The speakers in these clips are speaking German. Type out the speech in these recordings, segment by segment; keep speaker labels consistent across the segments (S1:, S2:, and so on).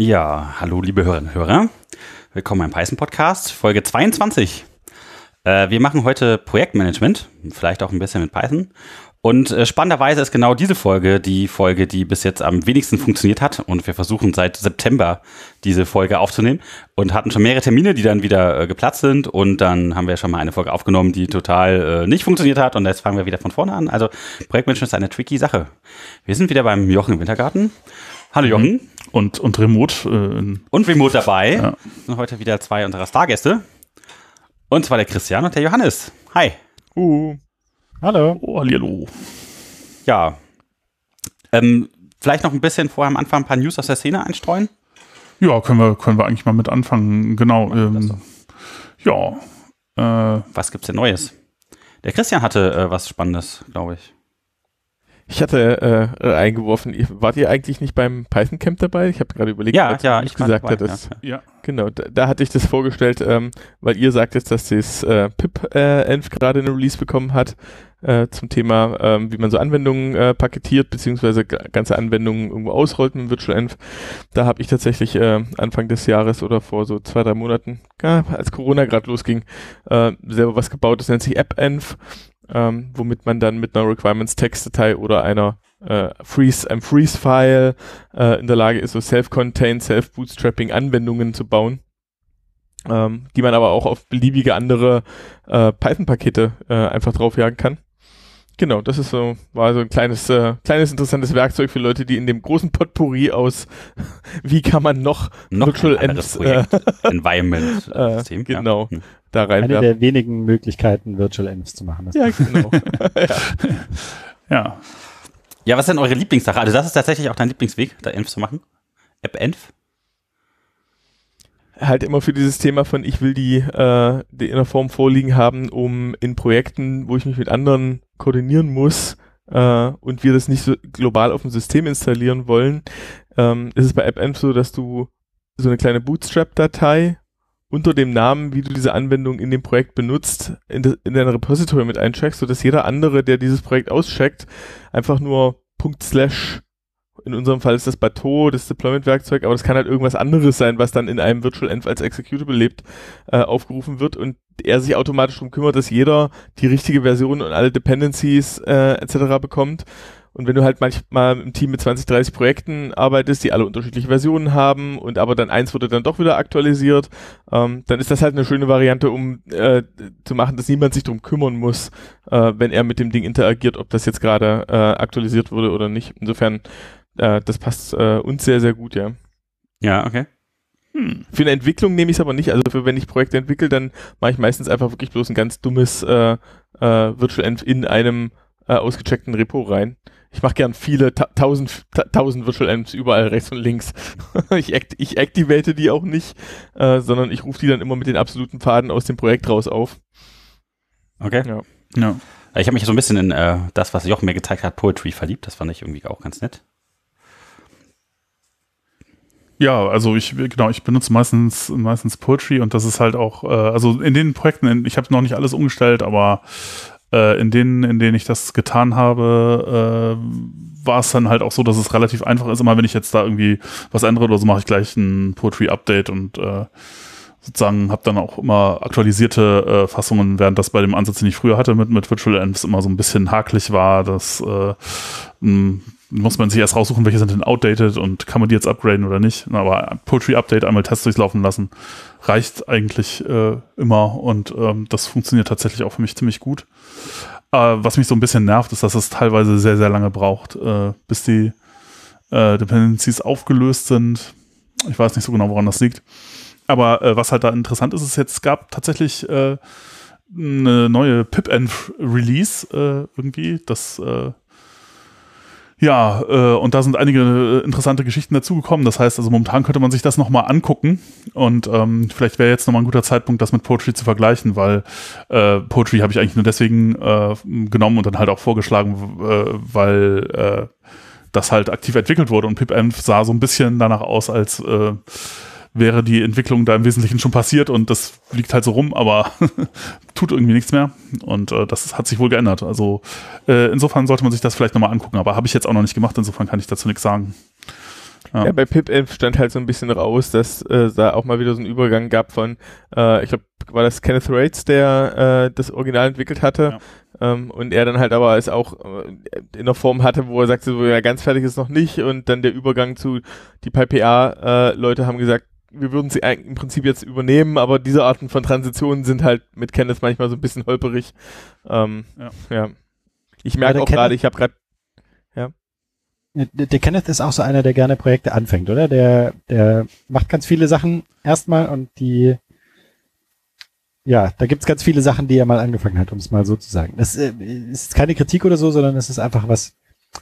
S1: Ja, hallo liebe Hörerinnen und Hörer. Willkommen beim Python Podcast, Folge 22. Äh, wir machen heute Projektmanagement, vielleicht auch ein bisschen mit Python. Und äh, spannenderweise ist genau diese Folge die Folge, die bis jetzt am wenigsten funktioniert hat. Und wir versuchen seit September diese Folge aufzunehmen und hatten schon mehrere Termine, die dann wieder äh, geplatzt sind. Und dann haben wir schon mal eine Folge aufgenommen, die total äh, nicht funktioniert hat. Und jetzt fangen wir wieder von vorne an. Also Projektmanagement ist eine tricky Sache. Wir sind wieder beim Jochen im Wintergarten. Hallo Jochen.
S2: Und, und Remote.
S1: Äh, und Remote dabei ja. sind heute wieder zwei unserer Stargäste. Und zwar der Christian und der Johannes. Hi.
S2: Uh.
S3: Hallo.
S2: Oh, hallo.
S1: Ja. Ähm, vielleicht noch ein bisschen vorher am Anfang ein paar News aus der Szene einstreuen?
S2: Ja, können wir, können wir eigentlich mal mit anfangen. Genau. Ähm, ja.
S1: Äh, was gibt's denn Neues? Der Christian hatte äh, was Spannendes, glaube ich.
S3: Ich hatte äh, eingeworfen, wart ihr eigentlich nicht beim Python Camp dabei? Ich habe gerade überlegt,
S1: ja, was ja,
S3: ich gesagt dabei, dass, ja, ja. Genau, da, da, hatte ich das vorgestellt, ähm, weil ihr sagtet, dass das äh, pip äh, Env gerade eine Release bekommen hat äh, zum Thema, ähm, wie man so Anwendungen äh, paketiert, beziehungsweise ganze Anwendungen irgendwo ausrollt mit Virtual Env. Da habe ich tatsächlich äh, Anfang des Jahres oder vor so zwei, drei Monaten, ja, als Corona gerade losging, äh, selber was gebaut, das nennt sich AppEnv ähm, womit man dann mit einer Requirements-Text-Datei oder einer äh, Freeze, einem Freeze-File äh, in der Lage ist, so self-contained, self-bootstrapping Anwendungen zu bauen, ähm, die man aber auch auf beliebige andere äh, Python-Pakete äh, einfach draufjagen kann. Genau, das ist so, war so ein kleines, äh, kleines interessantes Werkzeug für Leute, die in dem großen Potpourri aus, wie kann man noch,
S1: noch Virtual Env äh, Environment
S3: äh, System, genau, ja. Da
S4: rein. Eine der wenigen Möglichkeiten, Virtual Envs zu machen.
S3: Ja, genau.
S2: ja. ja.
S1: Ja, was ist denn eure Lieblingssache? Also das ist tatsächlich auch dein Lieblingsweg, da Env zu machen? App Env?
S3: halt immer für dieses Thema von, ich will die, äh, die in der Form vorliegen haben, um in Projekten, wo ich mich mit anderen koordinieren muss äh, und wir das nicht so global auf dem System installieren wollen, ähm, ist es bei AppEnv so, dass du so eine kleine Bootstrap-Datei unter dem Namen, wie du diese Anwendung in dem Projekt benutzt, in, de, in dein Repository mit eincheckst, sodass jeder andere, der dieses Projekt auscheckt, einfach nur Punkt slash in unserem Fall ist das Bateau, das Deployment-Werkzeug, aber das kann halt irgendwas anderes sein, was dann in einem Virtual Env als Executable lebt, äh, aufgerufen wird und er sich automatisch darum kümmert, dass jeder die richtige Version und alle Dependencies äh, etc. bekommt. Und wenn du halt manchmal im Team mit 20, 30 Projekten arbeitest, die alle unterschiedliche Versionen haben und aber dann eins wurde dann doch wieder aktualisiert, ähm, dann ist das halt eine schöne Variante, um äh, zu machen, dass niemand sich drum kümmern muss, äh, wenn er mit dem Ding interagiert, ob das jetzt gerade äh, aktualisiert wurde oder nicht. Insofern äh, das passt äh, uns sehr, sehr gut, ja.
S1: Ja, okay.
S3: Hm. Für eine Entwicklung nehme ich es aber nicht. Also für wenn ich Projekte entwickle, dann mache ich meistens einfach wirklich bloß ein ganz dummes äh, äh, Virtual Env in einem äh, ausgecheckten Repo rein. Ich mache gern viele, ta tausend, ta tausend Virtual Envs überall rechts und links. ich, act ich activate die auch nicht, äh, sondern ich rufe die dann immer mit den absoluten Pfaden aus dem Projekt raus auf.
S1: Okay. Ja. ja. Ich habe mich so ein bisschen in äh, das, was Jochen mir gezeigt hat, Poetry verliebt. Das fand ich irgendwie auch ganz nett.
S2: Ja, also ich genau, ich benutze meistens meistens Poetry und das ist halt auch, äh, also in den Projekten, ich habe noch nicht alles umgestellt, aber äh, in denen, in denen ich das getan habe, äh, war es dann halt auch so, dass es relativ einfach ist. Immer wenn ich jetzt da irgendwie was ändere oder so, mache ich gleich ein Poetry-Update und äh, sozusagen habe dann auch immer aktualisierte äh, Fassungen, während das bei dem Ansatz, den ich früher hatte mit, mit Virtual Envs immer so ein bisschen hakelig war, dass äh, muss man sich erst raussuchen, welche sind denn outdated und kann man die jetzt upgraden oder nicht. Aber Poetry Update einmal Tests durchlaufen lassen reicht eigentlich äh, immer und ähm, das funktioniert tatsächlich auch für mich ziemlich gut. Äh, was mich so ein bisschen nervt, ist, dass es teilweise sehr, sehr lange braucht, äh, bis die äh, Dependencies aufgelöst sind. Ich weiß nicht so genau, woran das liegt. Aber äh, was halt da interessant ist, ist jetzt, es gab tatsächlich äh, eine neue Pip-Env-Release irgendwie. Das ja, äh, und da sind einige äh, interessante Geschichten dazugekommen. Das heißt, also momentan könnte man sich das nochmal angucken und ähm, vielleicht wäre jetzt nochmal ein guter Zeitpunkt, das mit Poetry zu vergleichen, weil äh, Poetry habe ich eigentlich nur deswegen äh, genommen und dann halt auch vorgeschlagen, äh, weil äh, das halt aktiv entwickelt wurde und PipEnv sah so ein bisschen danach aus, als äh, wäre die Entwicklung da im Wesentlichen schon passiert und das liegt halt so rum, aber tut irgendwie nichts mehr. Und äh, das hat sich wohl geändert. Also äh, insofern sollte man sich das vielleicht nochmal angucken, aber habe ich jetzt auch noch nicht gemacht, insofern kann ich dazu nichts sagen. Ja.
S3: Ja, bei PipEnv stand halt so ein bisschen raus, dass äh, da auch mal wieder so einen Übergang gab von, äh, ich glaube, war das Kenneth Rates, der äh, das Original entwickelt hatte. Ähm, und er dann halt aber es auch äh, in der Form hatte, wo er sagte, so ja, ganz fertig ist noch nicht. Und dann der Übergang zu, die PyPA-Leute haben gesagt, wir würden sie eigentlich im Prinzip jetzt übernehmen, aber diese Arten von Transitionen sind halt mit Kenneth manchmal so ein bisschen holperig. Ähm,
S2: Ja.
S3: ja. Ich merke auch gerade, ich habe gerade
S4: Der der Kenneth ist auch so einer, der gerne Projekte anfängt, oder? Der, der macht ganz viele Sachen erstmal und die, ja, da gibt's ganz viele Sachen, die er mal angefangen hat, um es mal so zu sagen. Das äh, ist keine Kritik oder so, sondern es ist einfach was,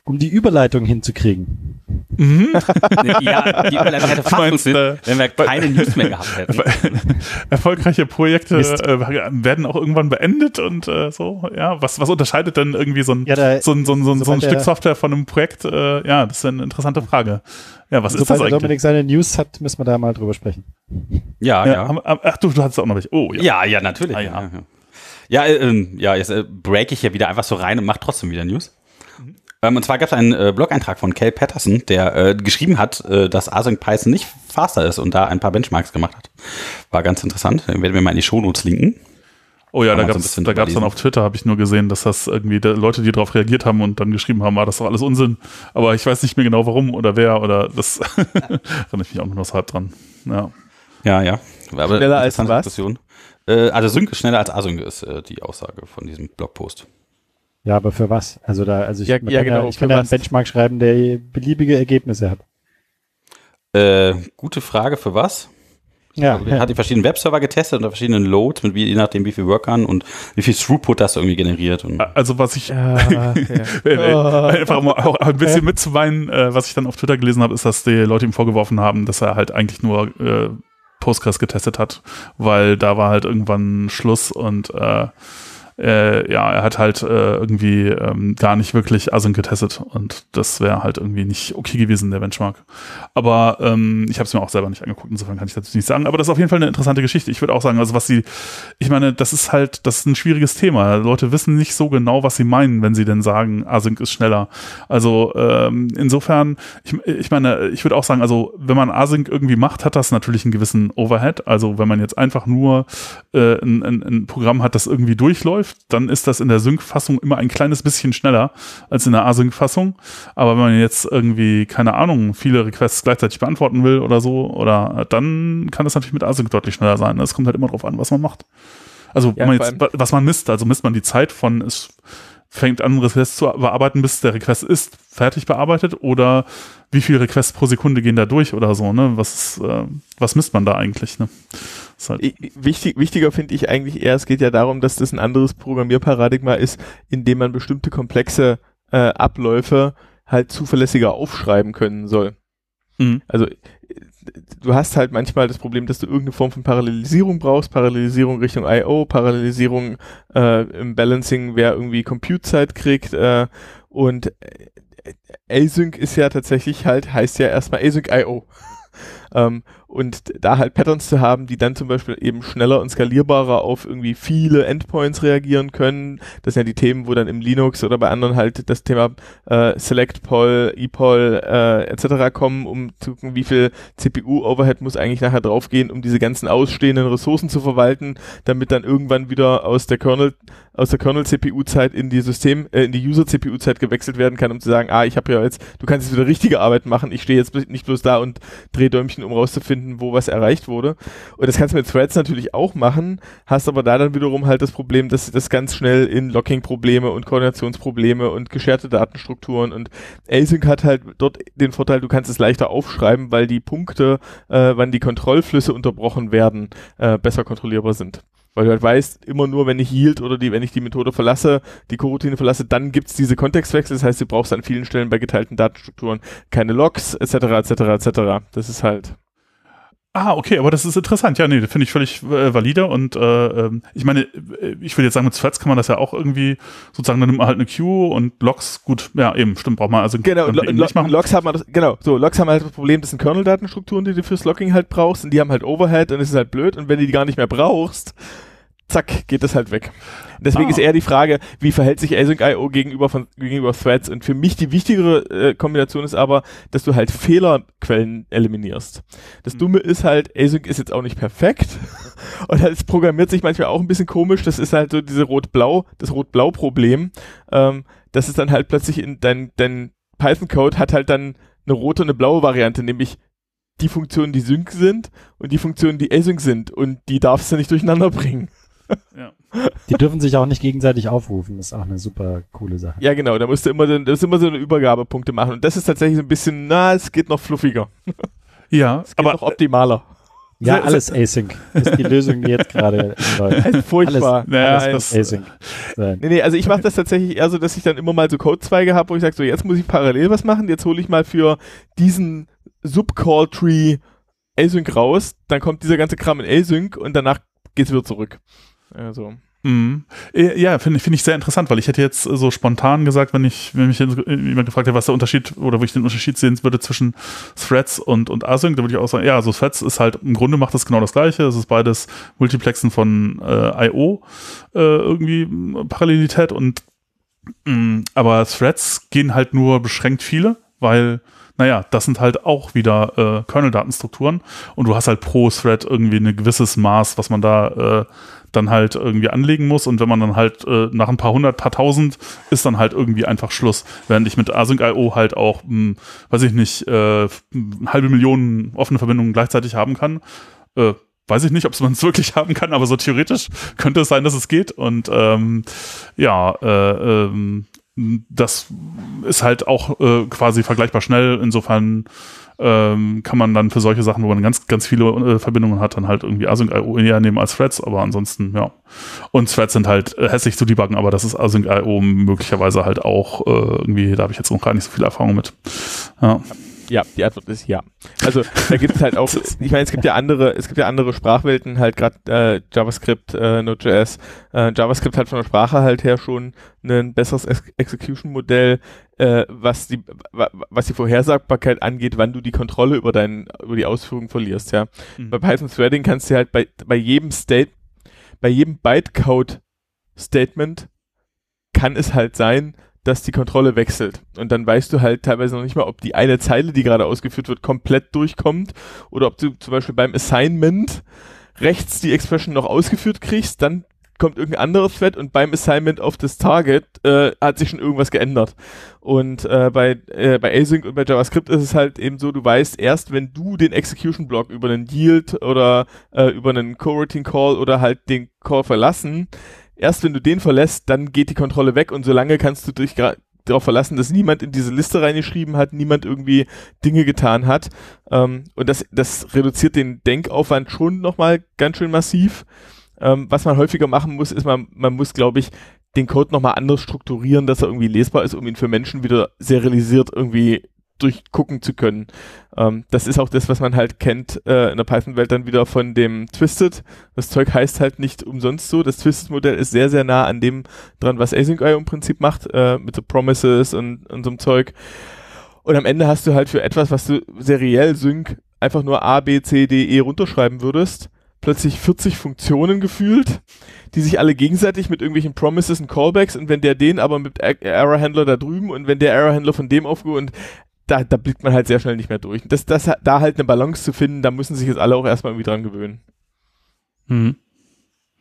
S4: um die Überleitung hinzukriegen.
S2: Mhm.
S1: ja, die Überleitung hätte fast
S2: äh,
S1: wenn wir keine News mehr gehabt hätten.
S2: Erfolgreiche Projekte
S4: Mist.
S2: äh, werden auch irgendwann beendet und äh, so, ja. Was, was unterscheidet denn irgendwie so ein,
S4: Ja, da,
S2: so ein, so ein, so ein, so ein Stück Software von einem Projekt? Äh, ja, das ist eine interessante Frage. Ja, was ist das eigentlich?
S4: Dominik seine News hat, müssen wir da mal drüber sprechen.
S1: Ja,
S2: ja,
S1: ja.
S2: Ach du, du hattest auch noch welche. Oh, ja.
S1: Ja, ja, natürlich.
S2: Ah,
S1: ja,
S2: ja.
S1: ja. ja, äh, ähm, ja jetzt äh, break ich ja wieder einfach so rein und mache trotzdem wieder News. Ähm, und zwar gab es einen äh, Blog-Eintrag von Cal Patterson, der äh, geschrieben hat, äh, dass Async Python nicht faster ist und da ein paar Benchmarks gemacht hat. War ganz interessant. Den werden wir mal in die Shownotes linken.
S2: Oh ja,
S1: Kann
S2: da
S1: so
S2: gab's
S1: bisschen
S2: da gab's dann auf Twitter, habe ich nur gesehen, dass das irgendwie da Leute, die darauf reagiert haben und dann geschrieben haben, war das doch alles Unsinn. Aber ich weiß nicht mehr genau warum oder wer oder das erinnere ich mich auch nur noch so halb dran. Ja.
S1: Ja, ja. Aber
S3: Schneller als was?
S1: Diskussion. Äh, also Sync ist schneller als Async ist äh, die Aussage von diesem Blogpost.
S4: Ja, aber für was? Also da, also ich,
S3: Ja, ja,
S4: kann
S3: genau,
S4: ja, ich kann ja einen? Benchmark schreiben, der beliebige Ergebnisse hat.
S1: Äh, gute Frage für was?
S4: Ja,
S1: Er hat die verschiedenen Webserver getestet unter verschiedenen Loads, mit wie, je nachdem wie viel Workern und wie viel Throughput das irgendwie generiert. Und
S2: Also was ich
S3: Ja, ja.
S2: Äh, äh, einfach mal auch ein bisschen mitzuweinen, äh, was ich dann auf Twitter gelesen habe, ist, dass die Leute ihm vorgeworfen haben, dass er halt eigentlich nur äh, Postgres getestet hat, weil da war halt irgendwann Schluss und äh, äh, ja, er hat halt äh, irgendwie ähm, gar nicht wirklich Async getestet und das wäre halt irgendwie nicht okay gewesen, der Benchmark. Aber ähm, ich habe es mir auch selber nicht angeguckt, insofern kann ich dazu nicht sagen. Aber das ist auf jeden Fall eine interessante Geschichte. Ich würde auch sagen, also was sie, ich meine, das ist halt, das ist ein schwieriges Thema. Leute wissen nicht so genau, was sie meinen, wenn sie denn sagen, Async ist schneller. Also ähm, insofern, ich, ich meine, ich würde auch sagen, also wenn man Async irgendwie macht, hat das natürlich einen gewissen Overhead. Also wenn man jetzt einfach nur äh, ein, ein, ein Programm hat, das irgendwie durchläuft, dann ist das in der Sync-Fassung immer ein kleines bisschen schneller als in der Async-Fassung. Aber wenn man jetzt irgendwie, keine Ahnung, viele Requests gleichzeitig beantworten will oder so, oder dann kann das natürlich mit Async deutlich schneller sein. Es kommt halt immer drauf an, was man macht. Also
S3: Ja,
S2: man jetzt, was man misst, also misst man die Zeit von es fängt an, einen Request zu bearbeiten, bis der Request ist fertig bearbeitet oder wie viele Requests pro Sekunde gehen da durch oder so, ne? Was, äh, was misst man da eigentlich, ne? Halt,
S3: Wichtig, wichtiger finde ich eigentlich eher, es geht ja darum, dass das ein anderes Programmierparadigma ist, in dem man bestimmte komplexe äh, Abläufe halt zuverlässiger aufschreiben können soll.
S2: Mhm.
S3: Also du hast halt manchmal das Problem, dass du irgendeine Form von Parallelisierung brauchst, Parallelisierung Richtung I.O., Parallelisierung äh, im Balancing, wer irgendwie Compute-Zeit kriegt äh, und äh, Async ist ja tatsächlich halt, heißt ja erstmal Async I.O. ähm, und da halt Patterns zu haben, die dann zum Beispiel eben schneller und skalierbarer auf irgendwie viele Endpoints reagieren können. Das sind ja die Themen, wo dann im Linux oder bei anderen halt das Thema äh, Select Poll, ePoll äh, etc. kommen, um zu gucken, wie viel CPU-Overhead muss eigentlich nachher draufgehen, um diese ganzen ausstehenden Ressourcen zu verwalten, damit dann irgendwann wieder aus der Kernel aus der Kernel-CPU-Zeit in die System, äh, in die User-CPU-Zeit gewechselt werden kann, um zu sagen, ah, ich habe ja jetzt, du kannst jetzt wieder richtige Arbeit machen, ich stehe jetzt nicht bloß da und drehe Däumchen, um rauszufinden, wo was erreicht wurde. Und das kannst du mit Threads natürlich auch machen, hast aber da dann wiederum halt das Problem, dass das ganz schnell in Locking-Probleme und Koordinationsprobleme und gescherte Datenstrukturen und Async hat halt dort den Vorteil, du kannst es leichter aufschreiben, weil die Punkte, äh, wann die Kontrollflüsse unterbrochen werden, äh, besser kontrollierbar sind. Weil du halt weißt, immer nur, wenn ich Yield oder die, wenn ich die Methode verlasse, die Coroutine verlasse, dann gibt's diese Kontextwechsel. Das heißt, du brauchst an vielen Stellen bei geteilten Datenstrukturen keine Logs, etc., etc., etc. Das ist halt.
S2: Ah, okay, aber das ist interessant. Ja, nee, das finde ich völlig äh, valide und äh, ähm, ich meine, äh, ich würde jetzt sagen, mit Threads kann man das ja auch irgendwie sozusagen, dann nimmt man halt eine Queue und Logs, gut, ja, eben, stimmt, braucht man also
S3: Genau, Lo
S2: nicht machen.
S3: Logs haben das, genau, so, Logs haben halt das Problem, das sind Kernel-Datenstrukturen, die du fürs Logging halt brauchst und die haben halt Overhead und es ist halt blöd und wenn du die gar nicht mehr brauchst, zack, geht das halt weg. Deswegen
S2: Ah.
S3: ist eher die Frage, wie verhält sich Async.io gegenüber von, gegenüber Threads? Und für mich die wichtigere äh, Kombination ist aber, dass du halt Fehlerquellen eliminierst. Das
S2: Hm.
S3: Dumme ist halt, Async ist jetzt auch nicht perfekt. Und es programmiert sich manchmal auch ein bisschen komisch. Das ist halt so diese Rot-Blau, das Rot-Blau-Problem. Ähm, das ist dann halt plötzlich in dein, dein Python-Code hat halt dann eine rote und eine blaue Variante, nämlich die Funktionen, die Sync sind und die Funktionen, die Async sind. Und die darfst du nicht durcheinander bringen.
S2: Ja.
S4: Die dürfen sich auch nicht gegenseitig aufrufen. Das ist auch eine super coole Sache.
S3: Ja, genau, da musst du immer, so- immer so eine Übergabepunkte machen. Und das ist tatsächlich so ein bisschen, na, es geht noch fluffiger.
S2: Ja,
S3: Es geht
S2: aber
S3: noch optimaler.
S4: Ja, alles Async ist die Lösung, die jetzt gerade läuft.
S3: Also furchtbar.
S4: Alles,
S2: Naja,
S4: alles
S2: das-
S4: Async sein.
S3: Nee, nee, also ich mache das tatsächlich eher so, dass ich dann immer mal so Codezweige habe, wo ich sage, so jetzt muss ich parallel was machen, jetzt hole ich mal für diesen Subcall-Tree Async raus, dann kommt dieser ganze Kram in Async und danach geht's wieder zurück. Also,
S2: Mhm. Äh, Ja, finde finde ich sehr interessant, weil ich hätte jetzt äh, so spontan gesagt, wenn ich, wenn mich jemand gefragt hätte, was der Unterschied oder wo ich den Unterschied sehen würde zwischen Threads und, und Async, da würde ich auch sagen, ja, so Threads ist halt, im Grunde macht das genau das Gleiche. Es ist beides Multiplexen von äh, IO, äh, irgendwie m, Parallelität und mh, aber Threads gehen halt nur beschränkt viele, weil naja, das sind halt auch wieder äh, Kernel-Datenstrukturen und du hast halt pro Thread irgendwie ein gewisses Maß, was man da äh, dann halt irgendwie anlegen muss und wenn man dann halt äh, nach ein paar hundert, paar tausend ist dann halt irgendwie einfach Schluss. Während ich mit Async.io halt auch, mh, weiß ich nicht, äh, f- m, halbe Millionen offene Verbindungen gleichzeitig haben kann. Äh, weiß ich nicht, ob man es wirklich haben kann, aber so theoretisch könnte es sein, dass es geht und ähm, ja, äh, ähm, das ist halt auch äh, quasi vergleichbar schnell. Insofern ähm, kann man dann für solche Sachen, wo man ganz, ganz viele äh, Verbindungen hat, dann halt irgendwie Async.io eher nehmen als Threads, aber ansonsten, ja. Und Threads sind halt äh, hässlich zu debuggen, aber das ist Async.io möglicherweise halt auch äh, irgendwie, da habe ich jetzt noch gar nicht so viel Erfahrung mit. Ja.
S3: Ja, die Antwort ist ja. Also da gibt es halt auch, ich meine, es gibt ja andere, es gibt ja andere Sprachwelten, halt gerade äh, JavaScript, äh, Node.js. Äh, JavaScript hat von der Sprache halt her schon ein besseres Ex Execution-Modell, äh, was die wa- was die Vorhersagbarkeit angeht, wann du die Kontrolle über deinen über die Ausführung verlierst, ja.
S2: Mhm.
S3: Bei Python Threading kannst du halt bei bei jedem State bei jedem Bytecode Statement kann es halt sein, dass die Kontrolle wechselt. Und dann weißt du halt teilweise noch nicht mal, ob die eine Zeile, die gerade ausgeführt wird, komplett durchkommt oder ob du zum Beispiel beim Assignment rechts die Expression noch ausgeführt kriegst, dann kommt irgendein anderes Thread und beim Assignment auf das Target äh, hat sich schon irgendwas geändert. Und äh, bei, äh, bei Async und bei JavaScript ist es halt eben so, du weißt erst, wenn du den Execution Block über einen Yield oder äh, über einen Coroutine Call oder halt den Call verlassen, erst wenn du den verlässt, dann geht die Kontrolle weg und solange kannst du dich darauf verlassen, dass niemand in diese Liste reingeschrieben hat, niemand irgendwie Dinge getan hat. Ähm, und das, das reduziert den Denkaufwand schon nochmal ganz schön massiv. Ähm, was man häufiger machen muss, ist, man, man muss, glaube ich, den Code nochmal anders strukturieren, dass er irgendwie lesbar ist, um ihn für Menschen wieder serialisiert irgendwie durchgucken zu können. Ähm, das ist auch das, was man halt kennt äh, in der Python-Welt dann wieder von dem Twisted. Das Zeug heißt halt nicht umsonst so. Das Twisted-Modell ist sehr, sehr nah an dem dran, was Async.io im Prinzip macht, äh, mit so Promises und, und so einem Zeug. Und am Ende hast du halt für etwas, was du seriell Sync einfach nur A, B, C, D, E runterschreiben würdest, plötzlich 40 Funktionen gefühlt, die sich alle gegenseitig mit irgendwelchen Promises und Callbacks und wenn der den aber mit Er- Error-Handler da drüben und wenn der Error-Handler von dem aufgehoben und da, da blickt man halt sehr schnell nicht mehr durch. Das, das, da halt eine Balance zu finden, da müssen sich jetzt alle auch erstmal irgendwie dran gewöhnen.
S2: Mhm.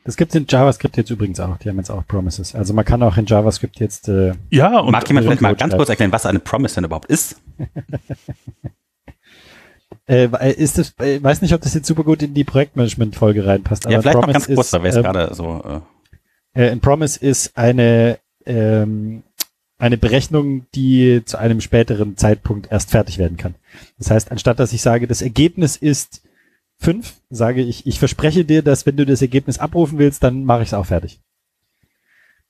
S4: Das gibt's in JavaScript jetzt übrigens auch. Die haben jetzt auch Promises. Also man kann auch in JavaScript jetzt äh,
S2: Ja, und
S1: Mag jemand vielleicht mal ganz kurz erklären, was eine Promise denn überhaupt ist?
S4: äh, ist das, äh, weiß nicht, ob das jetzt super gut in die Projektmanagement-Folge reinpasst.
S1: ja,
S4: aber
S1: vielleicht noch
S4: Promise
S1: ganz kurz,
S4: ist,
S1: da wäre es
S4: ähm,
S1: gerade so. Äh,
S4: Äh, ein Promise ist eine, ähm, eine Berechnung, die zu einem späteren Zeitpunkt erst fertig werden kann. Das heißt, anstatt dass ich sage, das Ergebnis ist fünf, sage ich, ich verspreche dir, dass wenn du das Ergebnis abrufen willst, dann mache ich es auch fertig.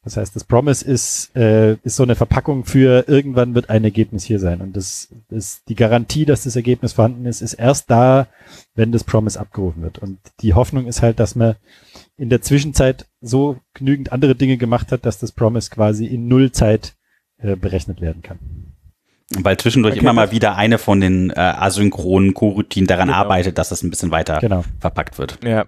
S4: Das heißt, das Promise ist, äh, ist so eine Verpackung für irgendwann wird ein Ergebnis hier sein. Und das ist die Garantie, dass das Ergebnis vorhanden ist, ist erst da, wenn das Promise abgerufen wird. Und die Hoffnung ist halt, dass man in der Zwischenzeit so genügend andere Dinge gemacht hat, dass das Promise quasi in Nullzeit äh, berechnet werden kann.
S1: Weil zwischendurch immer mal wieder eine von den äh, asynchronen Co-Routinen daran
S3: Genau.
S1: arbeitet, dass das ein bisschen weiter
S4: Genau.
S1: verpackt wird.
S3: Ja.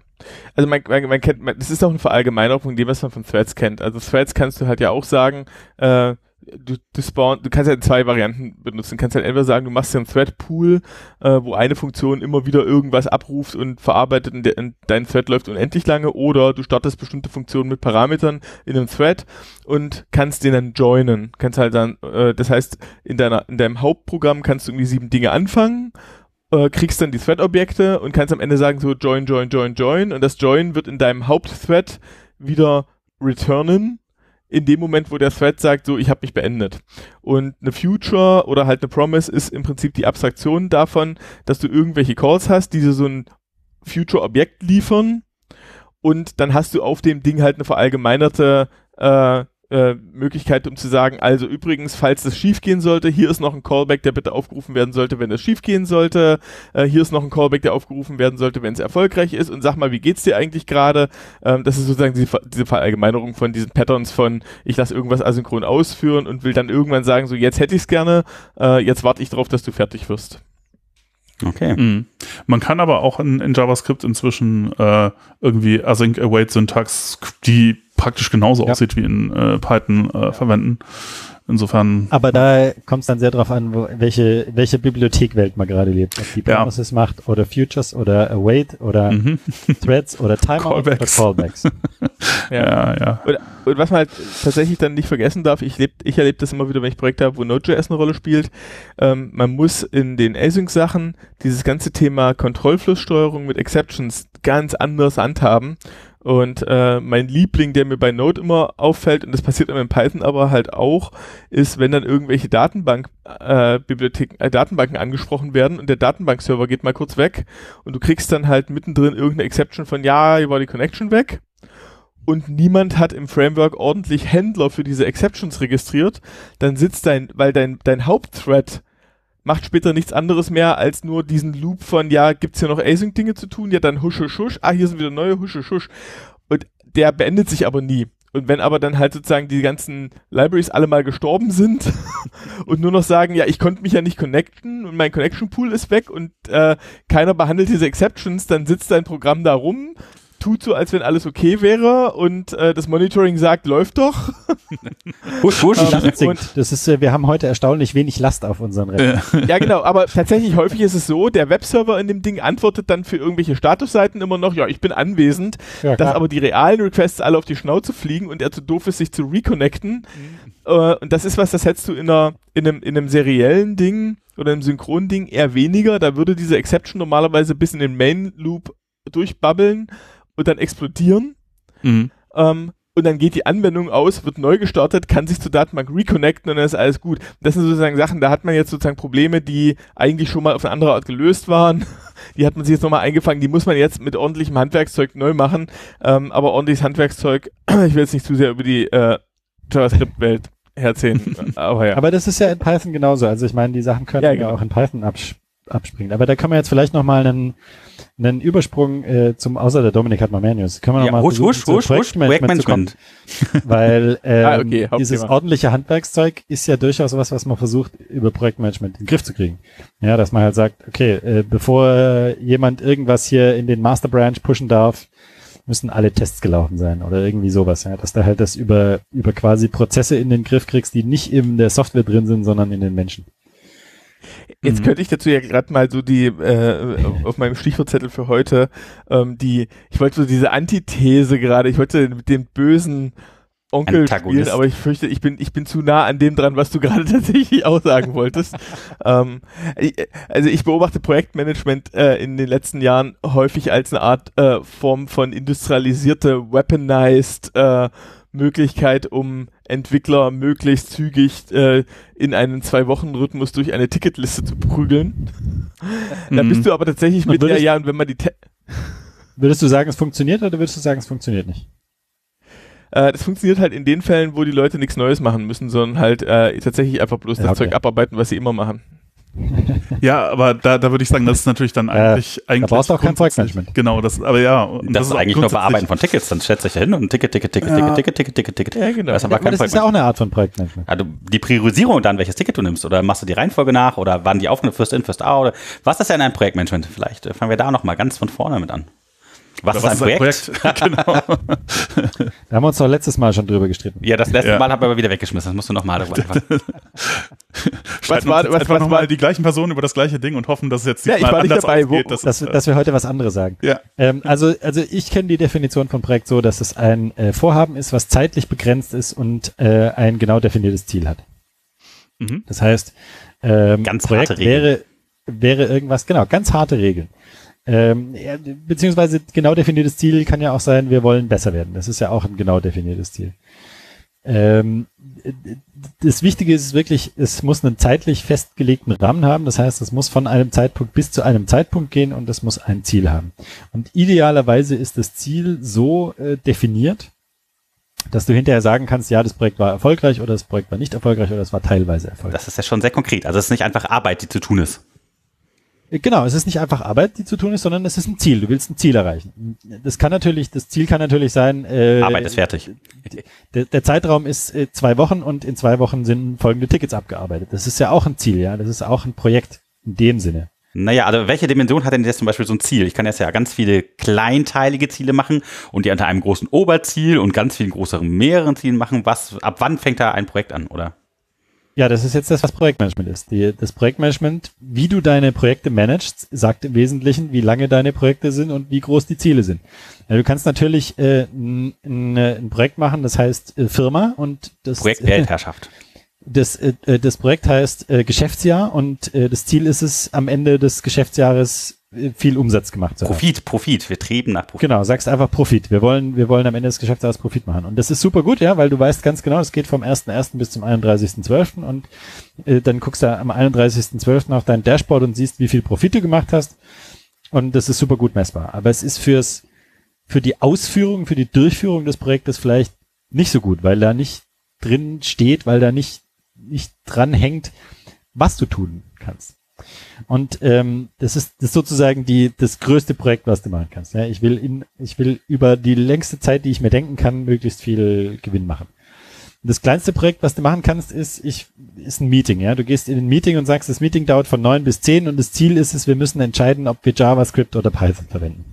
S3: Also man, man, man kennt, man, das ist auch eine Verallgemeinerung von dem, was man von Threads kennt. Also Threads kannst du halt ja auch sagen, äh, du, du spawn, du kannst halt zwei Varianten benutzen. Du kannst halt entweder sagen, du machst dir einen Thread-Pool, äh, wo eine Funktion immer wieder irgendwas abruft und verarbeitet und, der, und dein Thread läuft unendlich lange, oder du startest bestimmte Funktionen mit Parametern in einem Thread und kannst den dann joinen. Kannst halt dann, äh, das heißt, in deiner, in deinem Hauptprogramm kannst du irgendwie sieben Dinge anfangen äh, kriegst dann die Thread-Objekte und kannst am Ende sagen so join, join, join, join und das Join wird in deinem Hauptthread wieder returnen in dem Moment, wo der Thread sagt, so ich habe mich beendet. Und eine Future oder halt eine Promise ist im Prinzip die Abstraktion davon, dass du irgendwelche Calls hast, die so ein Future-Objekt liefern und dann hast du auf dem Ding halt eine verallgemeinerte äh, äh, Möglichkeit, um zu sagen, also übrigens, falls das schief gehen sollte, hier ist noch ein Callback, der bitte aufgerufen werden sollte, wenn es schief gehen sollte. Äh, hier ist noch ein Callback, der aufgerufen werden sollte, wenn es erfolgreich ist. Und sag mal, wie geht's dir eigentlich gerade? Ähm, das ist sozusagen diese, diese Verallgemeinerung von diesen Patterns von, ich lasse irgendwas asynchron ausführen und will dann irgendwann sagen, so jetzt hätte ich's gerne, äh, jetzt warte ich darauf, dass du fertig wirst.
S1: Okay.
S2: Mhm. Man kann aber auch in, in JavaScript inzwischen äh, irgendwie Async Await Syntax, die praktisch genauso
S4: Ja.
S2: aussieht wie in äh, Python, äh, verwenden. Insofern,
S4: Aber da kommt es dann sehr drauf an, wo, welche, welche Bibliothekwelt man gerade lebt. Ob die
S2: Ja.
S4: Promises macht oder Futures oder Await oder
S2: mhm.
S4: Threads oder Timeout
S2: Callbacks.
S4: oder Callbacks.
S2: ja, ja.
S3: Und, und was man halt tatsächlich dann nicht vergessen darf, ich, leb, ich erlebe das immer wieder, wenn ich Projekte habe, wo Node.js eine Rolle spielt. Ähm, man muss in den Async-Sachen dieses ganze Thema Kontrollflusssteuerung mit Exceptions ganz anders handhaben. Und äh, mein Liebling, der mir bei Node immer auffällt, und das passiert immer in Python aber halt auch, ist, wenn dann irgendwelche Datenbank, äh, Bibliotheken, äh, Datenbanken angesprochen werden und der Datenbankserver geht mal kurz weg und du kriegst dann halt mittendrin irgendeine Exception von, ja, hier war die Connection weg. Und niemand hat im Framework ordentlich Händler für diese Exceptions registriert, dann sitzt dein, weil dein, dein Hauptthread macht später nichts anderes mehr als nur diesen Loop von, ja, gibt's hier noch Async-Dinge zu tun? Ja, dann husch, husch. Ah, hier sind wieder neue husch, husch, husch. Und der beendet sich aber nie. Und wenn aber dann halt sozusagen die ganzen Libraries alle mal gestorben sind und nur noch sagen, ja, ich konnte mich ja nicht connecten und mein Connection Pool ist weg und äh, keiner behandelt diese Exceptions, dann sitzt dein Programm da rum, tut so, als wenn alles okay wäre und äh, das Monitoring sagt, läuft doch.
S1: Husch, husch.
S4: Das,
S3: und-
S4: das ist, äh, wir haben heute erstaunlich wenig Last auf unseren Rechnern.
S3: ja, genau, aber tatsächlich häufig ist es so, der Webserver in dem Ding antwortet dann für irgendwelche Statusseiten immer noch, ja, ich bin anwesend,
S4: Ja,
S3: dass aber die realen Requests alle auf die Schnauze fliegen und er zu doof ist, sich zu reconnecten. Äh, und das ist was, das hättest du in, einer, in, einem, in einem seriellen Ding oder einem synchronen Ding eher weniger. Da würde diese Exception normalerweise bis in den Main Loop durchbabbeln und dann explodieren.
S2: Mhm.
S3: Ähm, und dann geht die Anwendung aus, wird neu gestartet, kann sich zur Datenbank reconnecten und dann ist alles gut. Das sind sozusagen Sachen, da hat man jetzt sozusagen Probleme, die eigentlich schon mal auf eine andere Art gelöst waren. Die hat man sich jetzt nochmal eingefangen, die muss man jetzt mit ordentlichem Handwerkszeug neu machen. Ähm, aber ordentliches Handwerkszeug, ich will jetzt nicht zu sehr über die äh, JavaScript-Welt herziehen. aber ja.
S4: Aber das ist ja in Python genauso. Also ich meine, die Sachen können
S3: Ja,
S4: ja,
S3: genau.
S4: auch in Python abs abspringen. Aber da können wir jetzt vielleicht nochmal einen, einen Übersprung äh, zum, außer der Dominik hat mal mehr News. Können wir
S1: Ja,
S4: noch mal
S1: husch, husch,
S4: zum
S1: husch,
S4: Projektmanagement?
S1: Projektmanagement.
S4: Weil ähm,
S3: Ah, okay,
S4: dieses ordentliche Handwerkszeug ist ja durchaus was, was man versucht, über Projektmanagement in den Griff zu kriegen. Ja, dass man halt sagt, okay, äh, bevor jemand irgendwas hier in den Master Branch pushen darf, müssen alle Tests gelaufen sein oder irgendwie sowas, ja, dass du halt das über, über quasi Prozesse in den Griff kriegst, die nicht in der Software drin sind, sondern in den Menschen.
S3: Jetzt
S2: Mhm.
S3: könnte ich dazu ja gerade mal so die äh, auf meinem Stichwortzettel für heute ähm, die ich wollte so diese Antithese gerade, ich wollte mit dem bösen Onkel
S1: Antagonist.
S3: spielen, aber ich fürchte, ich bin ich bin zu nah an dem dran, was du gerade tatsächlich aussagen wolltest. ähm, also ich beobachte Projektmanagement äh, in den letzten Jahren häufig als eine Art äh, Form von industrialisierte, weaponized äh, Möglichkeit, um Entwickler möglichst zügig äh, in einen Zwei-Wochen-Rhythmus durch eine Ticketliste zu prügeln. Da
S2: Mhm.
S3: bist du aber tatsächlich mit der, ja, und wenn man die, Te
S4: Würdest du sagen, es funktioniert oder würdest du sagen, es funktioniert nicht?
S3: äh, das funktioniert halt in den Fällen, wo die Leute nichts Neues machen müssen, sondern halt äh, tatsächlich einfach bloß
S4: Ja,
S3: das
S4: okay.
S3: Zeug abarbeiten, was sie immer machen.
S2: Ja, aber da, da würde ich sagen, das ist natürlich dann eigentlich.
S4: Äh,
S2: eigentlich
S4: da brauchst du auch kein Projektmanagement.
S2: Genau, das, aber ja. und
S1: Das, ist eigentlich nur Bearbeiten von Tickets. Dann du dich ja hin und Ticket, Ticket, Ticket,
S2: Ja.
S1: Ticket, Ticket, Ticket, Ticket, Ticket.
S3: Ja, genau.
S1: Das ist aber
S4: Aber
S1: kein
S4: das ist ja auch eine Art von Projektmanagement.
S1: Also die Priorisierung dann, welches Ticket du nimmst, oder machst du die Reihenfolge nach, oder wann die Aufgabe First In, First Out, oder was ist denn ein Projektmanagement? Vielleicht fangen wir da nochmal ganz von vorne mit an. Was,
S2: Oder
S1: ist ein Projekt?
S2: genau.
S4: Da haben wir uns doch letztes Mal schon drüber gestritten.
S1: Ja, das letzte
S2: Ja.
S1: Mal haben wir aber wieder weggeschmissen. Das musst du nochmal darüber anfangen.
S2: Streiten
S3: war- was-
S2: einfach
S3: was
S2: nochmal die gleichen Personen über das gleiche Ding und hoffen, dass es jetzt
S3: Ja, ich war nicht
S2: anders
S3: dabei. Wo-
S2: ausgeht. Das
S4: Dass,
S2: ist, äh,
S4: dass wir heute was anderes sagen.
S2: ja.
S4: Ähm, also, also ich kenne die Definition von Projekt so, dass es ein äh, Vorhaben ist, was zeitlich begrenzt ist und äh, ein genau definiertes Ziel hat.
S2: Mhm.
S4: Das heißt, ähm,
S1: Ganz
S4: Projekt wäre, wäre irgendwas, genau, ganz harte Regeln. Ähm, beziehungsweise genau definiertes Ziel kann ja auch sein, wir wollen besser werden. Das ist ja auch ein genau definiertes Ziel. Ähm, das Wichtige ist wirklich, es muss einen zeitlich festgelegten Rahmen haben. Das heißt, es muss von einem Zeitpunkt bis zu einem Zeitpunkt gehen und es muss ein Ziel haben. Und idealerweise ist das Ziel so äh, definiert, dass du hinterher sagen kannst, ja, das Projekt war erfolgreich oder das Projekt war nicht erfolgreich oder es war teilweise erfolgreich.
S1: Das ist ja schon sehr konkret. Also es ist nicht einfach Arbeit, die zu tun ist.
S4: Genau, es ist nicht einfach Arbeit, die zu tun ist, sondern es ist ein Ziel. Du willst ein Ziel erreichen. Das kann natürlich, das Ziel kann natürlich sein, äh,
S1: Arbeit ist fertig.
S4: Der, der Zeitraum ist äh, zwei Wochen und in zwei Wochen sind folgende Tickets abgearbeitet. Das ist ja auch ein Ziel, ja. Das ist auch ein Projekt in dem Sinne.
S1: Naja, also welche Dimension hat denn jetzt zum Beispiel so ein Ziel? Ich kann jetzt ja ganz viele kleinteilige Ziele machen und die unter einem großen Oberziel und ganz vielen größeren mehreren Zielen machen. Was, ab wann fängt da ein Projekt an, oder?
S4: Ja, das ist jetzt das, was Projektmanagement ist. Die, das Projektmanagement, wie du deine Projekte managst, sagt im Wesentlichen, wie lange deine Projekte sind und wie groß die Ziele sind. Ja, du kannst natürlich äh, ein, ein, ein Projekt machen, das heißt äh, Firma und das
S1: Projekt Weltherrschaft.
S4: das, äh, äh, das Projekt heißt äh, Geschäftsjahr und äh, das Ziel ist es, am Ende des Geschäftsjahres äh, viel Umsatz gemacht zu haben.
S1: Profit, Profit. Wir trieben nach Profit.
S4: Genau, sagst einfach Profit. Wir wollen, wir wollen am Ende des Geschäftsjahres Profit machen. Und das ist super gut, ja, weil du weißt ganz genau, es geht vom 1.1. bis zum 31.12. und äh, dann guckst du am 31.12. auf dein Dashboard und siehst, wie viel Profit du gemacht hast. Und das ist super gut messbar. Aber es ist fürs, für die Ausführung, für die Durchführung des Projektes vielleicht nicht so gut, weil da nicht drin steht, weil da nicht, nicht dran hängt, was du tun kannst. Und ähm, das ist das ist sozusagen die das größte Projekt, was du machen kannst. Ja, ich will in ich will über die längste Zeit, die ich mir denken kann, möglichst viel Gewinn machen. Das kleinste Projekt, was du machen kannst, ist ich ist ein Meeting. Ja, du gehst in ein Meeting und sagst, das Meeting dauert von neun bis zehn und das Ziel ist es, wir müssen entscheiden, ob wir JavaScript oder Python verwenden.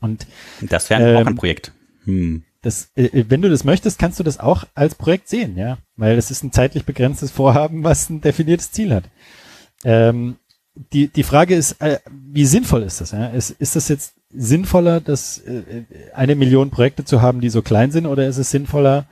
S4: Und
S1: Das wäre auch
S4: Ähm,
S1: ein Projekt. Hm.
S4: das, äh, wenn du das möchtest, kannst du das auch als Projekt sehen, ja, weil es ist ein zeitlich begrenztes Vorhaben, was ein definiertes Ziel hat. Ähm, die, die Frage ist, äh, wie sinnvoll ist das? Ja? Ist, ist das jetzt sinnvoller, das äh, eine Million Projekte zu haben, die so klein sind, oder ist es sinnvoller,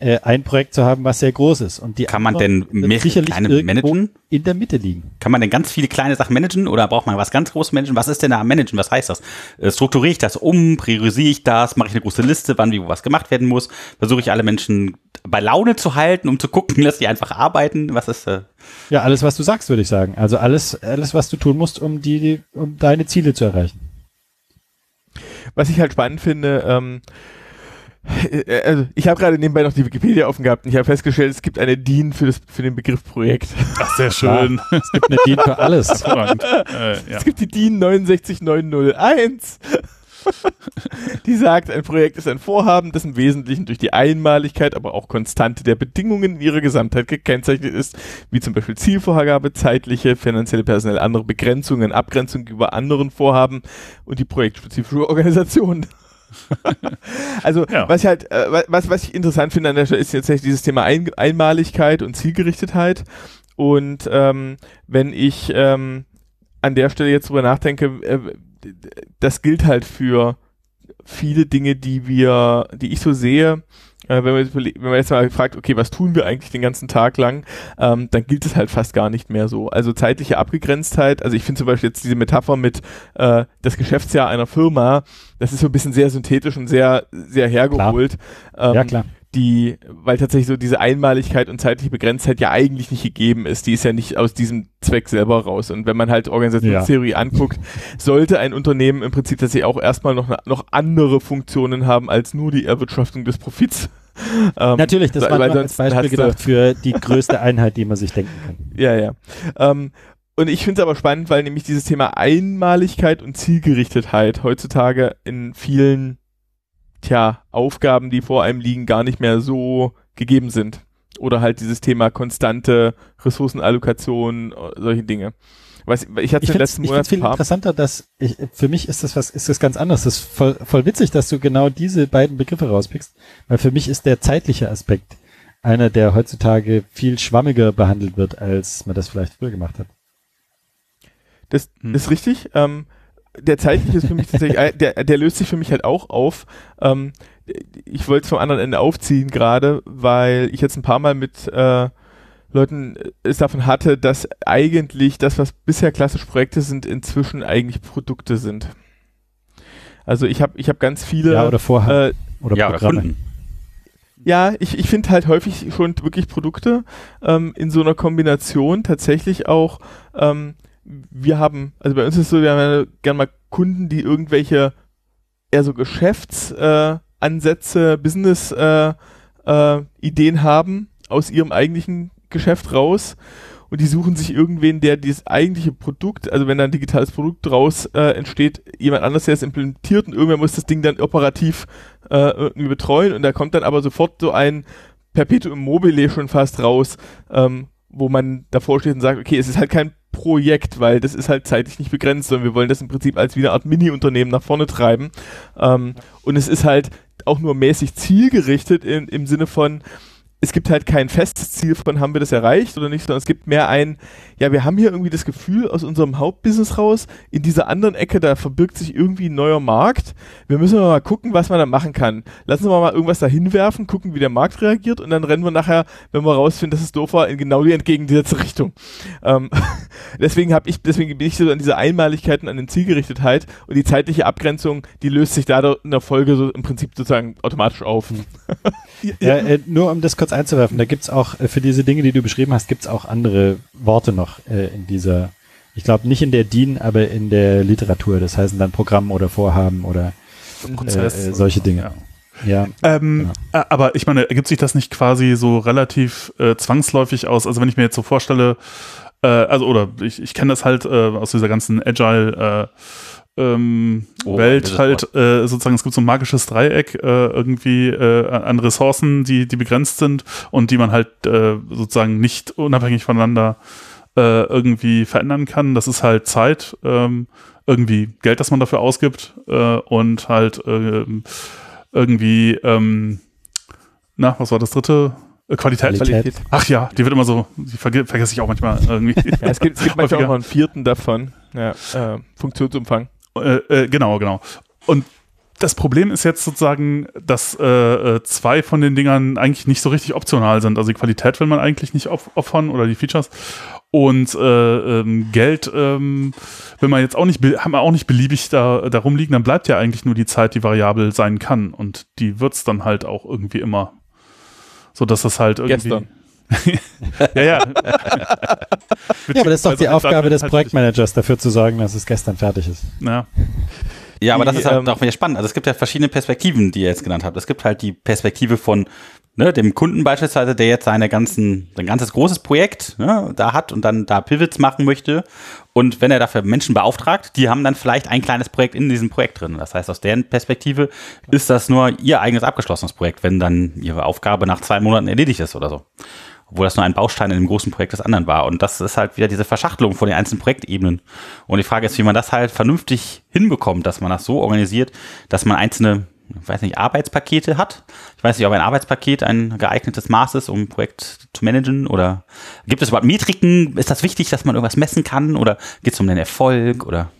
S4: äh, ein Projekt zu haben, was sehr groß ist? Und die
S1: Kann man denn mehrere
S4: sicherlich
S1: kleine managen?
S4: in der Mitte liegen?
S1: Kann man denn ganz viele kleine Sachen managen oder braucht man was ganz großes managen? Was ist denn da am Managen? Was heißt das? Äh, Strukturiere ich das um? Priorisiere ich das? Mache ich eine große Liste, wann wie wo was gemacht werden muss? Versuche ich alle Menschen bei Laune zu halten, um zu gucken, dass die einfach arbeiten? Was ist äh,
S4: Ja, alles, was du sagst, würde ich sagen. Also alles, alles, was du tun musst, um die, um deine Ziele zu erreichen.
S3: Was ich halt spannend finde, ähm, äh, also ich habe gerade nebenbei noch die Wikipedia offen gehabt und ich habe festgestellt, es gibt eine DIN für, das, für den Begriff Projekt.
S2: Ach, sehr schön.
S4: Es gibt eine DIN für alles.
S2: Äh, ja.
S3: Es gibt die DIN 69901. Die sagt, ein Projekt ist ein Vorhaben, das im Wesentlichen durch die Einmaligkeit, aber auch Konstante der Bedingungen in ihrer Gesamtheit gekennzeichnet ist, wie zum Beispiel Zielvorgabe, zeitliche, finanzielle, personelle, andere Begrenzungen, Abgrenzung über anderen Vorhaben und die projektspezifische Organisation. also
S2: Ja.
S3: was ich halt, äh, wa- was, was ich interessant finde an der Stelle ist tatsächlich dieses Thema Ein Einmaligkeit und Zielgerichtetheit. Und ähm, wenn ich ähm, an der Stelle jetzt drüber nachdenke, äh, das gilt halt für viele Dinge, die wir, die ich so sehe, wenn, man wenn man jetzt mal fragt, okay, was tun wir eigentlich den ganzen Tag lang, ähm, dann gilt es halt fast gar nicht mehr so. Also zeitliche Abgegrenztheit, also ich finde zum Beispiel jetzt diese Metapher mit äh, das Geschäftsjahr einer Firma, das ist so ein bisschen sehr synthetisch und sehr, sehr hergeholt. Ähm,
S4: Ja, klar.
S3: Die, weil tatsächlich so diese Einmaligkeit und zeitliche Begrenztheit ja eigentlich nicht gegeben ist. Die ist ja nicht aus diesem Zweck selber raus. Und wenn man halt Organisationstheorie ja. anguckt, sollte ein Unternehmen im Prinzip tatsächlich auch erstmal noch, noch andere Funktionen haben als nur die Erwirtschaftung des Profits.
S4: Ähm, Natürlich, das war als Beispiel gedacht für die größte Einheit, die man sich denken kann.
S3: Ja, ja. Ähm, und ich finde es aber spannend, weil nämlich dieses Thema Einmaligkeit und Zielgerichtetheit heutzutage in vielen tja, Aufgaben, die vor einem liegen, gar nicht mehr so gegeben sind. Oder halt dieses Thema konstante Ressourcenallokation, solche Dinge.
S4: Weiß, ich hatte ich den letzten Monat viel interessanter, dass ich, für mich ist das was, ist das ganz anders. Das ist voll, voll witzig, dass du genau diese beiden Begriffe rauspickst, weil für mich ist der zeitliche Aspekt einer, der heutzutage viel schwammiger behandelt wird, als man das vielleicht früher gemacht hat.
S3: Das hm. ist richtig. Ähm, der zeitliche ist für mich tatsächlich, der, der löst sich für mich halt auch auf. Ähm, ich wollte es vom anderen Ende aufziehen gerade, weil ich jetzt ein paar Mal mit äh, Leuten es davon hatte, dass eigentlich das, was bisher klassisch Projekte sind, inzwischen eigentlich Produkte sind. Also ich habe ich hab ganz viele
S4: ja, oder Vorhaben
S1: äh, oder ja, Programme.
S3: Ja, ich, ich finde halt häufig schon wirklich Produkte ähm, in so einer Kombination tatsächlich auch ähm, wir haben, also bei uns ist es so, wir haben ja gerne mal Kunden, die irgendwelche eher so Geschäftsansätze, äh, Business-Ideen äh, äh, haben aus ihrem eigentlichen Geschäft raus. Und die suchen sich irgendwen, der dieses eigentliche Produkt, also wenn da ein digitales Produkt draus äh, entsteht, jemand anders, der es implementiert und irgendwer muss das Ding dann operativ äh, irgendwie betreuen. Und da kommt dann aber sofort so ein Perpetuum mobile schon fast raus, ähm, wo man davor steht und sagt, okay, es ist halt kein Projekt, weil das ist halt zeitlich nicht begrenzt, sondern wir wollen das im Prinzip als wie eine Art Mini-Unternehmen nach vorne treiben. Ähm, und es ist halt auch nur mäßig zielgerichtet in, im Sinne von, es gibt halt kein festes Ziel von, haben wir das erreicht oder nicht, sondern es gibt mehr ein, ja, wir haben hier irgendwie das Gefühl aus unserem Hauptbusiness raus, in dieser anderen Ecke, da verbirgt sich irgendwie ein neuer Markt. Wir müssen mal gucken, was man da machen kann. Lassen wir mal irgendwas da hinwerfen, gucken, wie der Markt reagiert und dann rennen wir nachher, wenn wir rausfinden, dass es doof war, in genau die entgegengesetzte Richtung. Ähm, deswegen habe ich, deswegen bin ich so an diese Einmaligkeiten, an den Zielgerichtetheit und die zeitliche Abgrenzung, die löst sich da in der Folge so im Prinzip sozusagen automatisch auf.
S4: ja, äh, nur um das kurz kurz einzuwerfen, da gibt's auch, äh, für diese Dinge, die du beschrieben hast, gibt's auch andere Worte noch äh, in dieser, ich glaube nicht in der DIN, aber in der Literatur. Das heißen dann Programm oder Vorhaben oder äh, äh, solche Dinge. Ja.
S2: Ja. Ähm, genau. Aber ich meine, ergibt sich das nicht quasi so relativ äh, zwangsläufig aus? Also wenn ich mir jetzt so vorstelle, äh, also oder ich, ich kenne das halt äh, aus dieser ganzen Agile äh, ähm, oh, Welt halt äh, sozusagen, es gibt so ein magisches Dreieck äh, irgendwie äh, an Ressourcen, die, die begrenzt sind und die man halt äh, sozusagen nicht unabhängig voneinander äh, irgendwie verändern kann. Das ist halt Zeit, ähm, irgendwie Geld, das man dafür ausgibt äh, und halt äh, irgendwie, ähm, na, was war das dritte? Qualität. Qualität. Ach ja, die wird immer so, die verge vergesse ich auch manchmal irgendwie.
S3: Ja, es gibt, es gibt manchmal auch noch einen vierten davon. Ja, äh, Funktionsumfang.
S2: Äh, äh, genau, genau. Und das Problem ist jetzt sozusagen, dass äh, äh, zwei von den Dingern eigentlich nicht so richtig optional sind. Also die Qualität will man eigentlich nicht opfern oder die Features. Und äh, ähm, Geld ähm, will man jetzt auch nicht, haben wir auch nicht beliebig da, da rumliegen, dann bleibt ja eigentlich nur die Zeit, die variabel sein kann. Und die wird's dann halt auch irgendwie immer. So dass das halt irgendwie. Gestern.
S4: ja, ja. ja, aber das ist doch die Aufgabe des halt Projektmanagers, dafür zu sorgen, dass es gestern fertig ist.
S1: Ja. Ja, aber das ist halt ähm, auch wieder spannend. Also es gibt ja verschiedene Perspektiven, die ihr jetzt genannt habt. Es gibt halt die Perspektive von ne, dem Kunden beispielsweise, der jetzt seine ganzen, sein ganzes großes Projekt ne, da hat und dann da Pivots machen möchte. Und wenn er dafür Menschen beauftragt, die haben dann vielleicht ein kleines Projekt in diesem Projekt drin. Das heißt, aus deren Perspektive ist das nur ihr eigenes abgeschlossenes Projekt, wenn dann ihre Aufgabe nach zwei Monaten erledigt ist oder so obwohl das nur ein Baustein in dem großen Projekt des anderen war. Und das ist halt wieder diese Verschachtelung von den einzelnen Projektebenen. Und die Frage ist, wie man das halt vernünftig hinbekommt, dass man das so organisiert, dass man einzelne, weiß nicht, Arbeitspakete hat. Ich weiß nicht, ob ein Arbeitspaket ein geeignetes Maß ist, um ein Projekt zu managen. Oder gibt es überhaupt Metriken? Ist das wichtig, dass man irgendwas messen kann? Oder geht es um den Erfolg? Oder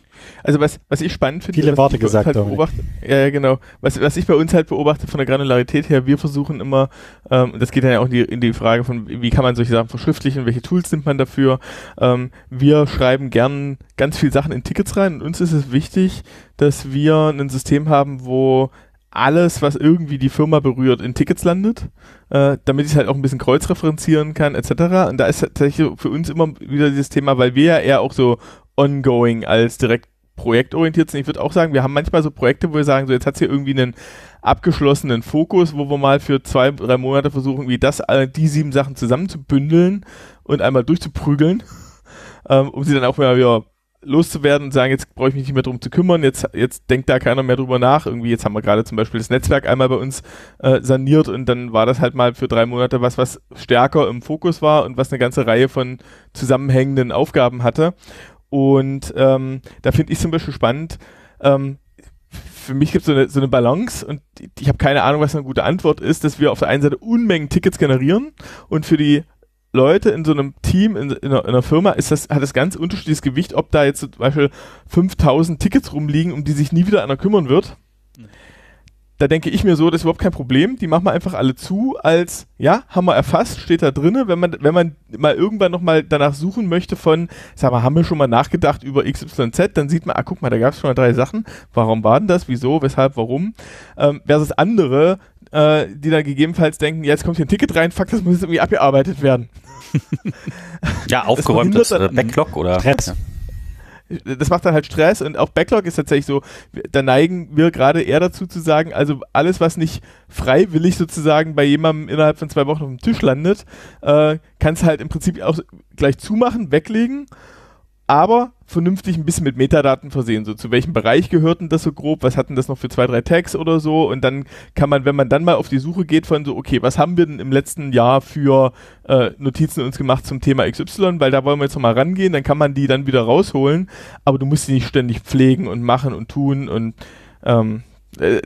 S3: also was, was ich spannend finde,
S4: viele Worte gesagt,
S3: halt beobachte, ja genau, was, was ich bei uns halt beobachte von der Granularität her, wir versuchen immer, ähm, das geht dann ja auch in die, in die Frage von, wie kann man solche Sachen verschriftlichen, welche Tools nimmt man dafür. Ähm, wir schreiben gern ganz viele Sachen in Tickets rein und uns ist es wichtig, dass wir ein System haben, wo alles, was irgendwie die Firma berührt, in Tickets landet, äh, damit ich es halt auch ein bisschen kreuzreferenzieren kann, etc. Und da ist tatsächlich für uns immer wieder dieses Thema, weil wir ja eher auch so ongoing als direkt projektorientiert sind. Ich würde auch sagen, wir haben manchmal so Projekte, wo wir sagen, so jetzt hat es hier irgendwie einen abgeschlossenen Fokus, wo wir mal für zwei, drei Monate versuchen, wie das, die sieben Sachen zusammenzubündeln und einmal durchzuprügeln, ähm, um sie dann auch mal wieder loszuwerden und sagen, jetzt brauche ich mich nicht mehr drum zu kümmern, jetzt, jetzt denkt da keiner mehr drüber nach. Irgendwie, jetzt haben wir gerade zum Beispiel das Netzwerk einmal bei uns äh, saniert und dann war das halt mal für drei Monate was, was stärker im Fokus war und was eine ganze Reihe von zusammenhängenden Aufgaben hatte. Und ähm, da finde ich zum Beispiel spannend, ähm, für mich gibt es so eine, so eine Balance und ich habe keine Ahnung, was eine gute Antwort ist, dass wir auf der einen Seite Unmengen Tickets generieren und für die Leute in so einem Team, in, in, einer, in einer, Firma, ist das, hat das ganz unterschiedliches Gewicht, ob da jetzt zum Beispiel 5000 Tickets rumliegen, um die sich nie wieder einer kümmern wird da denke ich mir so, das ist überhaupt kein Problem. Die machen wir einfach alle zu, als ja, haben wir erfasst, steht da drinne. Wenn man, wenn man mal irgendwann nochmal danach suchen möchte von, sag mal, haben wir schon mal nachgedacht über XYZ, dann sieht man, ah, guck mal, da gab es schon mal drei Sachen. Warum war denn das? Wieso? Weshalb? Warum? Ähm, versus andere, äh, die dann gegebenenfalls denken, ja, jetzt kommt hier ein Ticket rein, fuck, das muss jetzt irgendwie abgearbeitet werden.
S1: ja, aufgeräumtes äh, Backlog oder?
S3: Stress. Ja das macht dann halt Stress und auch Backlog ist tatsächlich so, da neigen wir gerade eher dazu zu sagen, also alles, was nicht freiwillig sozusagen bei jemandem innerhalb von zwei Wochen auf dem Tisch landet, äh, kannst halt im Prinzip auch gleich zumachen, weglegen. Aber vernünftig ein bisschen mit Metadaten versehen. So, zu welchem Bereich gehört denn das so grob? Was hatten das noch für zwei, drei Tags oder so? Und dann kann man, wenn man dann mal auf die Suche geht von so, okay, was haben wir denn im letzten Jahr für äh, Notizen uns gemacht zum Thema XY? Weil da wollen wir jetzt nochmal rangehen, dann kann man die dann wieder rausholen, aber du musst sie nicht ständig pflegen und machen und tun und ähm, äh,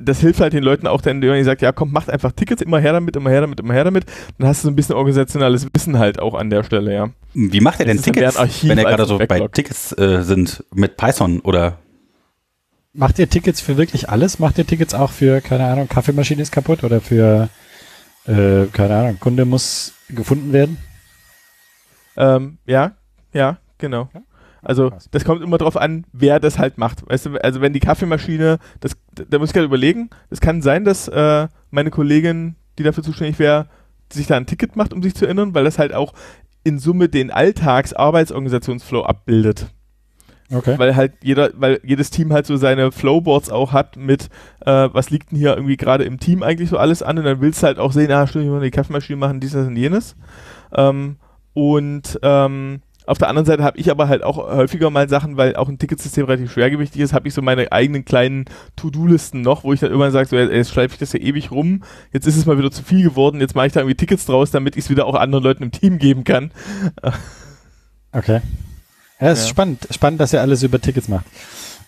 S3: das hilft halt den Leuten auch dann, wenn ihr sagt, ja komm, macht einfach Tickets, immer her damit, immer her damit, immer her damit, dann hast du so ein bisschen organisationales Wissen halt auch an der Stelle, ja.
S1: Wie macht ihr denn Tickets, wenn ihr gerade so Backlog. bei Tickets äh, sind, mit Python oder?
S4: Macht ihr Tickets für wirklich alles? Macht ihr Tickets auch für, keine Ahnung, Kaffeemaschine ist kaputt oder für, äh, keine Ahnung, Kunde muss gefunden werden?
S3: Ähm, ja, ja, genau. Ja? Also das kommt immer drauf an, wer das halt macht. Weißt du, also wenn die Kaffeemaschine, das, da muss ich gerade überlegen, es kann sein, dass äh, meine Kollegin, die dafür zuständig wäre, sich da ein Ticket macht, um sich zu erinnern, weil das halt auch in Summe den Alltags-Arbeitsorganisationsflow abbildet. Okay. Weil halt jeder, weil jedes Team halt so seine Flowboards auch hat mit, äh, was liegt denn hier irgendwie gerade im Team eigentlich so alles an und dann willst du halt auch sehen, ah, stimmt, ich muss die Kaffeemaschine machen, dies, das und jenes. Ähm, und ähm, auf der anderen Seite habe ich aber halt auch häufiger mal Sachen, weil auch ein Ticketsystem relativ schwergewichtig ist, habe ich so meine eigenen kleinen To-Do-Listen noch, wo ich dann irgendwann sage, so, jetzt schleife ich das ja ewig rum, jetzt ist es mal wieder zu viel geworden, jetzt mache ich da irgendwie Tickets draus, damit ich es wieder auch anderen Leuten im Team geben kann.
S4: Okay. Ja, es ist ja. spannend, spannend, dass ihr alles über Tickets macht.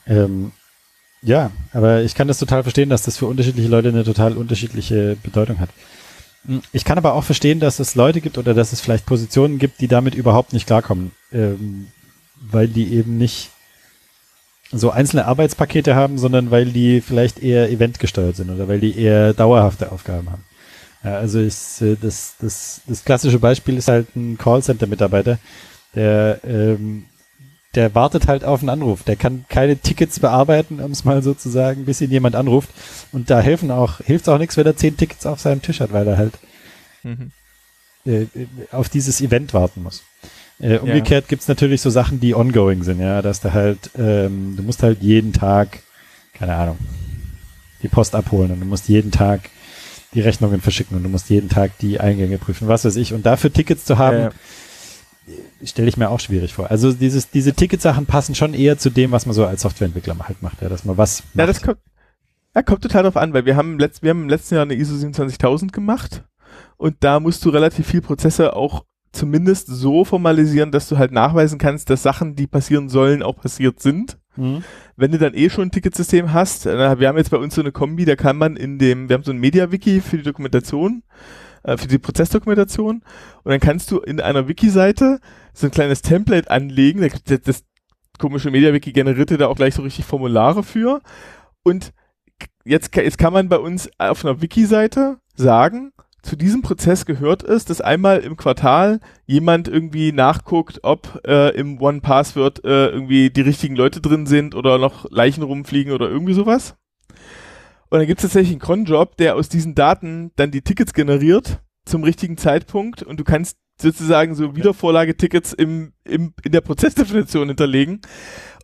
S4: Ähm, ja, aber ich kann das total verstehen, dass das für unterschiedliche Leute eine total unterschiedliche Bedeutung hat. Ich kann aber auch verstehen, dass es Leute gibt oder dass es vielleicht Positionen gibt, die damit überhaupt nicht klarkommen, ähm, weil die eben nicht so einzelne Arbeitspakete haben, sondern weil die vielleicht eher eventgesteuert sind oder weil die eher dauerhafte Aufgaben haben. Ja, also ist, äh, das, das, das klassische Beispiel ist halt ein Callcenter-Mitarbeiter, der ähm, der wartet halt auf einen Anruf. Der kann keine Tickets bearbeiten, um es mal so zu sagen, bis ihn jemand anruft. Und da helfen auch, hilft auch nichts, wenn er zehn Tickets auf seinem Tisch hat, weil er halt mhm. äh, auf dieses Event warten muss. Äh, umgekehrt ja. gibt's natürlich so Sachen, die ongoing sind, ja, dass du halt, ähm, du musst halt jeden Tag, keine Ahnung, die Post abholen und du musst jeden Tag die Rechnungen verschicken und du musst jeden Tag die Eingänge prüfen, was weiß ich. Und dafür Tickets zu haben, ja, ja stelle ich mir auch schwierig vor. Also dieses, diese Ticketsachen passen schon eher zu dem, was man so als Softwareentwickler halt macht, ja, dass man was macht.
S3: Ja, das kommt, ja, kommt total drauf an, weil wir haben, letzt, wir haben im letzten Jahr eine ISO 27000 gemacht und da musst du relativ viel Prozesse auch zumindest so formalisieren, dass du halt nachweisen kannst, dass Sachen, die passieren sollen, auch passiert sind. Mhm. Wenn du dann eh schon ein Ticketsystem hast, äh, wir haben jetzt bei uns so eine Kombi, da kann man in dem, wir haben so ein Media-Wiki für die Dokumentation, äh, für die Prozessdokumentation. Und dann kannst du in einer Wiki-Seite so ein kleines Template anlegen. Das, das komische MediaWiki generierte da auch gleich so richtig Formulare für. Und jetzt, jetzt kann man bei uns auf einer Wiki-Seite sagen, zu diesem Prozess gehört es, dass einmal im Quartal jemand irgendwie nachguckt, ob äh, im One Password äh, irgendwie die richtigen Leute drin sind oder noch Leichen rumfliegen oder irgendwie sowas. Und dann gibt es tatsächlich einen Cronjob, der aus diesen Daten dann die Tickets generiert zum richtigen Zeitpunkt und du kannst sozusagen so Wiedervorlagetickets im, im, in der Prozessdefinition hinterlegen.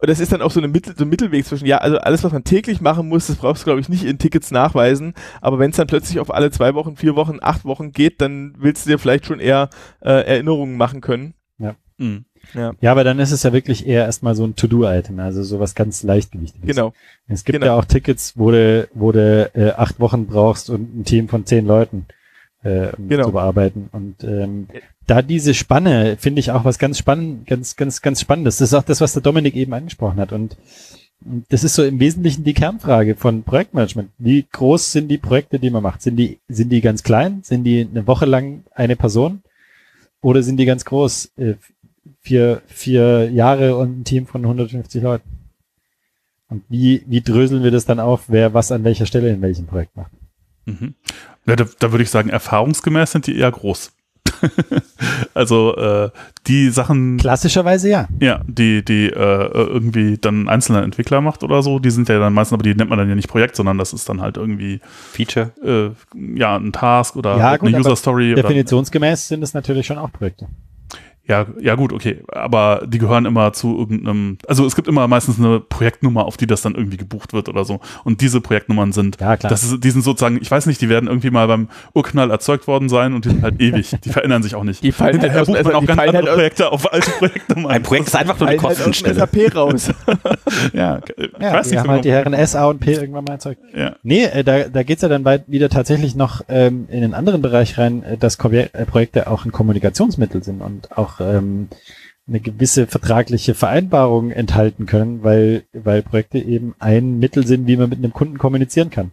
S3: Und das ist dann auch so, eine Mittel, so ein Mittelweg zwischen, ja, also alles, was man täglich machen muss, das brauchst du, glaube ich, nicht in Tickets nachweisen. Aber wenn es dann plötzlich auf alle zwei Wochen, vier Wochen, acht Wochen geht, dann willst du dir vielleicht schon eher äh, Erinnerungen machen können.
S2: Mhm.
S3: Ja.
S4: Ja, aber dann ist es ja wirklich eher erstmal so ein To-Do-Item, also sowas ganz leichtgewichtiges.
S3: Genau.
S4: Es gibt
S3: Genau.
S4: ja auch Tickets, wo du, wo du äh, acht Wochen brauchst und ein Team von zehn Leuten äh, um
S3: Genau.
S4: zu bearbeiten. Und ähm, da diese Spanne finde ich auch was ganz spannend, ganz, ganz, ganz Spannendes. Das ist auch das, was der Dominik eben angesprochen hat. Und und das ist so im Wesentlichen die Kernfrage von Projektmanagement. Wie groß sind die Projekte, die man macht? Sind die, sind die ganz klein? Sind die eine Woche lang eine Person? Oder sind die ganz groß? Vier, vier Jahre und ein Team von 150 Leuten? Und wie, wie dröseln wir das dann auf, wer was an welcher Stelle in welchem Projekt macht?
S2: Mhm. Ja, da, da würde ich sagen, erfahrungsgemäß sind die eher groß. also äh, die Sachen,
S4: Klassischerweise ja.
S2: ja, die, die äh, irgendwie dann ein einzelner Entwickler macht oder so, die sind ja dann meistens, aber die nennt man dann ja nicht Projekt, sondern das ist dann halt irgendwie
S1: Feature.
S2: äh, ja ein Task oder
S4: Ja, gut,
S2: eine User Story. Oder,
S4: Definitionsgemäß sind es natürlich schon auch Projekte.
S2: Ja, ja gut, okay, aber die gehören immer zu irgendeinem, also es gibt immer meistens eine Projektnummer, auf die das dann irgendwie gebucht wird oder so. Und diese Projektnummern sind,
S4: Ja, klar.
S2: das ist, die sind sozusagen, ich weiß nicht, die werden irgendwie mal beim Urknall erzeugt worden sein und die sind halt ewig. Die verändern sich auch nicht.
S3: Die fallen halt
S2: Hinterher
S3: aus,
S2: bucht man
S3: also
S2: auch
S3: die
S2: ganz andere
S3: halt aus,
S2: Projekte auf alte Projektnummern.
S1: Ein Projekt ist einfach nur eine
S3: halt aus
S1: Kostenstelle.
S3: SAP raus.
S2: Ja, ich
S4: Ja,
S2: weiß
S4: die
S2: nicht
S4: haben halt die. Herren S, A und P irgendwann mal erzeugt.
S2: Ja.
S4: Nee, äh, da, da geht's ja dann weit wieder tatsächlich noch ähm, in einen anderen Bereich rein, äh, dass Ko äh, Projekte auch ein Kommunikationsmittel sind und auch ähm, eine gewisse vertragliche Vereinbarung enthalten können, weil, weil Projekte eben ein Mittel sind, wie man mit einem Kunden kommunizieren kann.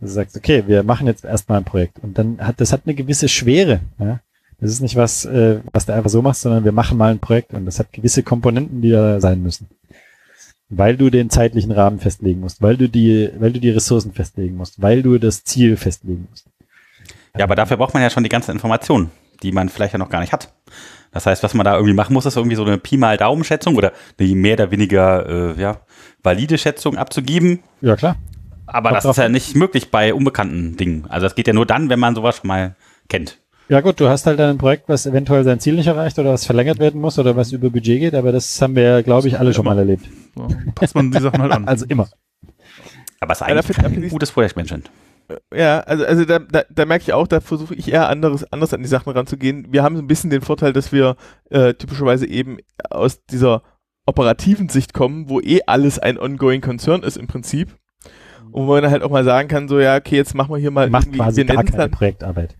S4: Du sagst, okay, wir machen jetzt erstmal ein Projekt und dann hat das hat eine gewisse Schwere. Ja? Das ist nicht was, äh, was du einfach so machst, sondern wir machen mal ein Projekt und das hat gewisse Komponenten, die da sein müssen. Weil du den zeitlichen Rahmen festlegen musst, weil du die, weil du die Ressourcen festlegen musst, weil du das Ziel festlegen musst.
S1: Ja, aber dafür braucht man ja schon die ganzen Informationen, die man vielleicht ja noch gar nicht hat. Das heißt, was man da irgendwie machen muss, ist irgendwie so eine Pi mal Daumen-Schätzung oder eine mehr oder weniger äh, ja, valide Schätzung abzugeben.
S4: Ja, klar.
S1: Aber
S4: Kommt
S1: das
S4: drauf
S1: ist ja nicht möglich bei unbekannten Dingen. Also das geht ja nur dann, wenn man sowas schon mal kennt.
S4: Ja gut, du hast halt dann ein Projekt, was eventuell sein Ziel nicht erreicht oder was verlängert werden muss oder was über Budget geht, aber das haben wir ja, glaube ich, alle schon
S2: Immer.
S4: mal erlebt.
S2: So, passt man die Sachen halt an.
S4: Also immer.
S1: Aber es ist
S3: Ja,
S1: eigentlich
S3: dafür ist-
S1: gutes Projektmanagement.
S3: Ja, also, also da, da, da merke ich auch, da versuche ich eher anderes, anders an die Sachen ranzugehen. Wir haben so ein bisschen den Vorteil, dass wir äh, typischerweise eben aus dieser operativen Sicht kommen, wo eh alles ein ongoing Concern ist im Prinzip. Und wo man dann halt auch mal sagen kann, so ja, okay, jetzt machen wir hier mal
S4: Macht quasi
S3: wir
S4: gar keine
S3: dann,
S4: Projektarbeit.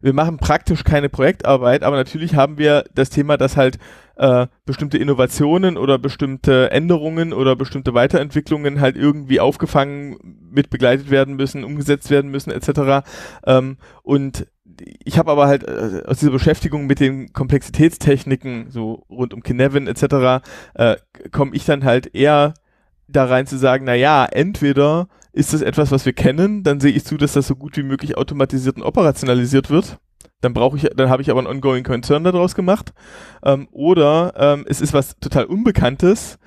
S3: wir machen praktisch keine Projektarbeit, aber natürlich haben wir das Thema, dass halt äh, bestimmte Innovationen oder bestimmte Änderungen oder bestimmte Weiterentwicklungen halt irgendwie aufgefangen, mit begleitet werden müssen, umgesetzt werden müssen, etc. Ähm, und ich habe aber halt äh, aus dieser Beschäftigung mit den Komplexitätstechniken, so rund um Kinevin etc., äh, komme ich dann halt eher da rein zu sagen, na ja, entweder ist das etwas, was wir kennen, dann sehe ich zu, dass das so gut wie möglich automatisiert und operationalisiert wird. Dann brauche ich, dann habe ich aber einen ongoing Concern daraus gemacht. Ähm, oder ähm, es ist was total Unbekanntes.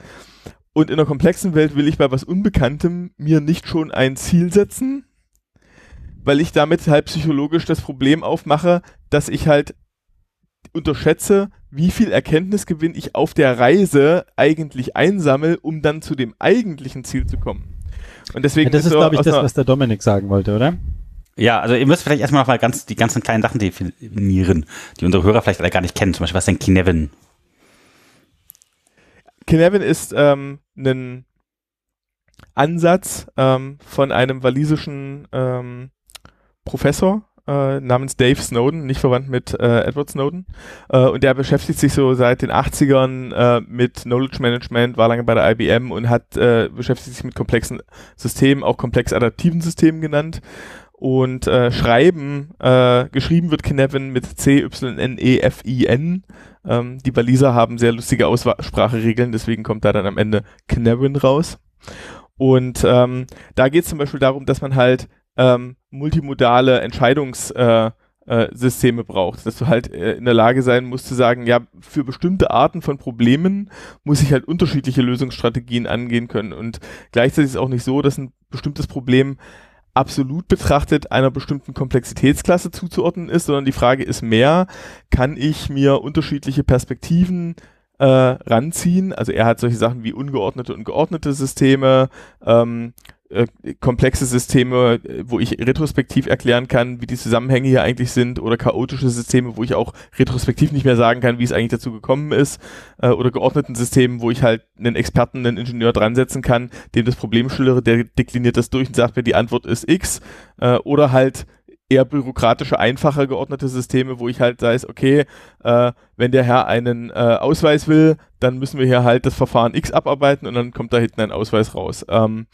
S3: Und in einer komplexen Welt will ich bei was Unbekanntem mir nicht schon ein Ziel setzen, weil ich damit halt psychologisch das Problem aufmache, dass ich halt unterschätze, wie viel Erkenntnisgewinn ich auf der Reise eigentlich einsammle, um dann zu dem eigentlichen Ziel zu kommen. Und deswegen
S4: Ja, das ist,
S3: so
S4: glaube ich, das, was der Dominik sagen wollte, oder?
S1: Ja, also ihr müsst vielleicht erstmal noch mal ganz, die ganzen kleinen Sachen definieren, die unsere Hörer vielleicht alle gar nicht kennen. Zum Beispiel, was ist denn Kinevin?
S3: Kinevin ist ähm, ein Ansatz ähm, von einem walisischen ähm, Professor äh, namens Dave Snowden, nicht verwandt mit äh, Edward Snowden. Äh, und der beschäftigt sich so seit den 80ern äh, mit Knowledge Management, war lange bei der IBM und hat äh, beschäftigt sich mit komplexen Systemen, auch komplex adaptiven Systemen genannt. Und äh, schreiben, äh, geschrieben wird Kinevin mit C-Y-N-E-F-I-N. Ähm, die Waliser haben sehr lustige Ausspracheregeln, deswegen kommt da dann am Ende Knevin raus. Und ähm, da geht es zum Beispiel darum, dass man halt ähm, multimodale Entscheidungssysteme äh, Systeme braucht, dass du halt äh, in der Lage sein musst zu sagen, ja, für bestimmte Arten von Problemen muss ich halt unterschiedliche Lösungsstrategien angehen können und gleichzeitig ist es auch nicht so, dass ein bestimmtes Problem absolut betrachtet einer bestimmten Komplexitätsklasse zuzuordnen ist, sondern die Frage ist mehr, kann ich mir unterschiedliche Perspektiven äh, ranziehen? Also er hat solche Sachen wie ungeordnete und geordnete Systeme, ähm, äh, komplexe Systeme, äh, wo ich retrospektiv erklären kann, wie die Zusammenhänge hier eigentlich sind, oder chaotische Systeme, wo ich auch retrospektiv nicht mehr sagen kann, wie es eigentlich dazu gekommen ist, äh, oder geordneten Systemen, wo ich halt einen Experten, einen Ingenieur dran setzen kann, dem das Problem schildere, der dekliniert das durch und sagt mir, die Antwort ist X, äh, oder halt eher bürokratische, einfacher geordnete Systeme, wo ich halt weiß, okay, äh, wenn der Herr einen äh, Ausweis will, dann müssen wir hier halt das Verfahren X abarbeiten und dann kommt da hinten ein Ausweis raus. Ähm,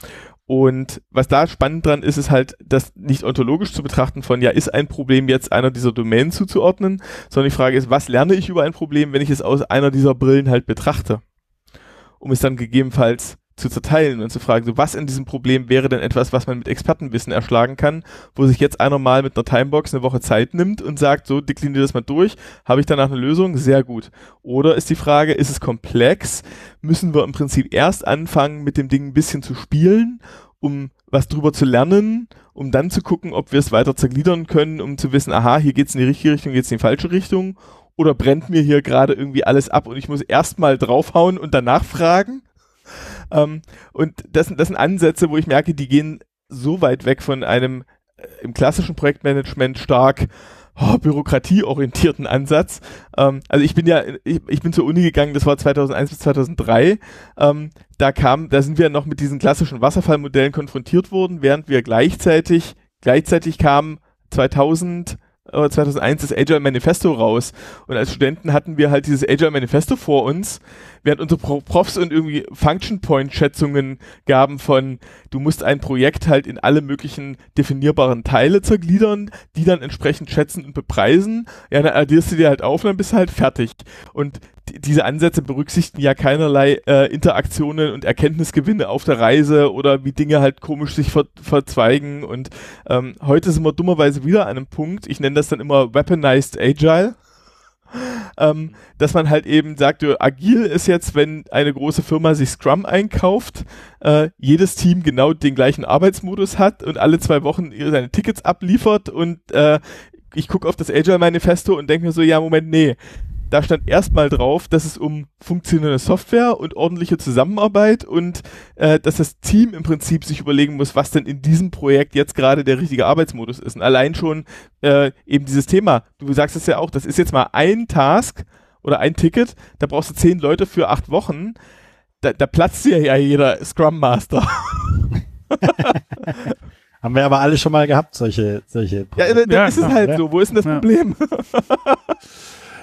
S3: und was da spannend dran ist, ist halt, das nicht ontologisch zu betrachten von, ja, ist ein Problem jetzt einer dieser Domänen zuzuordnen, sondern die Frage ist, was lerne ich über ein Problem, wenn ich es aus einer dieser Brillen halt betrachte? Um es dann gegebenenfalls zu zerteilen und zu fragen, so was in diesem Problem wäre denn etwas, was man mit Expertenwissen erschlagen kann, wo sich jetzt einer mal mit einer Timebox eine Woche Zeit nimmt und sagt, so dekliniere das mal durch, habe ich danach eine Lösung? Sehr gut. Oder ist die Frage, ist es komplex? Müssen wir im Prinzip erst anfangen, mit dem Ding ein bisschen zu spielen, um was drüber zu lernen, um dann zu gucken, ob wir es weiter zergliedern können, um zu wissen, aha, hier geht es in die richtige Richtung, geht es in die falsche Richtung? Oder brennt mir hier gerade irgendwie alles ab und ich muss erstmal draufhauen und danach fragen? Ähm, und das, das sind Ansätze, wo ich merke, die gehen so weit weg von einem äh, im klassischen Projektmanagement stark oh, bürokratieorientierten Ansatz. Ähm, also ich bin ja, ich, ich, bin zur Uni gegangen, das war 2001 bis 2003. Ähm, da kam, da sind wir noch mit diesen klassischen Wasserfallmodellen konfrontiert worden, während wir gleichzeitig, gleichzeitig kamen 2000 2001 das Agile Manifesto raus. Und als Studenten hatten wir halt dieses Agile Manifesto vor uns, während unsere Profs und irgendwie Function Point Schätzungen gaben von, du musst ein Projekt halt in alle möglichen definierbaren Teile zergliedern, die dann entsprechend schätzen und bepreisen. Ja, dann addierst du dir halt auf und dann bist du halt fertig. Und diese Ansätze berücksichtigen ja keinerlei äh, Interaktionen und Erkenntnisgewinne auf der Reise oder wie Dinge halt komisch sich ver verzweigen. Und ähm, heute sind wir dummerweise wieder an einem Punkt, ich nenne das dann immer Weaponized Agile. Ähm, dass man halt eben sagt, agil ist jetzt, wenn eine große Firma sich Scrum einkauft, äh, jedes Team genau den gleichen Arbeitsmodus hat und alle zwei Wochen seine Tickets abliefert und äh, ich gucke auf das Agile Manifesto und denke mir so, ja, Moment, nee, da stand erstmal drauf, dass es um funktionierende Software und ordentliche Zusammenarbeit und äh, dass das Team im Prinzip sich überlegen muss, was denn in diesem Projekt jetzt gerade der richtige Arbeitsmodus ist. Und allein schon äh, eben dieses Thema, du sagst es ja auch, das ist jetzt mal ein Task oder ein Ticket, da brauchst du zehn Leute für acht Wochen. Da, da platzt dir ja jeder Scrum Master.
S4: Haben wir aber alle schon mal gehabt, solche, solche.
S3: Ja, dann ja, ist es halt so. Wo ist denn das ja. Problem?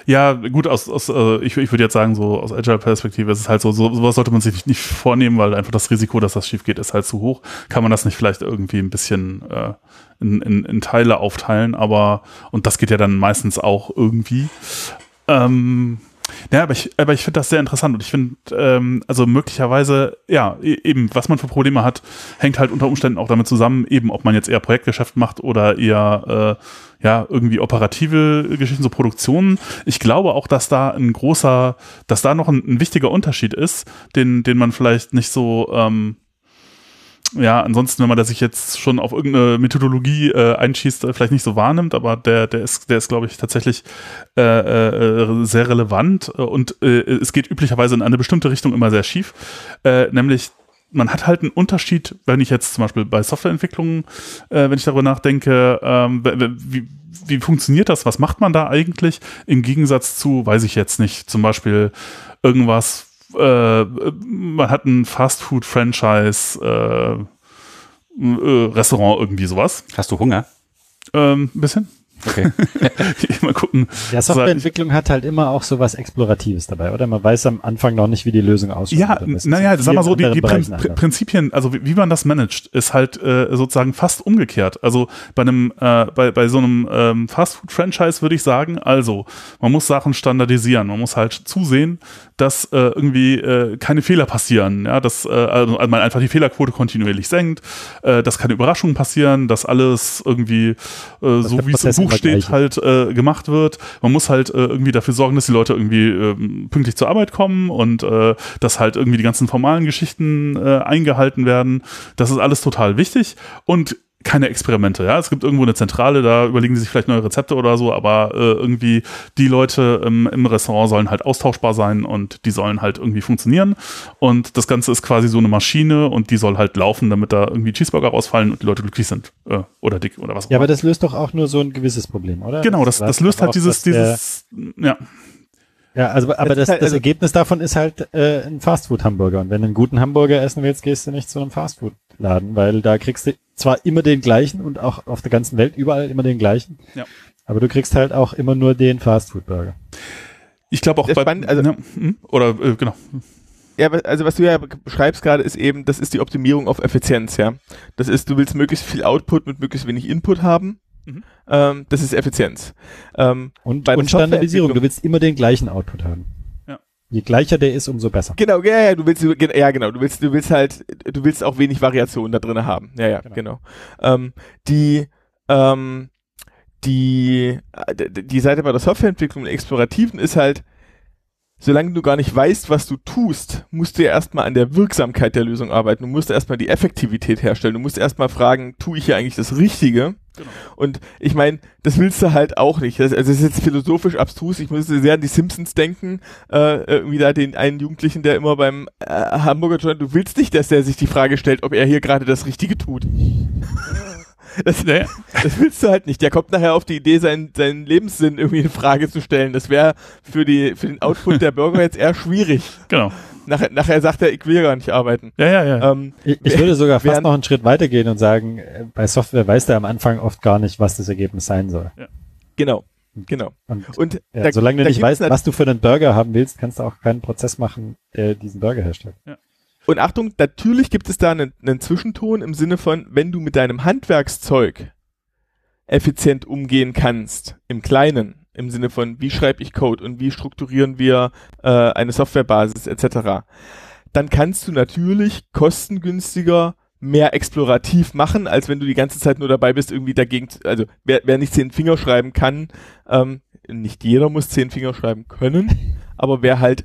S2: Ja, gut, aus, aus äh, ich, ich würde jetzt sagen, so aus Agile-Perspektive ist es halt so, so, sowas sollte man sich nicht, nicht vornehmen, weil einfach das Risiko, dass das schief geht, ist halt zu hoch. Kann man das nicht vielleicht irgendwie ein bisschen äh, in, in, in Teile aufteilen, aber und das geht ja dann meistens auch irgendwie. Ähm, ja, aber ich, aber ich finde das sehr interessant und ich finde, ähm, also möglicherweise, ja, e, eben, was man für Probleme hat, hängt halt unter Umständen auch damit zusammen, eben, ob man jetzt eher Projektgeschäft macht oder eher, äh, ja, irgendwie operative Geschichten, so Produktionen. Ich glaube auch, dass da ein großer, dass da noch ein, ein wichtiger Unterschied ist, den, den man vielleicht nicht so, ähm, ja, ansonsten, wenn man da sich jetzt schon auf irgendeine Methodologie äh, einschießt, äh, vielleicht nicht so wahrnimmt, aber der, der ist, der ist, glaube ich, tatsächlich äh, äh, sehr relevant und äh, es geht üblicherweise in eine bestimmte Richtung immer sehr schief, äh, nämlich man hat halt einen Unterschied, wenn ich jetzt zum Beispiel bei Softwareentwicklungen, wenn ich darüber nachdenke, ähm, wie, wie funktioniert das, was macht man da eigentlich, im Gegensatz zu, weiß ich jetzt nicht, zum Beispiel irgendwas, äh, man hat ein Fastfood-Franchise, äh, äh, Restaurant, irgendwie sowas.
S1: Hast du Hunger?
S2: Ähm, ein bisschen.
S1: Okay.
S4: mal gucken. Ja, Softwareentwicklung hat halt immer auch so was Exploratives dabei, oder? Man weiß am Anfang noch nicht, wie die Lösung aussieht.
S2: Ja, naja, sag mal so, die, die Prin Prinzipien, also wie, wie, man das managt, ist halt äh, sozusagen fast umgekehrt. Also bei einem, äh, bei, bei so einem ähm, Fastfood-Franchise würde ich sagen, also man muss Sachen standardisieren, man muss halt zusehen, dass äh, irgendwie äh, keine Fehler passieren, ja, dass äh, also man einfach die Fehlerquote kontinuierlich senkt, äh, dass keine Überraschungen passieren, dass alles irgendwie äh, so wie es im Buch Buch steht, halt äh, gemacht wird. Man muss halt äh, irgendwie dafür sorgen, dass die Leute irgendwie äh, pünktlich zur Arbeit kommen und äh, dass halt irgendwie die ganzen formalen Geschichten äh, eingehalten werden. Das ist alles total wichtig. Und keine Experimente, ja. Es gibt irgendwo eine Zentrale, da überlegen sie sich vielleicht neue Rezepte oder so, aber äh, irgendwie die Leute ähm, im Restaurant sollen halt austauschbar sein und die sollen halt irgendwie funktionieren. Und das Ganze ist quasi so eine Maschine und die soll halt laufen, damit da irgendwie Cheeseburger rausfallen und die Leute glücklich sind. Äh, oder dick oder was auch
S4: Ja, aber das löst doch auch nur so ein gewisses Problem, oder?
S2: genau, das, das löst halt dieses, dieses, ja,
S4: Ja, also, aber
S3: Das halt-
S4: das
S3: also-
S4: Ergebnis davon ist halt äh, ein Fastfood-Hamburger. Und wenn du einen guten Hamburger essen willst, gehst du nicht zu einem Fastfood-Laden, weil da kriegst du zwar immer den gleichen und auch auf der ganzen Welt überall immer den gleichen,
S2: Ja.
S4: aber du kriegst halt auch immer nur den Fastfood-Burger.
S2: ich glaube auch
S3: Das
S2: bei,
S3: spannend, also-
S2: ja, hm, oder äh, genau,
S3: Ja, aber- also was du ja beschreibst gerade ist eben, das ist die Optimierung auf Effizienz, ja. Das ist, du willst möglichst viel Output mit möglichst wenig Input haben.
S2: Mhm.
S3: Ähm, das ist Effizienz. Ähm,
S4: Und,
S3: Bei der
S4: und Standardisierung, du willst immer den gleichen Output haben. Je gleicher der ist, umso besser.
S3: genau, ja, ja, du willst, ja, genau, du willst, du willst halt, du willst auch wenig Variation da drin haben. Ja, ja,
S4: Genau.
S3: genau. Ähm, die, ähm, die, äh, die Seite bei der Softwareentwicklung und Explorativen ist halt, solange du gar nicht weißt, was du tust, musst du ja erstmal an der Wirksamkeit der Lösung arbeiten. Du musst erstmal die Effektivität herstellen. Du musst erstmal fragen, tue ich hier eigentlich das Richtige?
S2: Genau.
S3: Und ich meine, das willst du halt auch nicht. Das, also es ist jetzt philosophisch abstrus. Ich muss sehr an die Simpsons denken. Äh, irgendwie da den einen Jugendlichen, der immer beim äh, Hamburger Joint, du willst nicht, dass der sich die Frage stellt, ob er hier gerade das Richtige tut. Das,
S2: ja, ja.
S3: das willst du halt nicht. Der kommt nachher auf die Idee, seinen, seinen Lebenssinn irgendwie in Frage zu stellen. Das wäre für, die, für den Output der Bürger jetzt eher schwierig.
S2: genau,
S3: Nachher, nachher sagt er, ich will gar nicht arbeiten.
S2: ja, ja, ja,
S3: Ähm,
S4: Ich, ich würde sogar fast noch einen Schritt weitergehen und sagen, äh, bei Software weiß der am Anfang oft gar nicht, was das Ergebnis sein soll.
S3: genau, genau.
S4: Und
S3: Und
S4: ja,
S3: da-
S4: solange du nicht weißt, was du für einen Burger haben willst, kannst du auch keinen Prozess machen, der diesen Burger herstellt.
S3: Und Achtung, natürlich gibt es da einen, einen Zwischenton im Sinne von, wenn du mit deinem Handwerkszeug effizient umgehen kannst, im Kleinen, im Sinne von, wie schreibe ich Code und wie strukturieren wir äh, eine Softwarebasis etc., dann kannst du natürlich kostengünstiger mehr explorativ machen, als wenn du die ganze Zeit nur dabei bist, irgendwie dagegen, also wer, wer nicht zehn Finger schreiben kann, ähm, nicht jeder muss zehn Finger schreiben können, aber wer halt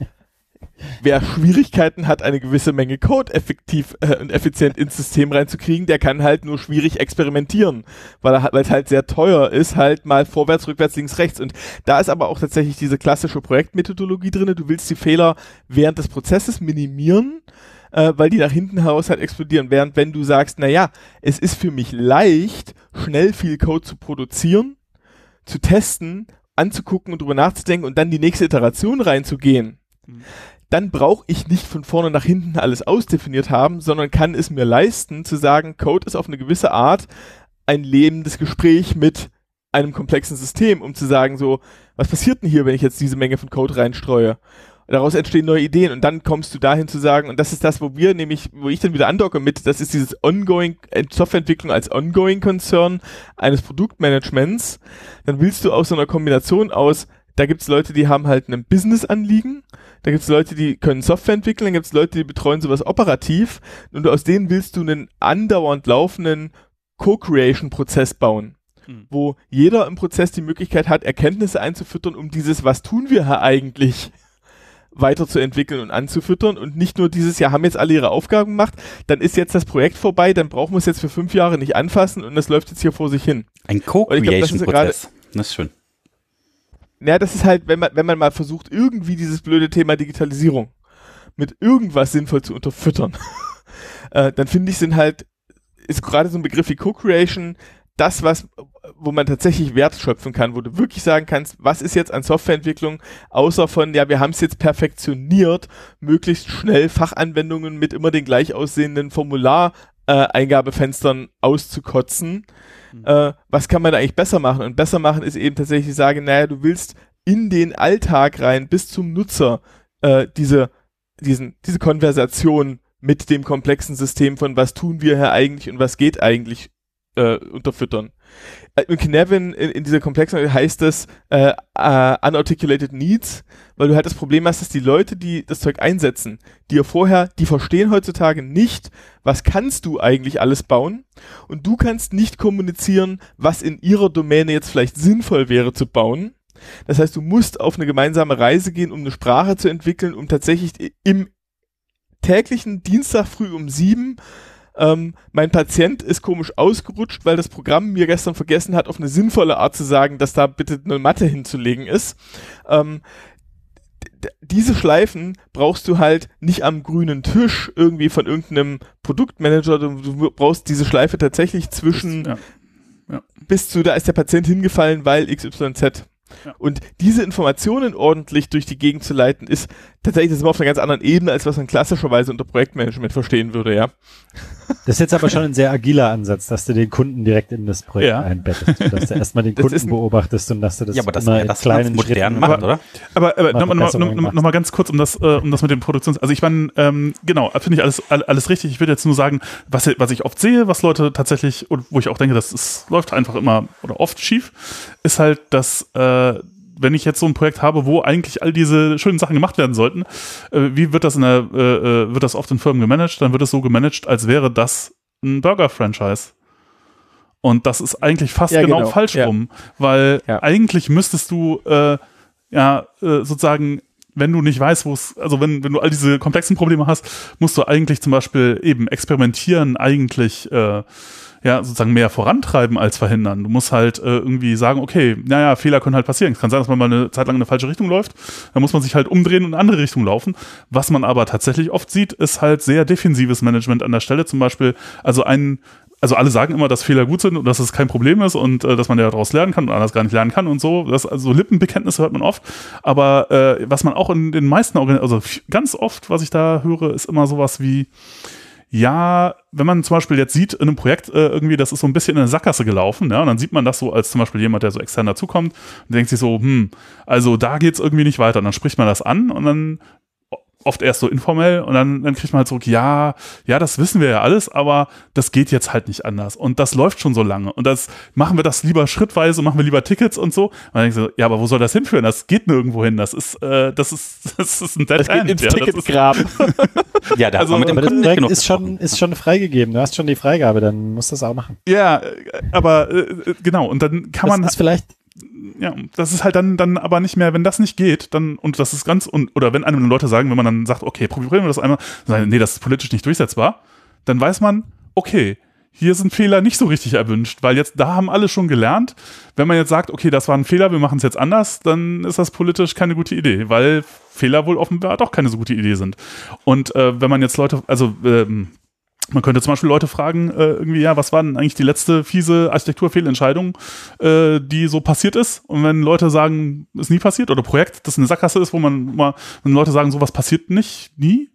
S3: wer Schwierigkeiten hat, eine gewisse Menge Code effektiv äh, und effizient ins System reinzukriegen, der kann halt nur schwierig experimentieren, weil es halt sehr teuer ist, halt mal vorwärts, rückwärts, links, rechts. Und da ist aber auch tatsächlich diese klassische Projektmethodologie drin. Du willst die Fehler während des Prozesses minimieren, äh, weil die nach hinten heraus halt explodieren. Während wenn du sagst, na ja, es ist für mich leicht, schnell viel Code zu produzieren, zu testen, anzugucken und drüber nachzudenken und dann die nächste Iteration reinzugehen, dann brauche ich nicht von vorne nach hinten alles ausdefiniert haben, sondern kann es mir leisten zu sagen, Code ist auf eine gewisse Art ein lebendes Gespräch mit einem komplexen System, um zu sagen so, was passiert denn hier, wenn ich jetzt diese Menge von Code reinstreue? Daraus entstehen neue Ideen und dann kommst du dahin zu sagen, und das ist das, wo wir nämlich, wo ich dann wieder andocke mit, das ist dieses Ongoing, äh, Softwareentwicklung als Ongoing Concern eines Produktmanagements, dann willst du aus so einer Kombination aus, da gibt's Leute, die haben halt ein Business-Anliegen, da gibt's Leute, die können Software entwickeln, dann gibt's Leute, die betreuen sowas operativ und aus denen willst du einen andauernd laufenden Co-Creation-Prozess bauen,
S2: Hm.
S3: wo jeder im Prozess die Möglichkeit hat, Erkenntnisse einzufüttern, um dieses, was tun wir hier eigentlich, weiterzuentwickeln und anzufüttern und nicht nur dieses Jahr haben jetzt alle ihre Aufgaben gemacht, dann ist jetzt das Projekt vorbei, dann brauchen wir es jetzt für fünf Jahre nicht anfassen und das läuft jetzt hier vor sich hin.
S1: Ein Co-Creation-Prozess. Das ist schön.
S3: Ja, das ist halt, wenn man, wenn man mal versucht, irgendwie dieses blöde Thema Digitalisierung mit irgendwas sinnvoll zu unterfüttern, äh, dann finde ich, sind halt, ist gerade so ein Begriff wie Co-Creation das, was, wo man tatsächlich Wert schöpfen kann, wo du wirklich sagen kannst, was ist jetzt an Softwareentwicklung, außer von, ja, wir haben es jetzt perfektioniert, möglichst schnell Fachanwendungen mit immer den gleich aussehenden Formular-Eingabefenstern auszukotzen. Äh, was kann man da eigentlich besser machen? Und besser machen ist eben tatsächlich sagen, naja, du willst in den Alltag rein, bis zum Nutzer, äh, diese, diesen, diese Konversation mit dem komplexen System von was tun wir hier eigentlich und was geht eigentlich äh, unterfüttern. Äh, In Knevin, in, in dieser komplexen heißt es äh, uh, unarticulated needs, weil du halt das Problem hast, dass die Leute, die das Zeug einsetzen, die ja vorher, die verstehen heutzutage nicht, was kannst du eigentlich alles bauen und du kannst nicht kommunizieren, was in ihrer Domäne jetzt vielleicht sinnvoll wäre zu bauen. Das heißt, du musst auf eine gemeinsame Reise gehen, um eine Sprache zu entwickeln, um tatsächlich im täglichen Dienstag früh um sieben ähm, mein Patient ist komisch ausgerutscht, weil das Programm mir gestern vergessen hat, auf eine sinnvolle Art zu sagen, dass da bitte eine Matte hinzulegen ist. Ähm, diese Schleifen brauchst du halt nicht am grünen Tisch irgendwie von irgendeinem Produktmanager, du, brauchst diese Schleife tatsächlich zwischen
S2: Ja. Ja.
S3: bis zu, da ist der Patient hingefallen, weil XYZ.
S2: Ja.
S3: Und diese Informationen ordentlich durch die Gegend zu leiten, ist tatsächlich das ist immer auf einer ganz anderen Ebene, als was man klassischerweise unter Projektmanagement verstehen würde, ja.
S4: Das ist jetzt aber schon ein sehr agiler Ansatz, dass du den Kunden direkt in das Projekt
S2: Ja.
S4: einbettest, dass du erstmal den
S3: Das
S4: Kunden beobachtest und dass du das
S1: ja, aber das
S4: immer in
S1: das
S4: kleinen
S1: ganz modern
S4: Schritten
S1: machen, oder?
S2: Aber, aber
S4: Mal
S2: nochmal noch, noch, noch mal ganz kurz, um das, äh, um das mit dem Produktions... Also ich meine, ähm, genau, finde ich alles, all- alles richtig. Ich würde jetzt nur sagen, was, was ich oft sehe, was Leute tatsächlich, und wo ich auch denke, das ist, läuft einfach immer oder oft schief, ist halt, dass äh, wenn ich jetzt so ein Projekt habe, wo eigentlich all diese schönen Sachen gemacht werden sollten, äh, wie wird das in der, äh, äh, wird das oft in Firmen gemanagt? Dann wird es so gemanagt, als wäre das ein Burger-Franchise. Und das ist eigentlich fast
S3: Ja,
S2: genau,
S3: genau.
S2: falsch
S3: Ja.
S2: rum, weil
S3: Ja.
S2: eigentlich müsstest du äh, ja äh, sozusagen, wenn du nicht weißt, wo es, also wenn, wenn du all diese komplexen Probleme hast, musst du eigentlich zum Beispiel eben experimentieren, eigentlich äh, ja sozusagen mehr vorantreiben als verhindern. Du musst halt äh, irgendwie sagen, okay, naja, Fehler können halt passieren. Es kann sein, dass man mal eine Zeit lang in eine falsche Richtung läuft. Dann muss man sich halt umdrehen und in eine andere Richtung laufen. Was man aber tatsächlich oft sieht, ist halt sehr defensives Management an der Stelle. Zum Beispiel, also ein also alle sagen immer, dass Fehler gut sind und dass es kein Problem ist und äh, dass man ja daraus lernen kann und anders gar nicht lernen kann und so. Das, also Lippenbekenntnisse hört man oft. Aber äh, was man auch in den meisten Organ also ganz oft, was ich da höre, ist immer sowas wie, ja, wenn man zum Beispiel jetzt sieht in einem Projekt äh, irgendwie, das ist so ein bisschen in eine Sackgasse gelaufen, ja, und dann sieht man das so als zum Beispiel jemand, der so extern dazukommt und denkt sich so, hm, also da geht's irgendwie nicht weiter. Und dann spricht man das an und dann oft erst so informell und dann, dann kriegt man halt zurück, ja, ja, das wissen wir ja alles, aber das geht jetzt halt nicht anders. Und das läuft schon so lange. Und das machen wir das lieber schrittweise, machen wir lieber Tickets und so. Und dann denkst du, ja, aber wo soll das hinführen? Das geht nirgendwo hin. Das ist, äh, das ist, das ist ein Dead
S3: Das geht
S2: End.
S3: ins
S2: ja, das
S3: Ticket
S2: ist,
S3: graben.
S1: Ja, da
S2: Also,
S1: wir mit dem
S4: Projekt ist schon, ist schon freigegeben. Du hast schon die Freigabe, dann musst du das auch machen.
S2: ja, äh, aber äh, äh, genau. Und dann kann
S4: Das
S2: man
S4: ist vielleicht,
S2: ja, das ist halt dann, dann aber nicht mehr, wenn das nicht geht, dann, und das ist ganz, und, oder wenn einem Leute sagen, wenn man dann sagt, okay, probieren wir das einmal, sagen, nee, das ist politisch nicht durchsetzbar, dann weiß man, okay, hier sind Fehler nicht so richtig erwünscht, weil jetzt, da haben alle schon gelernt. Wenn man jetzt sagt, okay, das war ein Fehler, wir machen es jetzt anders, dann ist das politisch keine gute Idee, weil Fehler wohl offenbar doch keine so gute Idee sind. Und äh, wenn man jetzt Leute, also ähm, man könnte zum Beispiel Leute fragen, äh, irgendwie, ja, was war denn eigentlich die letzte fiese Architekturfehlentscheidung, äh, die so passiert ist? Und wenn Leute sagen, ist nie passiert, oder Projekt, das eine Sackgasse ist, wo man mal, wenn Leute sagen, sowas passiert nicht, nie,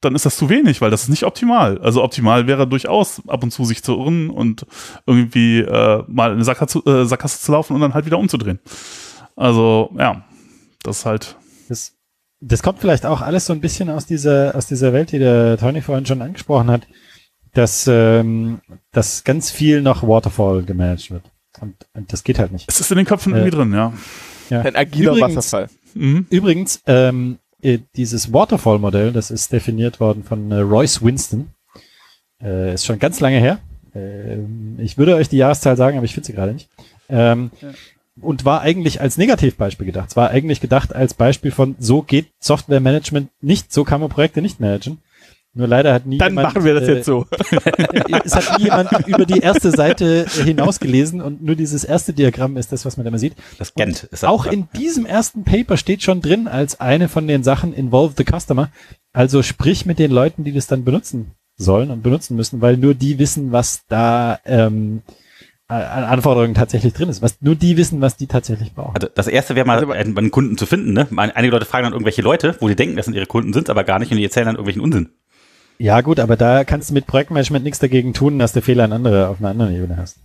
S2: dann ist das zu wenig, weil das ist nicht optimal. Also optimal wäre durchaus ab und zu sich zu irren und irgendwie äh, mal in eine Sackgasse, äh, Sackgasse zu laufen und dann halt wieder umzudrehen. Also, ja, das ist halt.
S4: das, das kommt vielleicht auch alles so ein bisschen aus dieser, aus dieser Welt, die der Tony vorhin schon angesprochen hat, dass, ähm, dass ganz viel noch Waterfall gemanagt wird. Und, und das geht halt nicht.
S2: Es ist in den Köpfen
S4: Äh,
S2: irgendwie drin, ja.
S4: Ja.
S3: Ein agiler
S4: Übrigens-
S3: Wasserfall.
S2: Mhm.
S4: Übrigens, ähm, äh, dieses Waterfall-Modell, das ist definiert worden von äh, Royce Winston. Äh, ist schon ganz lange her. Ähm, ich würde euch die Jahreszahl sagen, aber ich finde sie gerade nicht. Ähm, Und war eigentlich als Negativbeispiel gedacht. Es war eigentlich gedacht als Beispiel von, so geht Softwaremanagement nicht, so kann man Projekte nicht managen. Nur leider hat nie
S3: Dann
S4: jemand,
S3: machen wir das
S4: äh,
S3: jetzt so.
S4: es hat nie jemand über die erste Seite hinausgelesen und nur dieses erste Diagramm ist das, was man da immer sieht.
S1: Das Gent ist das.
S4: Auch in diesem ersten Paper steht schon drin als eine von den Sachen involve the customer. Also sprich mit den Leuten, die das dann benutzen sollen und benutzen müssen, weil nur die wissen, was da ähm, an Anforderungen tatsächlich drin ist. Was nur die wissen, was die tatsächlich brauchen.
S1: Also das erste wäre mal,
S3: Also,
S1: einen, Kunden zu finden. Ne? Einige Leute fragen dann irgendwelche Leute, wo die denken, das sind ihre Kunden, sind aber gar nicht und die erzählen dann irgendwelchen Unsinn.
S4: Ja gut, aber da kannst du mit Projektmanagement nichts dagegen tun, dass du Fehler in andere, auf einer anderen Ebene hast.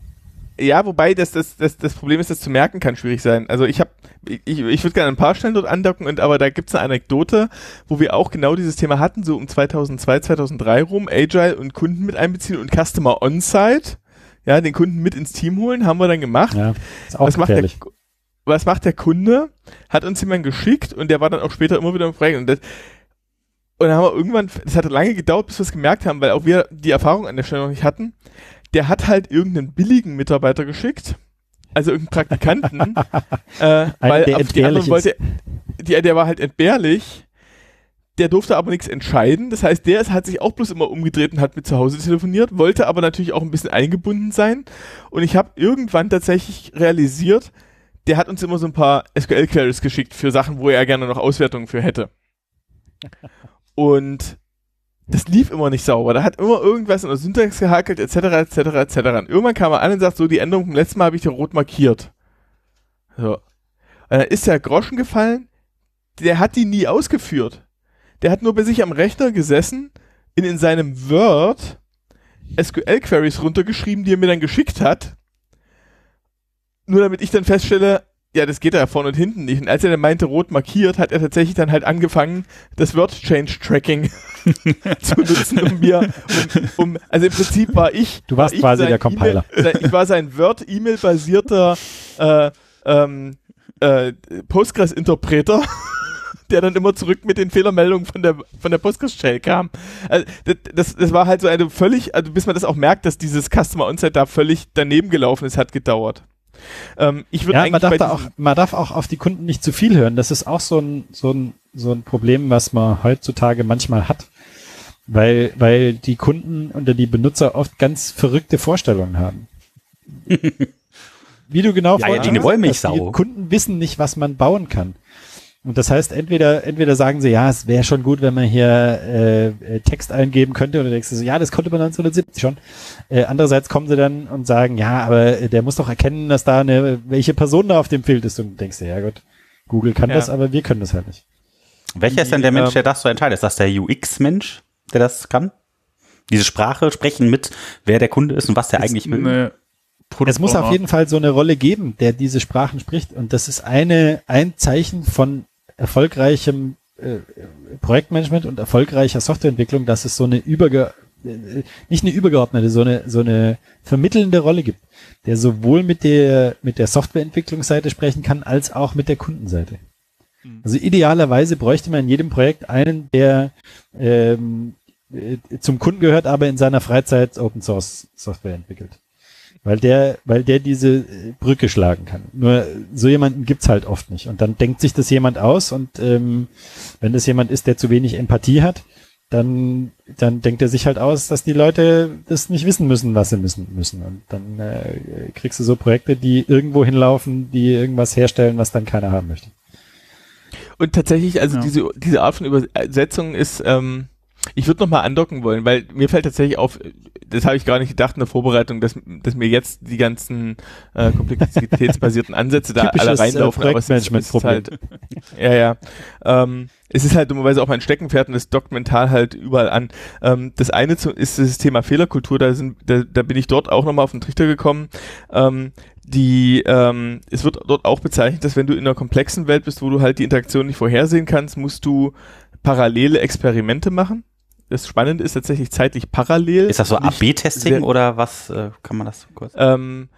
S3: Ja, wobei das, das, das, das Problem ist, das zu merken kann schwierig sein. Also ich habe, ich, ich würde gerne ein paar Stellen dort andocken, und, aber da gibt's eine Anekdote, wo wir auch genau dieses Thema hatten, so um 2002, 2003 rum, Agile und Kunden mit einbeziehen und Customer On-Site, ja, den Kunden mit ins Team holen, haben wir dann gemacht.
S4: Ja, ist auch
S3: was macht, der,
S4: gefährlich.
S3: was macht der Kunde? Hat uns jemand geschickt und der war dann auch später immer wieder im Projekt. Und, das, und dann haben wir irgendwann, das hat lange gedauert, bis wir es gemerkt haben, weil auch wir die Erfahrung an der Stelle noch nicht hatten. Der hat halt irgendeinen billigen Mitarbeiter geschickt, also irgendeinen Praktikanten, äh, weil
S4: der
S3: auf die wollte, die, der war halt entbehrlich. Der durfte aber nichts entscheiden. Das heißt, der hat sich auch bloß immer umgedreht und hat mit zu Hause telefoniert, wollte aber natürlich auch ein bisschen eingebunden sein. Und ich habe irgendwann tatsächlich realisiert, der hat uns immer so ein paar SQL-Queries geschickt für Sachen, wo er gerne noch Auswertungen für hätte. Und das lief immer nicht sauber. Da hat immer irgendwas in der Syntax gehakelt, etc., etc., etc. Und irgendwann kam er an und sagt, so, die Änderung vom letzten Mal habe ich dir rot markiert. So. Und dann ist der Groschen gefallen, der hat die nie ausgeführt. Der hat nur bei sich am Rechner gesessen, in, in seinem Word SQL-Queries runtergeschrieben, die er mir dann geschickt hat. Nur damit ich dann feststelle, ja, das geht ja vorne und hinten nicht. Und als er dann meinte, rot markiert, hat er tatsächlich dann halt angefangen, das Word Change Tracking zu nutzen, um mir, um, um, also im Prinzip war ich.
S4: Du warst
S3: war
S4: quasi der Compiler.
S3: E ich war sein Word-E-Mail-basierter äh, ähm, äh, Postgres-Interpreter der dann immer zurück mit den Fehlermeldungen von der, von der Postgres-Shell kam. Also das, das, war halt so eine völlig, also bis man das auch merkt, dass dieses Customer Onset da völlig daneben gelaufen ist, hat gedauert.
S4: Ähm, ich würde ja, man darf, da auch, man darf auch auf die Kunden nicht zu viel hören. Das ist auch so ein, so ein, so ein Problem, was man heutzutage manchmal hat. Weil, weil die Kunden oder die Benutzer oft ganz verrückte Vorstellungen haben. Wie du genau
S1: ja, ja, die.
S4: Die Kunden wissen nicht, was man bauen kann. Und das heißt, entweder, entweder sagen sie, ja, es wäre schon gut, wenn man hier äh, äh Text eingeben könnte, oder denkst du so, ja, das konnte man 1970 schon. Äh, andererseits kommen sie dann und sagen, ja, aber der muss doch erkennen, dass da eine, welche Person da auf dem Bild ist. Und denkst du, ja gut, Google kann ja. das, aber wir können das halt nicht.
S1: Welcher ist denn der Mensch, ähm, der das so entscheidet? Ist das der UX-Mensch, der das kann? Diese Sprache sprechen mit, wer der Kunde ist und was der eigentlich will?
S4: Es muss auf jeden Fall so eine Rolle geben, der diese Sprachen spricht. Und das ist eine, ein Zeichen von erfolgreichem äh, Projektmanagement und erfolgreicher Softwareentwicklung, dass es so eine überge äh, nicht eine übergeordnete, so eine so eine vermittelnde Rolle gibt, der sowohl mit der mit der Softwareentwicklungsseite sprechen kann, als auch mit der Kundenseite. Mhm. Also idealerweise bräuchte man in jedem Projekt einen, der ähm, äh, zum Kunden gehört, aber in seiner Freizeit Open Source Software entwickelt weil der, weil der diese äh, Brücke schlagen kann. Nur so jemanden gibt's halt oft nicht. Und dann denkt sich das jemand aus und ähm, wenn das jemand ist, der zu wenig Empathie hat, dann, dann denkt er sich halt aus, dass die Leute das nicht wissen müssen, was sie müssen müssen. Und dann äh, kriegst du so Projekte, die irgendwo hinlaufen, die irgendwas herstellen, was dann keiner haben möchte.
S3: Und tatsächlich, also ja. diese, diese Art von Übersetzung ist, ähm, ich würde nochmal andocken wollen, weil mir fällt tatsächlich auf, das habe ich gar nicht gedacht in der Vorbereitung, dass, dass mir jetzt die ganzen äh, komplexitätsbasierten Ansätze da alle äh, reinlaufen.
S4: Äh, aber es ist, es ist halt,
S3: ja, ja. Ähm, es ist halt dummerweise auch mein Steckenpferd und es dockt mental halt überall an. Ähm, das eine zu, ist das Thema Fehlerkultur, da, sind, da, da bin ich dort auch nochmal auf den Trichter gekommen. Ähm, die, ähm, es wird dort auch bezeichnet, dass wenn du in einer komplexen Welt bist, wo du halt die Interaktion nicht vorhersehen kannst, musst du parallele Experimente machen das Spannende ist tatsächlich zeitlich parallel.
S1: Ist das so AB-Testing oder was äh, kann man das so kurz?
S3: Ähm,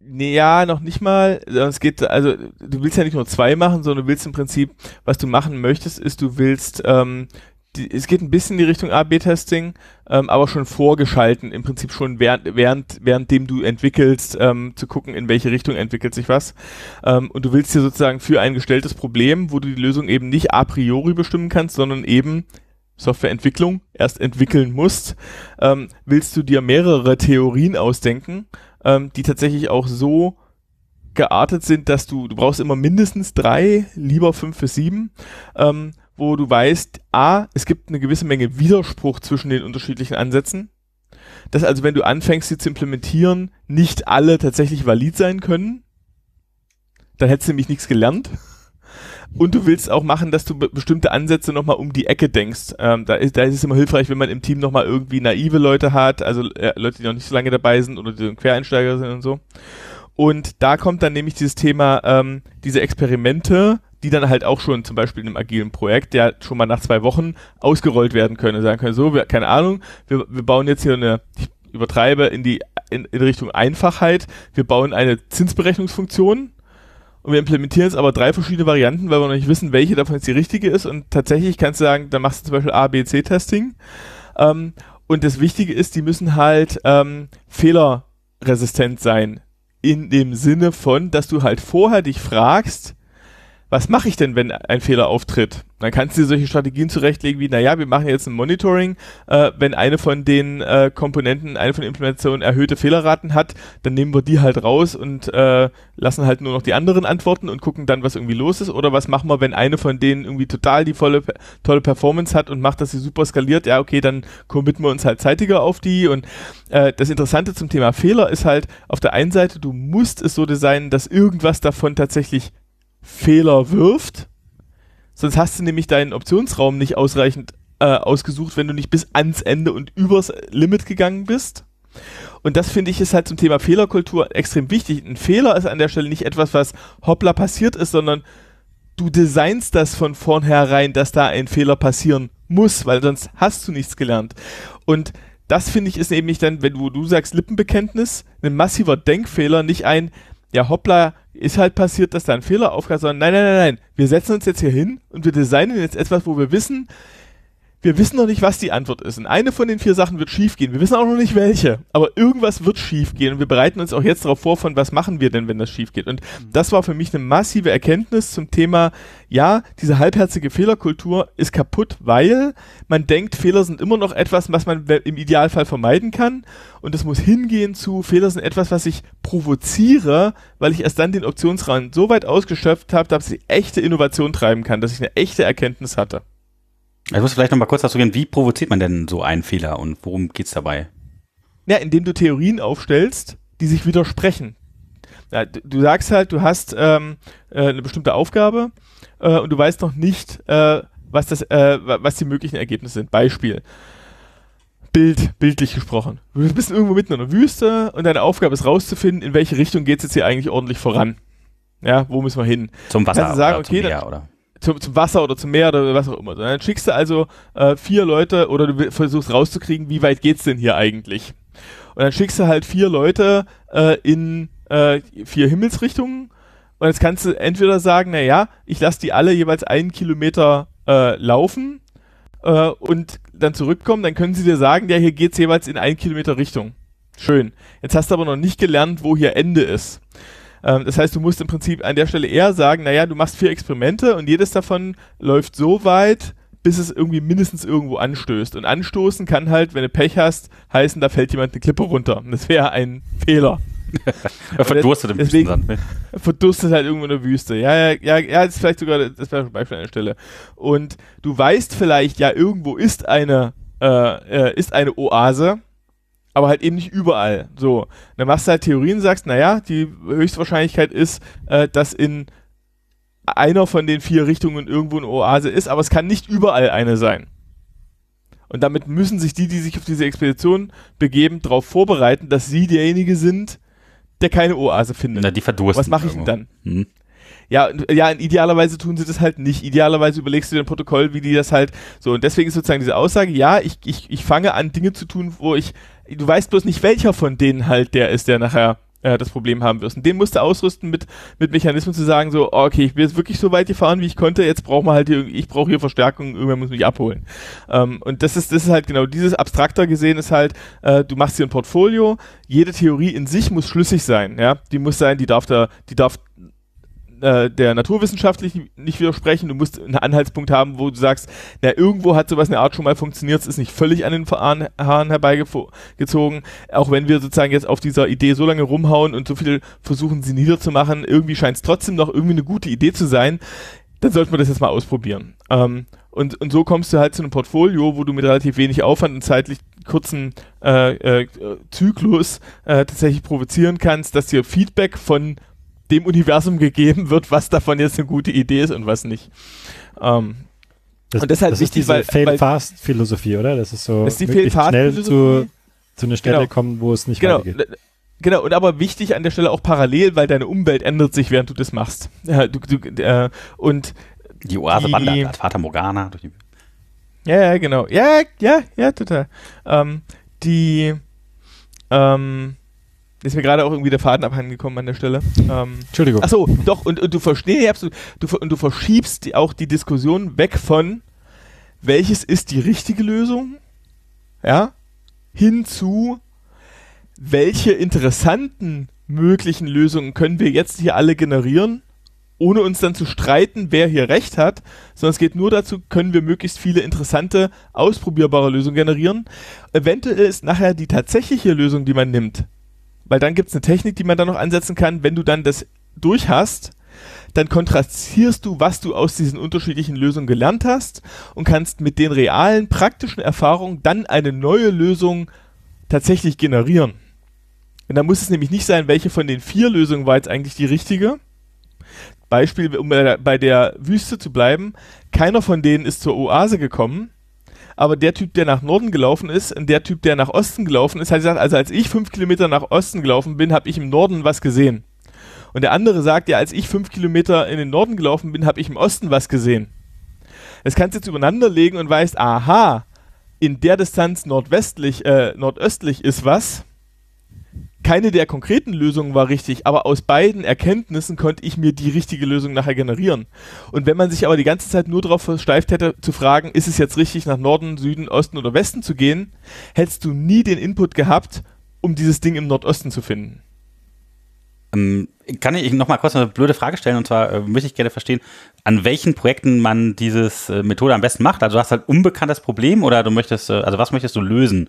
S3: nee, ja, noch nicht mal. Es geht, also du willst ja nicht nur zwei machen, sondern du willst im Prinzip, was du machen möchtest, ist, du willst, ähm, die, es geht ein bisschen in die Richtung AB-Testing, ähm, aber schon vorgeschalten, im Prinzip schon während, während, währenddem du entwickelst, ähm, zu gucken, in welche Richtung entwickelt sich was. Ähm, und du willst dir sozusagen für ein gestelltes Problem, wo du die Lösung eben nicht a priori bestimmen kannst, sondern eben Softwareentwicklung erst entwickeln musst, ähm, willst du dir mehrere Theorien ausdenken, ähm, die tatsächlich auch so geartet sind, dass du, du brauchst immer mindestens drei, lieber fünf bis sieben, ähm, wo du weißt, a, es gibt eine gewisse Menge Widerspruch zwischen den unterschiedlichen Ansätzen, dass also wenn du anfängst, sie zu implementieren, nicht alle tatsächlich valid sein können, dann hättest du nämlich nichts gelernt. Und du willst auch machen, dass du be bestimmte Ansätze nochmal um die Ecke denkst. Ähm, da, ist, da ist es immer hilfreich, wenn man im Team nochmal irgendwie naive Leute hat, also äh, Leute, die noch nicht so lange dabei sind oder die Quereinsteiger sind und so. Und da kommt dann nämlich dieses Thema, ähm, diese Experimente, die dann halt auch schon zum Beispiel in einem agilen Projekt, ja schon mal nach zwei Wochen ausgerollt werden können. Sagen können, so, wir, keine Ahnung, wir, wir bauen jetzt hier eine, ich übertreibe in die in, in Richtung Einfachheit, wir bauen eine Zinsberechnungsfunktion, und wir implementieren jetzt aber drei verschiedene Varianten, weil wir noch nicht wissen, welche davon jetzt die richtige ist. Und tatsächlich kannst du sagen, da machst du zum Beispiel A, B, C-Testing. Ähm, und das Wichtige ist, die müssen halt ähm, fehlerresistent sein. In dem Sinne von, dass du halt vorher dich fragst, was mache ich denn, wenn ein Fehler auftritt? Dann kannst du dir solche Strategien zurechtlegen wie, naja, wir machen jetzt ein Monitoring, äh, wenn eine von den äh, Komponenten, eine von den Implementationen erhöhte Fehlerraten hat, dann nehmen wir die halt raus und äh, lassen halt nur noch die anderen antworten und gucken dann, was irgendwie los ist. Oder was machen wir, wenn eine von denen irgendwie total die volle, tolle Performance hat und macht, dass sie super skaliert? Ja, okay, dann committen wir uns halt zeitiger auf die. Und äh, das Interessante zum Thema Fehler ist halt, auf der einen Seite, du musst es so designen, dass irgendwas davon tatsächlich Fehler wirft. Sonst hast du nämlich deinen Optionsraum nicht ausreichend äh, ausgesucht, wenn du nicht bis ans Ende und übers Limit gegangen bist. Und das finde ich ist halt zum Thema Fehlerkultur extrem wichtig. Ein Fehler ist an der Stelle nicht etwas, was hoppla passiert ist, sondern du designst das von vornherein, dass da ein Fehler passieren muss, weil sonst hast du nichts gelernt. Und das finde ich ist nicht dann, wenn du, du sagst Lippenbekenntnis, ein massiver Denkfehler, nicht ein, ja hoppla, ist halt passiert, dass da ein Fehler aufkam, sondern nein, nein, nein, nein, wir setzen uns jetzt hier hin und wir designen jetzt etwas, wo wir wissen, wir wissen noch nicht, was die Antwort ist. Und eine von den vier Sachen wird schiefgehen. Wir wissen auch noch nicht welche. Aber irgendwas wird schiefgehen. Und wir bereiten uns auch jetzt darauf vor, von was machen wir denn, wenn das schiefgeht. Und das war für mich eine massive Erkenntnis zum Thema, ja, diese halbherzige Fehlerkultur ist kaputt, weil man denkt, Fehler sind immer noch etwas, was man im Idealfall vermeiden kann. Und es muss hingehen zu, Fehler sind etwas, was ich provoziere, weil ich erst dann den Optionsraum so weit ausgeschöpft habe, dass ich echte Innovation treiben kann, dass ich eine echte Erkenntnis hatte.
S1: Ich muss vielleicht noch mal kurz dazu gehen, wie provoziert man denn so einen Fehler und worum geht es dabei?
S3: Ja, indem du Theorien aufstellst, die sich widersprechen. Ja, du sagst halt, du hast ähm, äh, eine bestimmte Aufgabe äh, und du weißt noch nicht, äh, was, das, äh, was die möglichen Ergebnisse sind. Beispiel. Bild, bildlich gesprochen. Du bist irgendwo mitten in der Wüste und deine Aufgabe ist rauszufinden, in welche Richtung geht es jetzt hier eigentlich ordentlich voran. Ja, wo müssen wir hin?
S1: Zum Wasser
S3: sagen,
S1: oder
S3: okay,
S1: zum Meer, oder?
S3: Zum, zum Wasser oder zum Meer oder was auch immer. Dann schickst du also äh, vier Leute oder du versuchst rauszukriegen, wie weit geht's denn hier eigentlich. Und dann schickst du halt vier Leute äh, in äh, vier Himmelsrichtungen und jetzt kannst du entweder sagen, na ja, ich lasse die alle jeweils einen Kilometer äh, laufen äh, und dann zurückkommen, dann können sie dir sagen, ja, hier geht's jeweils in einen Kilometer Richtung. Schön. Jetzt hast du aber noch nicht gelernt, wo hier Ende ist. Ähm, das heißt, du musst im Prinzip an der Stelle eher sagen, naja, du machst vier Experimente und jedes davon läuft so weit, bis es irgendwie mindestens irgendwo anstößt. Und anstoßen kann halt, wenn du Pech hast, heißen, da fällt jemand eine Klippe runter. Und das wäre ein Fehler.
S1: Er verdurstet im
S3: deswegen-
S1: Wüstensand. ne?
S3: Verdurstet halt irgendwo in der Wüste. Ja, ja, ja, ja, das ist vielleicht sogar, das wäre ein Beispiel an der Stelle. Und du weißt vielleicht, ja, irgendwo ist eine, äh, äh, ist eine Oase, aber halt eben nicht überall. So. Dann machst du halt Theorien, sagst, naja, die Höchstwahrscheinlichkeit ist, äh, dass in einer von den vier Richtungen irgendwo eine Oase ist, aber es kann nicht überall eine sein. Und damit müssen sich die, die sich auf diese Expedition begeben, darauf vorbereiten, dass sie derjenige sind, der keine Oase findet.
S1: Na, die verdursten.
S3: Was mache ich denn dann?
S1: Hm.
S3: Ja, ja, idealerweise tun sie das halt nicht. Idealerweise überlegst du dir ein Protokoll, wie die das halt so. Und deswegen ist sozusagen diese Aussage, ja, ich, ich, ich fange an, Dinge zu tun, wo ich, du weißt bloß nicht, welcher von denen halt der ist, der nachher äh, das Problem haben wirst. Und den musst du ausrüsten mit, mit Mechanismen zu sagen, so, oh, okay, ich bin jetzt wirklich so weit gefahren, wie ich konnte, jetzt brauchen wir halt hier, ich brauche hier Verstärkung, irgendwer muss mich abholen. Ähm, und das ist, das ist halt genau, dieses abstrakter gesehen ist halt, äh, du machst hier ein Portfolio, jede Theorie in sich muss schlüssig sein, ja, die muss sein, die darf da, die darf äh, der naturwissenschaftlich nicht widersprechen. Du musst einen Anhaltspunkt haben, wo du sagst, na, irgendwo hat sowas in der Art schon mal funktioniert, es ist nicht völlig an den Haaren, Haaren herbeigezogen. Auch wenn wir sozusagen jetzt auf dieser Idee so lange rumhauen und so viel versuchen, sie niederzumachen, irgendwie scheint es trotzdem noch irgendwie eine gute Idee zu sein, dann sollten wir das jetzt mal ausprobieren. Ähm, und, und so kommst du halt zu einem Portfolio, wo du mit relativ wenig Aufwand und zeitlich kurzen äh, äh, Zyklus äh, tatsächlich provozieren kannst, dass dir Feedback von dem Universum gegeben wird, was davon jetzt eine gute Idee ist und was nicht. Ähm,
S4: Das,
S3: Und das ist halt
S4: das
S3: wichtig,
S4: ist diese
S3: weil- weil-
S4: Fail-Fast-Philosophie, oder? Das ist so
S3: Das ist die
S4: möglichst schnell zu, zu einer Stelle
S3: Genau.
S4: kommen, wo es nicht
S3: genau,
S4: weitergeht.
S3: genau, und aber wichtig an der Stelle auch parallel, weil deine Umwelt ändert sich, während du das machst. Ja, du, du, äh, und
S1: Die Oase wandert, als Vater Morgana. Durch die
S3: Ja, ja, genau. Ja, ja, ja, total. Ähm, die, ähm, ist mir gerade auch irgendwie der Faden abhanden gekommen an der Stelle. Ähm,
S4: Entschuldigung.
S3: ach so, doch, und, und du verstehst, du, und du verschiebst auch die Diskussion weg von, welches ist die richtige Lösung, ja, hin zu, welche interessanten möglichen Lösungen können wir jetzt hier alle generieren ohne uns dann zu streiten, wer hier recht hat, sondern es geht nur dazu, können wir möglichst viele interessante, ausprobierbare Lösungen generieren. Eventuell ist nachher die tatsächliche Lösung, die man nimmt, weil dann gibt es eine Technik, die man dann noch ansetzen kann, wenn du dann das durch hast, dann kontrastierst du, was du aus diesen unterschiedlichen Lösungen gelernt hast und kannst mit den realen, praktischen Erfahrungen dann eine neue Lösung tatsächlich generieren. Und dann muss es nämlich nicht sein, welche von den vier Lösungen war jetzt eigentlich die richtige. Beispiel, um bei der Wüste zu bleiben, keiner von denen ist zur Oase gekommen, aber der Typ, der nach Norden gelaufen ist und der Typ, der nach Osten gelaufen ist, hat gesagt, also als ich fünf Kilometer nach Osten gelaufen bin, habe ich im Norden was gesehen. Und der andere sagt, ja, als ich fünf Kilometer in den Norden gelaufen bin, habe ich im Osten was gesehen. Das kannst du jetzt übereinander legen und weißt, aha, in der Distanz nordwestlich, äh, nordöstlich ist was keine der konkreten Lösungen war richtig, aber aus beiden Erkenntnissen konnte ich mir die richtige Lösung nachher generieren. Und wenn man sich aber die ganze Zeit nur darauf versteift hätte, zu fragen, ist es jetzt richtig, nach Norden, Süden, Osten oder Westen zu gehen, hättest du nie den Input gehabt, um dieses Ding im Nordosten zu finden.
S1: Ähm, kann ich noch mal kurz eine blöde Frage stellen? Und zwar äh, möchte ich gerne verstehen, an welchen Projekten man diese äh, Methode am besten macht. Also du hast halt unbekanntes Problem oder du möchtest, äh, also was möchtest du lösen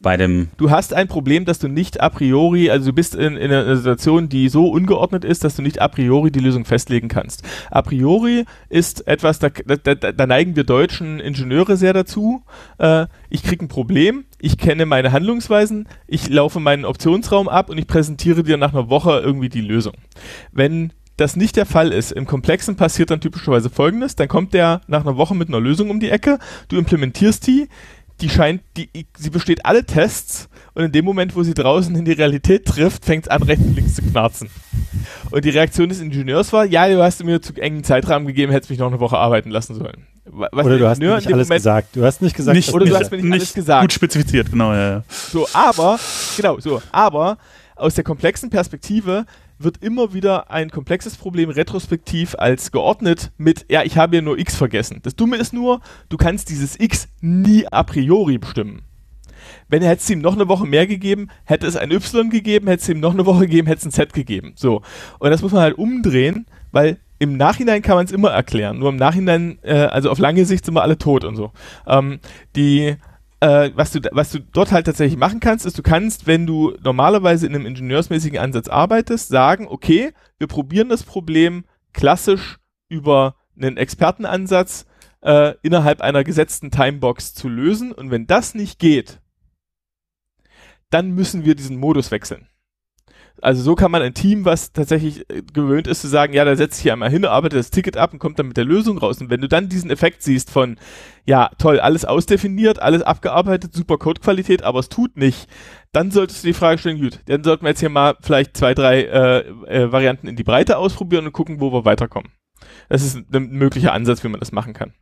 S1: bei dem.
S3: Du hast ein Problem, dass du nicht a priori, also du bist in, in einer Situation, die so ungeordnet ist, dass du nicht a priori die Lösung festlegen kannst. A priori ist etwas, da, da, da neigen wir deutschen Ingenieure sehr dazu. Äh, ich kriege ein Problem, ich kenne meine Handlungsweisen, ich laufe meinen Optionsraum ab und ich präsentiere dir nach einer Woche irgendwie die Lösung. Wenn das nicht der Fall ist, im Komplexen passiert dann typischerweise folgendes, dann kommt der nach einer Woche mit einer Lösung um die Ecke, du implementierst die, die scheint, die, sie besteht alle Tests und in dem Moment, wo sie draußen in die Realität trifft, fängt es an, rechts und links zu knarzen. Und die Reaktion des Ingenieurs war, ja, du hast mir zu engen Zeitrahmen gegeben, hättest mich noch eine Woche arbeiten lassen sollen.
S4: Was oder du hast mir nicht alles
S3: Moment,
S4: gesagt. Du hast nicht gesagt,
S2: nicht, oder du hast mir nicht, nicht alles gesagt. Gut spezifiziert, genau, ja, ja.
S3: So, aber, genau, so, aber aus der komplexen Perspektive wird immer wieder ein komplexes Problem retrospektiv als geordnet mit, ja, ich habe ja nur x vergessen. Das Dumme ist nur, du kannst dieses x nie a priori bestimmen. Wenn hätte es ihm noch eine Woche mehr gegeben, hätte es ein y gegeben, hätte es ihm noch eine Woche gegeben, hätte es ein z gegeben. So. Und das muss man halt umdrehen, weil im Nachhinein kann man es immer erklären. Nur im Nachhinein, äh, also auf lange Sicht sind wir alle tot und so. Ähm, die äh, was, du, was du dort halt tatsächlich machen kannst, ist, du kannst, wenn du normalerweise in einem ingenieursmäßigen Ansatz arbeitest, sagen, okay, wir probieren das Problem klassisch über einen Expertenansatz äh, innerhalb einer gesetzten Timebox zu lösen. Und wenn das nicht geht, dann müssen wir diesen Modus wechseln. Also so kann man ein Team, was tatsächlich äh, gewöhnt ist zu sagen, ja, da setze ich hier einmal hin, arbeitet das Ticket ab und kommt dann mit der Lösung raus. Und wenn du dann diesen Effekt siehst von, ja, toll, alles ausdefiniert, alles abgearbeitet, super Codequalität, aber es tut nicht, dann solltest du die Frage stellen, gut, dann sollten wir jetzt hier mal vielleicht zwei, drei äh, äh, Varianten in die Breite ausprobieren und gucken, wo wir weiterkommen. Das ist ein möglicher Ansatz, wie man das machen kann.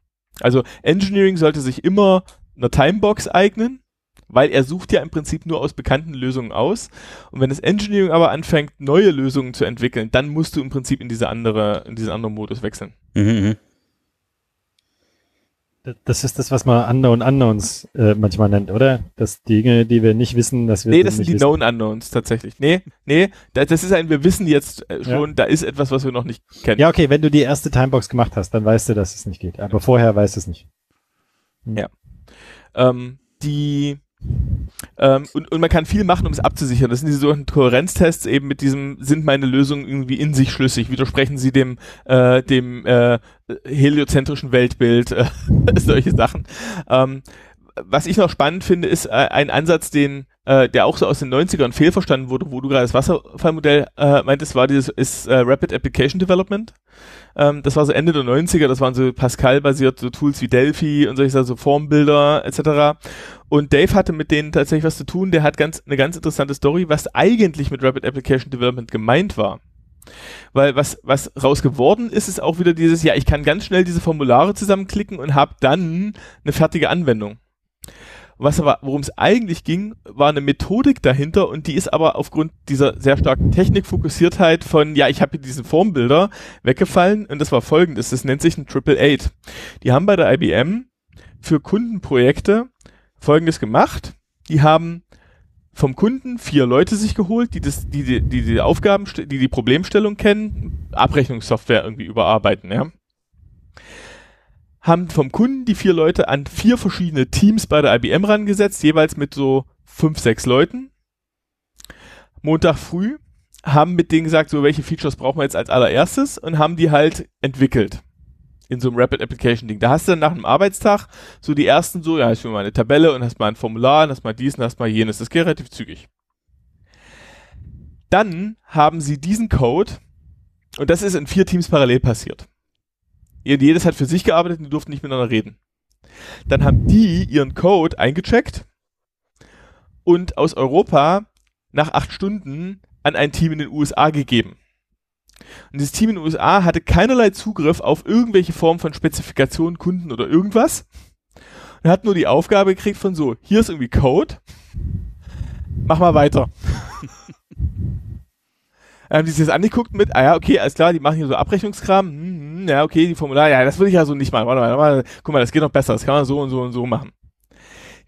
S3: Also Engineering sollte sich immer einer Timebox eignen, weil er sucht ja im Prinzip nur aus bekannten Lösungen aus. Und wenn das Engineering aber anfängt, neue Lösungen zu entwickeln, dann musst du im Prinzip in diese andere, in diesen anderen Modus wechseln. Mhm, mhm.
S4: Das ist das, was man Unknown Unknowns äh, manchmal nennt, oder? Das Dinge, die wir nicht wissen, dass wir
S3: Nee, das sind die wissen. Known Unknowns tatsächlich. Nee, nee, das, das ist ein, wir wissen jetzt äh, schon, ja. da ist etwas, was wir noch nicht kennen.
S4: Ja, okay, wenn du die erste Timebox gemacht hast, dann weißt du, dass es nicht geht. Aber vorher weißt du es nicht.
S3: Hm. Ja. Ähm, die ähm, und, und man kann viel machen, um es abzusichern. Das sind diese sogenannten Kohärenztests eben mit diesem, sind meine Lösungen irgendwie in sich schlüssig? Widersprechen sie dem, äh, dem äh, heliozentrischen Weltbild? Äh, solche Sachen. Ähm, was ich noch spannend finde, ist äh, ein Ansatz, den äh, der auch so aus den 90ern fehlverstanden wurde, wo du gerade das Wasserfallmodell äh, meintest, war dieses ist äh, Rapid Application Development. Ähm, das war so Ende der 90er, das waren so Pascal-basierte so Tools wie Delphi und solche so Formbilder etc. Und Dave hatte mit denen tatsächlich was zu tun, der hat ganz eine ganz interessante Story, was eigentlich mit Rapid Application Development gemeint war. Weil was, was raus geworden ist, ist auch wieder dieses, ja, ich kann ganz schnell diese Formulare zusammenklicken und habe dann eine fertige Anwendung. Was aber, worum es eigentlich ging, war eine Methodik dahinter und die ist aber aufgrund dieser sehr starken Technikfokussiertheit von, ja, ich habe hier diesen Formbilder weggefallen und das war folgendes, das nennt sich ein Triple Eight. Die haben bei der IBM für Kundenprojekte folgendes gemacht. Die haben vom Kunden vier Leute sich geholt, die das, die, die, die, die Aufgaben, die die Problemstellung kennen, Abrechnungssoftware irgendwie überarbeiten, ja. Haben vom Kunden die vier Leute an vier verschiedene Teams bei der IBM rangesetzt, jeweils mit so fünf, sechs Leuten. Montag früh haben mit denen gesagt, so welche Features brauchen wir jetzt als allererstes und haben die halt entwickelt in so einem Rapid Application Ding. Da hast du dann nach einem Arbeitstag so die ersten so, ja, ich will mal eine Tabelle und hast mal ein Formular und hast mal dies und hast mal jenes. Das geht relativ zügig. Dann haben sie diesen Code und das ist in vier Teams parallel passiert. Jedes hat für sich gearbeitet und die durften nicht miteinander reden. Dann haben die ihren Code eingecheckt und aus Europa nach acht Stunden an ein Team in den USA gegeben. Und dieses Team in den USA hatte keinerlei Zugriff auf irgendwelche Form von Spezifikationen, Kunden oder irgendwas. Und hat nur die Aufgabe gekriegt von so, hier ist irgendwie Code, mach mal weiter. Haben die sich das angeguckt mit, ah ja, okay, alles klar, die machen hier so Abrechnungskram, hm, hm, ja, okay, die Formulare, ja, das will ich ja so nicht machen, warte mal, warte mal, guck mal, das geht noch besser, das kann man so und so und so machen.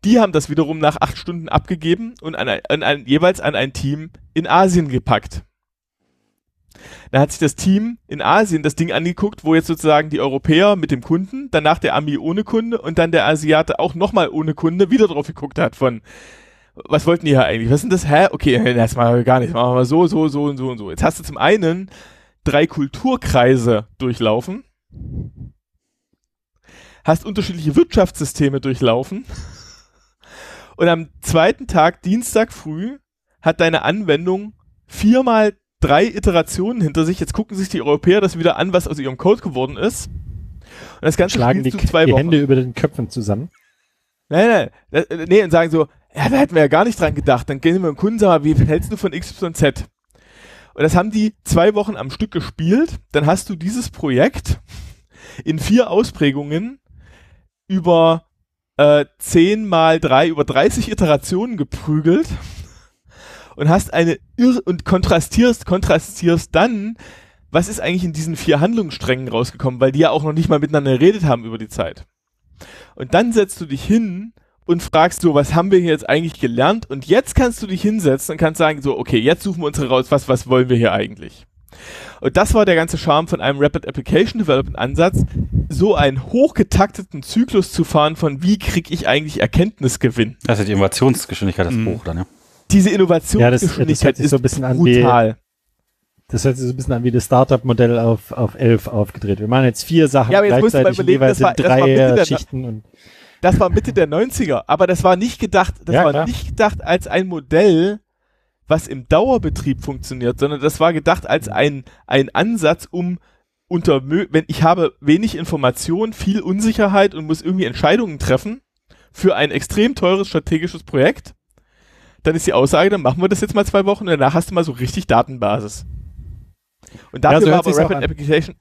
S3: Die haben das wiederum nach acht Stunden abgegeben und an ein, an ein, jeweils an ein Team in Asien gepackt. Da hat sich das Team in Asien das Ding angeguckt, wo jetzt sozusagen die Europäer mit dem Kunden, danach der Ami ohne Kunde und dann der Asiate auch nochmal ohne Kunde wieder drauf geguckt hat von, was wollten die hier eigentlich? Was denn das? Hä? Okay, das machen wir gar nicht. Machen wir so, so, so und so und so. Jetzt hast du zum einen drei Kulturkreise durchlaufen, hast unterschiedliche Wirtschaftssysteme durchlaufen und am zweiten Tag, Dienstag früh, hat deine Anwendung viermal drei Iterationen hinter sich. Jetzt gucken sich die Europäer das wieder an, was aus ihrem Code geworden ist. Und das Ganze
S4: Schlagen die, zwei die Hände über den Köpfen zusammen.
S3: Nein, nein, äh, nee, und sagen so, ja, da hätten wir ja gar nicht dran gedacht. Dann gehen wir dem Kunden, sag mal, wie hältst du von XYZ? Und das haben die zwei Wochen am Stück gespielt. Dann hast du dieses Projekt in vier Ausprägungen über äh, 10 mal 3 über 30 Iterationen geprügelt und hast eine irr und kontrastierst, kontrastierst dann, was ist eigentlich in diesen vier Handlungssträngen rausgekommen, weil die ja auch noch nicht mal miteinander geredet haben über die Zeit. Und dann setzt du dich hin und fragst so, was haben wir hier jetzt eigentlich gelernt? Und jetzt kannst du dich hinsetzen und kannst sagen, so, okay, jetzt suchen wir uns heraus, was, was wollen wir hier eigentlich? Und das war der ganze Charme von einem Rapid Application Development Ansatz, so einen hochgetakteten Zyklus zu fahren von wie kriege ich eigentlich Erkenntnisgewinn.
S1: Das ist die Innovationsgeschwindigkeit des mhm. Buch dann, ja.
S3: Diese Innovationsgeschwindigkeit ja, das, das ist so brutal.
S4: Wie, das hört sich so ein bisschen an wie das Startup-Modell auf, auf elf aufgedreht. Wir machen jetzt vier Sachen
S3: ja, aber jetzt
S4: gleichzeitig
S3: überlegen, jeweils
S4: das war,
S3: drei
S4: das war Schichten. Und
S3: das war Mitte der 90er, aber das war nicht gedacht, das ja, war klar. nicht gedacht als ein Modell, was im Dauerbetrieb funktioniert, sondern das war gedacht als ein, ein Ansatz, um unter, wenn ich habe wenig Information, viel Unsicherheit und muss irgendwie Entscheidungen treffen für ein extrem teures strategisches Projekt, dann ist die Aussage, dann machen wir das jetzt mal zwei Wochen und danach hast du mal so richtig Datenbasis. Und dafür ja, so war aber Rapid Application,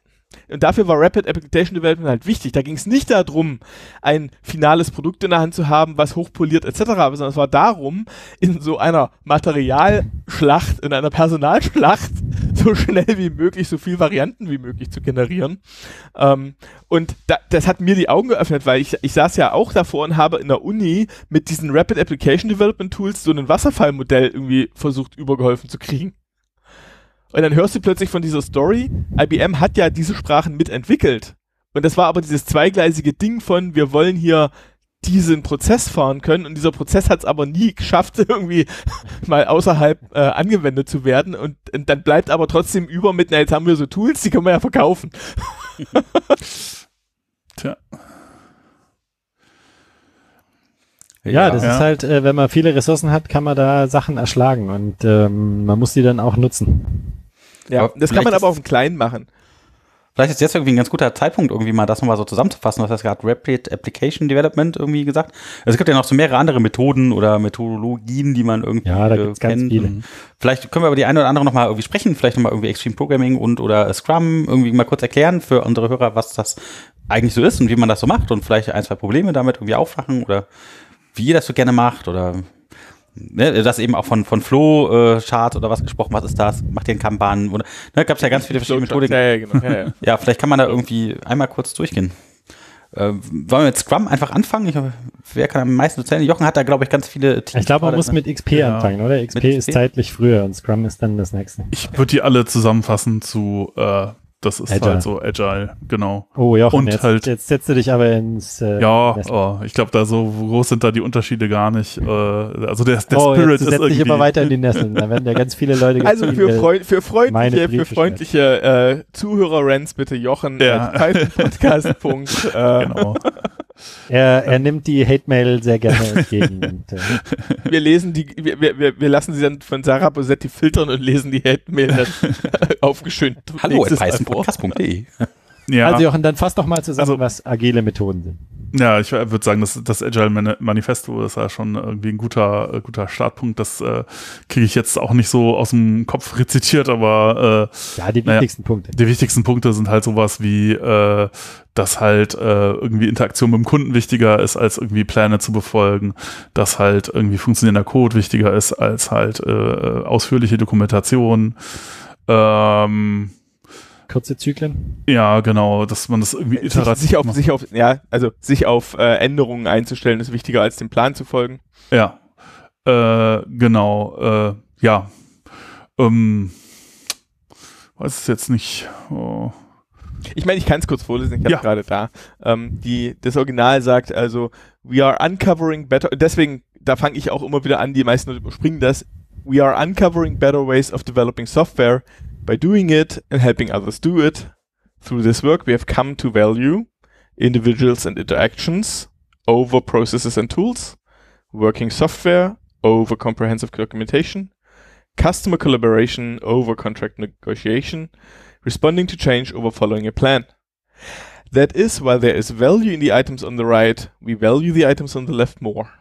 S3: und dafür war Rapid Application Development halt wichtig. Da ging es nicht darum, ein finales Produkt in der Hand zu haben, was hochpoliert etc., sondern es war darum, in so einer Materialschlacht, in einer Personalschlacht so schnell wie möglich, so viel Varianten wie möglich zu generieren. Ähm, und da, das hat mir die Augen geöffnet, weil ich, ich saß ja auch davor und habe in der Uni mit diesen Rapid Application Development Tools so ein Wasserfallmodell irgendwie versucht übergeholfen zu kriegen. Und dann hörst du plötzlich von dieser Story, IBM hat ja diese Sprachen mitentwickelt. Und das war aber dieses zweigleisige Ding von, wir wollen hier diesen Prozess fahren können und dieser Prozess hat es aber nie geschafft, irgendwie mal außerhalb äh, angewendet zu werden und, und, dann bleibt aber trotzdem über mit, na jetzt haben wir so Tools, die können wir ja verkaufen.
S4: Tja. Ja, das ja. ist halt, äh, wenn man viele Ressourcen hat, kann man da Sachen erschlagen und ähm, man muss die dann auch nutzen.
S3: Ja, aber das kann man aber auch im Kleinen machen.
S1: Vielleicht ist jetzt irgendwie ein ganz guter Zeitpunkt, irgendwie mal das nochmal so zusammenzufassen. Du hast gerade Rapid Application Development irgendwie gesagt. Also es gibt ja noch so mehrere andere Methoden oder Methodologien, die man irgendwie
S4: ja, da gibt's kennt. Ganz viele.
S1: Vielleicht können wir über die eine oder andere nochmal irgendwie sprechen, vielleicht nochmal irgendwie Extreme Programming und oder Scrum irgendwie mal kurz erklären für unsere Hörer, was das eigentlich so ist und wie man das so macht und vielleicht ein, zwei Probleme damit irgendwie aufwachen oder wie ihr das so gerne macht oder ne, das eben auch von, von Flow-Chart äh, oder was gesprochen, was ist das? Macht ihr einen Kanban? Oder, ne, gab es ja ganz viele verschiedene Methodiken. Ja, ja, genau, ja, ja. ja, vielleicht kann man da irgendwie einmal kurz durchgehen. Äh, wollen wir mit Scrum einfach anfangen? Ich, wer kann am meisten erzählen? Jochen hat da, glaube ich, ganz viele
S4: Teams. Ich glaube, man muss mit XP ja. anfangen, oder? XP, XP ist zeitlich früher und Scrum ist dann das nächste.
S2: Ich würde die alle zusammenfassen zu äh, das ist Agile. halt so agile, genau.
S4: Oh ja, und jetzt, halt, jetzt setzt du dich aber ins.
S2: Äh, ja, oh, ich glaube, da so groß sind da die Unterschiede gar nicht. Äh, also der, der oh, Spirit
S4: jetzt, ist
S2: irgendwie.
S4: dich immer weiter in die Nesseln. Da werden ja ganz viele Leute.
S3: Also für, Freund, für freundliche, für freundliche äh, Zuhörer-Rants bitte Jochen ja. Podcast. äh, genau.
S4: Er, er nimmt die Hate-Mail sehr gerne entgegen. und, äh,
S3: wir lesen die, wir, wir, wir lassen sie dann von Sarah Bosetti filtern und lesen die Hate-Mail dann aufgeschönt.
S1: Hallo.
S4: Ja. Also Jochen, dann fass doch mal zusammen, also, was agile Methoden sind.
S2: Ja, ich würde sagen, das, das Agile Manifesto ist ja schon irgendwie ein guter, äh, guter Startpunkt. Das äh, kriege ich jetzt auch nicht so aus dem Kopf rezitiert, aber
S4: äh, ja, die wichtigsten naja, Punkte.
S2: Die wichtigsten Punkte sind halt sowas wie, äh, dass halt äh, irgendwie Interaktion mit dem Kunden wichtiger ist, als irgendwie Pläne zu befolgen, dass halt irgendwie funktionierender Code wichtiger ist als halt äh, ausführliche Dokumentation. Ähm,
S4: kurze Zyklen.
S2: Ja, genau, dass man das irgendwie
S3: iterativ sich, sich auf, sich auf, ja, also sich auf äh, Änderungen einzustellen ist wichtiger als dem Plan zu folgen.
S2: Ja, äh, genau, äh, ja. Ähm, weiß es jetzt nicht. Oh.
S3: Ich meine, ich kann es kurz vorlesen, ich habe ja. gerade da. Ähm, die, das Original sagt also, we are uncovering better, deswegen, da fange ich auch immer wieder an, die meisten überspringen das. We are uncovering better ways of developing software By doing it and helping others do it, through this work we have come to value individuals and interactions over processes and tools, working software over comprehensive documentation, customer collaboration over contract negotiation, responding to change over following a plan. That is, why there is value in the items on the right, we value the items on the left more.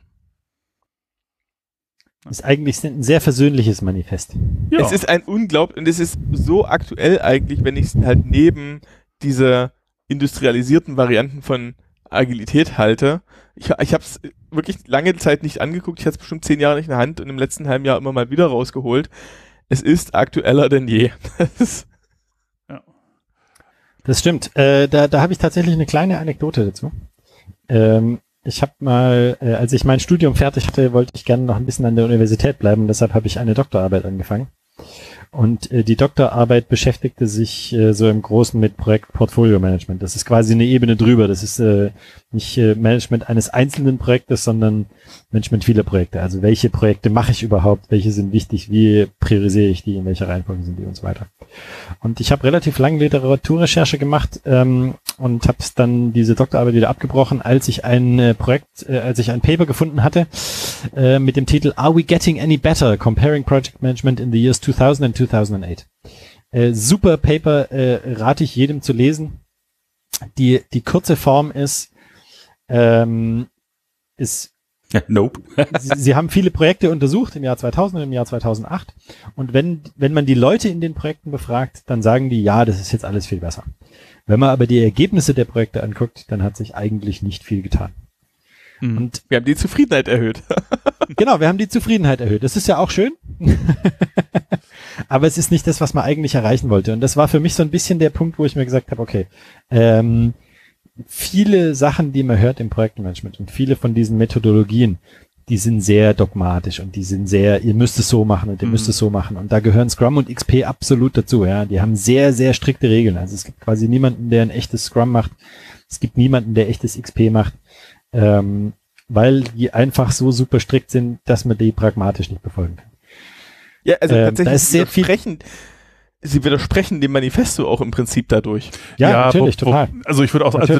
S4: Ist eigentlich ein sehr versöhnliches Manifest.
S3: Ja. Es ist ein unglaublich, und es ist so aktuell eigentlich, wenn ich es halt neben diese industrialisierten Varianten von Agilität halte. Ich, ich habe es wirklich lange Zeit nicht angeguckt. Ich hatte es bestimmt zehn Jahre nicht in der Hand und im letzten halben Jahr immer mal wieder rausgeholt. Es ist aktueller denn je.
S4: das, ja. das stimmt. Äh, da da habe ich tatsächlich eine kleine Anekdote dazu. Ähm, ich habe mal, äh, als ich mein Studium fertig hatte, wollte ich gerne noch ein bisschen an der Universität bleiben. Deshalb habe ich eine Doktorarbeit angefangen. Und äh, die Doktorarbeit beschäftigte sich äh, so im Großen mit Projekt Portfolio Management. Das ist quasi eine Ebene drüber. Das ist äh, nicht äh, Management eines einzelnen Projektes, sondern Management vieler Projekte. Also welche Projekte mache ich überhaupt? Welche sind wichtig? Wie priorisiere ich die? In welcher Reihenfolge sind die und so weiter. Und ich habe relativ lange Literaturrecherche gemacht ähm, und habe dann diese Doktorarbeit wieder abgebrochen, als ich ein äh, Projekt, äh, als ich ein Paper gefunden hatte äh, mit dem Titel Are we getting any better? Comparing Project Management in the years 2000 and 2008. Äh, super Paper, äh, rate ich jedem zu lesen. Die, die kurze Form ist, ähm, ist
S1: Nope.
S4: sie, sie, haben viele Projekte untersucht im Jahr 2000 und im Jahr 2008. Und wenn, wenn man die Leute in den Projekten befragt, dann sagen die, ja, das ist jetzt alles viel besser. Wenn man aber die Ergebnisse der Projekte anguckt, dann hat sich eigentlich nicht viel getan.
S3: Mhm. Und wir haben die Zufriedenheit erhöht.
S4: genau, wir haben die Zufriedenheit erhöht. Das ist ja auch schön. aber es ist nicht das, was man eigentlich erreichen wollte. Und das war für mich so ein bisschen der Punkt, wo ich mir gesagt habe, okay, ähm, viele Sachen, die man hört im Projektmanagement und viele von diesen Methodologien, die sind sehr dogmatisch und die sind sehr, ihr müsst es so machen und ihr mhm. müsst es so machen. Und da gehören Scrum und XP absolut dazu, ja. Die haben sehr, sehr strikte Regeln. Also es gibt quasi niemanden, der ein echtes Scrum macht. Es gibt niemanden, der echtes XP macht. Ähm, weil die einfach so super strikt sind, dass man die pragmatisch nicht befolgen kann.
S3: Ja, also ähm, tatsächlich
S4: da ist sehr viel
S3: sie widersprechen dem Manifesto auch im Prinzip dadurch.
S4: Ja, ja natürlich, wo, total.
S2: also ich würde auch, also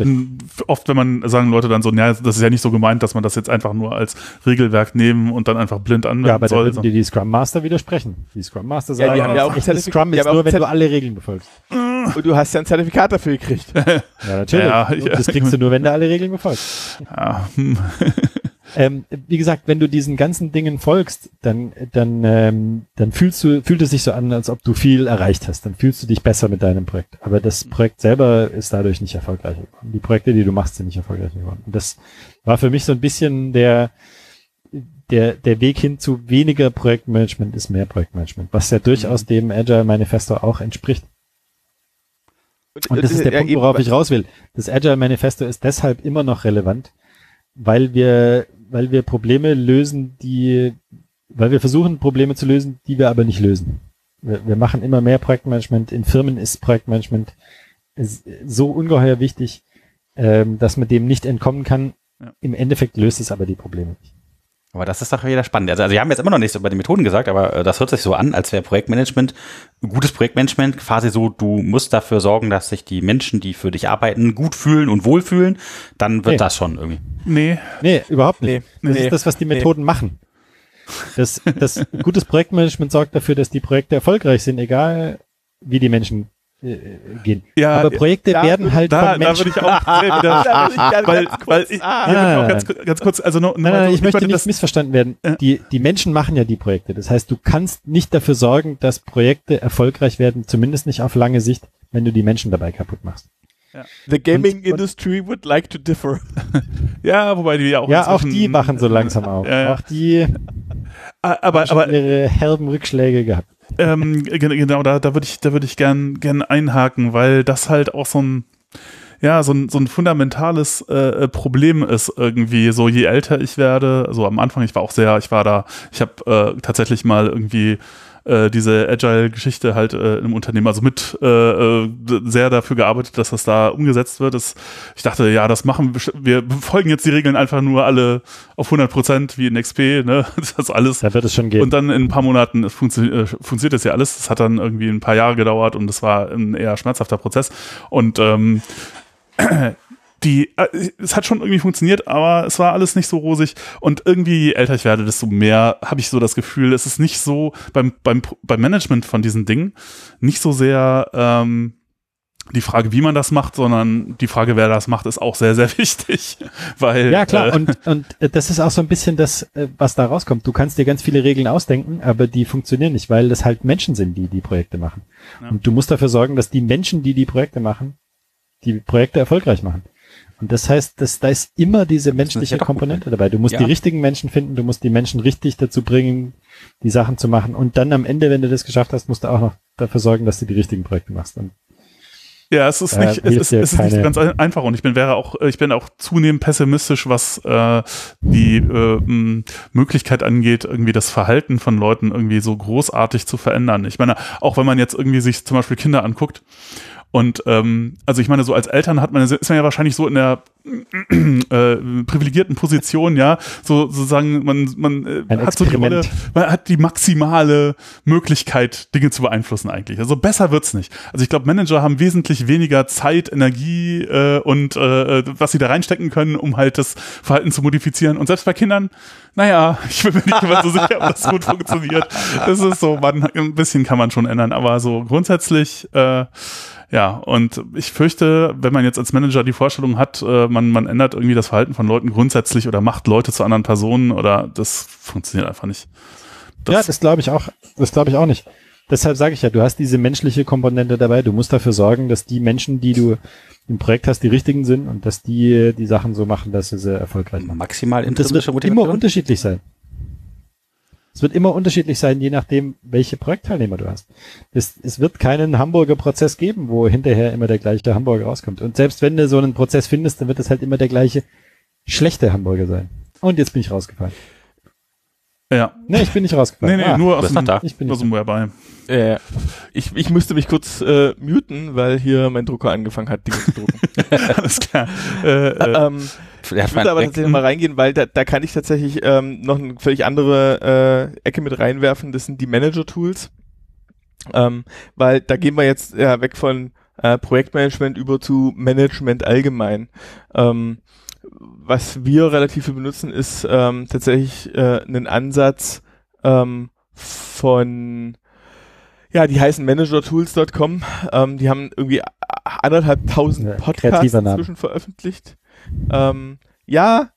S2: oft, wenn man sagen Leute dann so, ja, das ist ja nicht so gemeint, dass man das jetzt einfach nur als Regelwerk nehmen und dann einfach blind anwenden
S4: ja, aber soll. Ja, die, die Scrum Master widersprechen. Die Scrum Master
S3: sagen, ja, die haben ja auch
S4: Zertif Scrum ist nur, wenn du alle Regeln befolgst.
S3: Und du hast ja ein Zertifikat dafür gekriegt.
S4: ja, natürlich. Ja, das kriegst du nur, wenn du alle Regeln befolgst. Ja. ähm, wie gesagt, wenn du diesen ganzen Dingen folgst, dann, dann, ähm, dann fühlst du, fühlt es sich so an, als ob du viel erreicht hast. Dann fühlst du dich besser mit deinem Projekt. Aber das Projekt selber ist dadurch nicht erfolgreich geworden. Die Projekte, die du machst, sind nicht erfolgreich geworden. Und das war für mich so ein bisschen der, der, der Weg hin zu weniger Projektmanagement ist mehr Projektmanagement, was ja durchaus mhm. dem Agile Manifesto auch entspricht. Und das ist der Punkt, worauf ich raus will. Das Agile Manifesto ist deshalb immer noch relevant, weil wir, weil wir Probleme lösen, die, weil wir versuchen, Probleme zu lösen, die wir aber nicht lösen. Wir, wir machen immer mehr Projektmanagement. In Firmen ist Projektmanagement so ungeheuer wichtig, ähm, dass man dem nicht entkommen kann. Ja. Im Endeffekt löst es aber die Probleme nicht.
S1: Aber das ist doch wieder spannend. Also, also wir haben jetzt immer noch nichts über die Methoden gesagt, aber äh, das hört sich so an, als wäre Projektmanagement, gutes Projektmanagement quasi so, du musst dafür sorgen, dass sich die Menschen, die für dich arbeiten, gut fühlen und wohlfühlen. Dann wird nee. das schon irgendwie.
S4: Nee. Nee, überhaupt nicht. Nee. Das nee. ist das, was die Methoden nee. machen. Das, das gutes Projektmanagement sorgt dafür, dass die Projekte erfolgreich sind, egal wie die Menschen gehen. Ja, aber Projekte da, werden halt
S2: da,
S4: von Menschen.
S2: Da würde ich auch, da weil, weil ich, ah, ganz, ganz kurz, also nur,
S4: nur nein, ich, möchte nicht missverstanden werden. Äh, die, die Menschen machen ja die Projekte. Das heißt, du kannst nicht dafür sorgen, dass Projekte erfolgreich werden, zumindest nicht auf lange Sicht, wenn du die Menschen dabei kaputt machst.
S3: Ja. The gaming und, industry would like to differ.
S2: ja, wobei die ja auch.
S4: Ja, auch die machen so langsam auf. Ja, ja. Auch die
S2: ah, aber, aber,
S4: ihre herben Rückschläge gehabt.
S2: Ähm, genau, da, da würde ich, da würde ich gern, gern einhaken, weil das halt auch so ein, ja, so ein, so ein fundamentales äh, äh Problem ist irgendwie, so je älter ich werde, so also am Anfang, ich war auch sehr, ich war da, ich habe äh, tatsächlich mal irgendwie äh, diese Agile-Geschichte halt äh, im Unternehmen, also mit äh, äh, sehr dafür gearbeitet, dass das da umgesetzt wird. Das, ich dachte, ja, das machen wir, wir folgen jetzt die Regeln einfach nur alle auf 100 Prozent wie in XP, ne, das alles.
S4: Da wird es schon gehen.
S2: Und dann in ein paar Monaten funktio äh, funktioniert das ja alles. Das hat dann irgendwie ein paar Jahre gedauert und das war ein eher schmerzhafter Prozess. Und ähm, die, äh, es hat schon irgendwie funktioniert, aber es war alles nicht so rosig. Und irgendwie, je älter ich werde, desto mehr habe ich so das Gefühl, es ist nicht so beim, beim, beim Management von diesen Dingen nicht so sehr ähm, die Frage, wie man das macht, sondern die Frage, wer das macht, ist auch sehr, sehr wichtig. Weil,
S4: ja, klar, äh, und, und äh, das ist auch so ein bisschen das, äh, was da rauskommt. Du kannst dir ganz viele Regeln ausdenken, aber die funktionieren nicht, weil das halt Menschen sind, die die Projekte machen. Ja. Und du musst dafür sorgen, dass die Menschen, die die Projekte machen, die Projekte erfolgreich machen. Und das heißt, dass da ist immer diese menschliche Komponente dabei. Du musst ja. die richtigen Menschen finden, du musst die Menschen richtig dazu bringen, die Sachen zu machen. Und dann am Ende, wenn du das geschafft hast, musst du auch noch dafür sorgen, dass du die richtigen Projekte machst. Und
S2: ja, es ist äh, nicht, äh, es ist, es ist nicht ganz einfach und ich bin wäre auch, ich bin auch zunehmend pessimistisch, was äh, die äh, Möglichkeit angeht, irgendwie das Verhalten von Leuten irgendwie so großartig zu verändern. Ich meine, auch wenn man jetzt irgendwie sich zum Beispiel Kinder anguckt, und ähm, also ich meine, so als Eltern hat man ist man ja wahrscheinlich so in der äh, privilegierten Position, ja, so sozusagen man man äh, hat so die Rolle, man hat die maximale Möglichkeit Dinge zu beeinflussen eigentlich. Also besser wird's nicht. Also ich glaube, Manager haben wesentlich weniger Zeit, Energie äh, und äh, was sie da reinstecken können, um halt das Verhalten zu modifizieren. Und selbst bei Kindern, naja, ich bin mir nicht immer so sicher, ob das gut funktioniert. Das ist so, man, ein bisschen kann man schon ändern, aber so grundsätzlich äh, ja, und ich fürchte, wenn man jetzt als Manager die Vorstellung hat, äh, man, man ändert irgendwie das Verhalten von Leuten grundsätzlich oder macht Leute zu anderen Personen oder das funktioniert einfach nicht.
S4: Das ja, das glaube ich auch. Das glaube ich auch nicht. Deshalb sage ich ja, du hast diese menschliche Komponente dabei. Du musst dafür sorgen, dass die Menschen, die du im Projekt hast, die richtigen sind und dass die die Sachen so machen, dass sie sie erfolgreich machen.
S1: Maximal
S4: intrinsische Motivation. Immer unterschiedlich sein. Es wird immer unterschiedlich sein, je nachdem, welche Projektteilnehmer du hast. Es, es wird keinen Hamburger Prozess geben, wo hinterher immer der gleiche Hamburger rauskommt. Und selbst wenn du so einen Prozess findest, dann wird es halt immer der gleiche schlechte Hamburger sein. Und jetzt bin ich rausgefallen.
S2: Ja.
S4: Nee, ich bin nicht rausgefallen.
S2: Nee, nee, ah, nur aus
S4: dem, da. ich bin aus dem
S3: Webei. Äh, ich, ich müsste mich kurz äh, muten, weil hier mein Drucker angefangen hat, Dinge zu drucken.
S2: Alles klar. Äh, äh,
S3: ähm, ich würde aber tatsächlich mal reingehen, weil da, da kann ich tatsächlich ähm, noch eine völlig andere äh, Ecke mit reinwerfen. Das sind die Manager-Tools. Ähm, weil da gehen wir jetzt ja, weg von äh, Projektmanagement über zu Management allgemein. Ähm, was wir relativ viel benutzen, ist ähm, tatsächlich äh, ein Ansatz ähm, von ja, die heißen managertools.com. Ähm, die haben irgendwie anderthalb tausend Podcasts inzwischen veröffentlicht. Ähm, ja,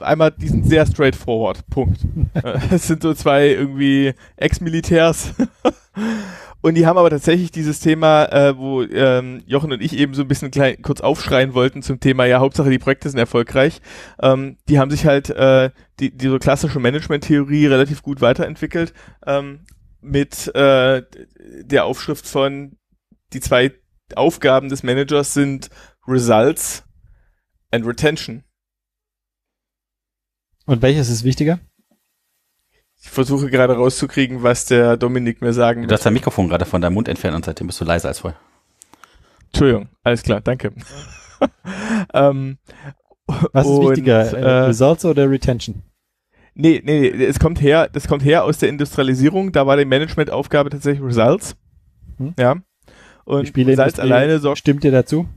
S3: einmal die sind sehr straightforward. Punkt. Es sind so zwei irgendwie Ex-Militärs. und die haben aber tatsächlich dieses Thema, äh, wo ähm, Jochen und ich eben so ein bisschen klein, kurz aufschreien wollten zum Thema, ja, Hauptsache die Projekte sind erfolgreich. Ähm, die haben sich halt äh, die, diese klassische Management-Theorie relativ gut weiterentwickelt. Ähm, mit äh, der Aufschrift von die zwei Aufgaben des Managers sind Results and Retention.
S4: Und welches ist wichtiger?
S3: Ich versuche gerade rauszukriegen, was der Dominik mir sagen
S1: Du hast dein Mikrofon gerade von deinem Mund entfernt und seitdem bist du leiser als vorher.
S3: Entschuldigung, alles klar, danke. ähm,
S4: Was ist
S3: und,
S4: wichtiger? äh,
S3: Äh,
S4: Results oder Retention?
S3: nee, nee, nee, es kommt her, das kommt her aus der Industrialisierung, da war die Managementaufgabe tatsächlich Results.
S4: Hm.
S3: Ja. Und Results alleine sorgt,
S4: Stimmt dir dazu?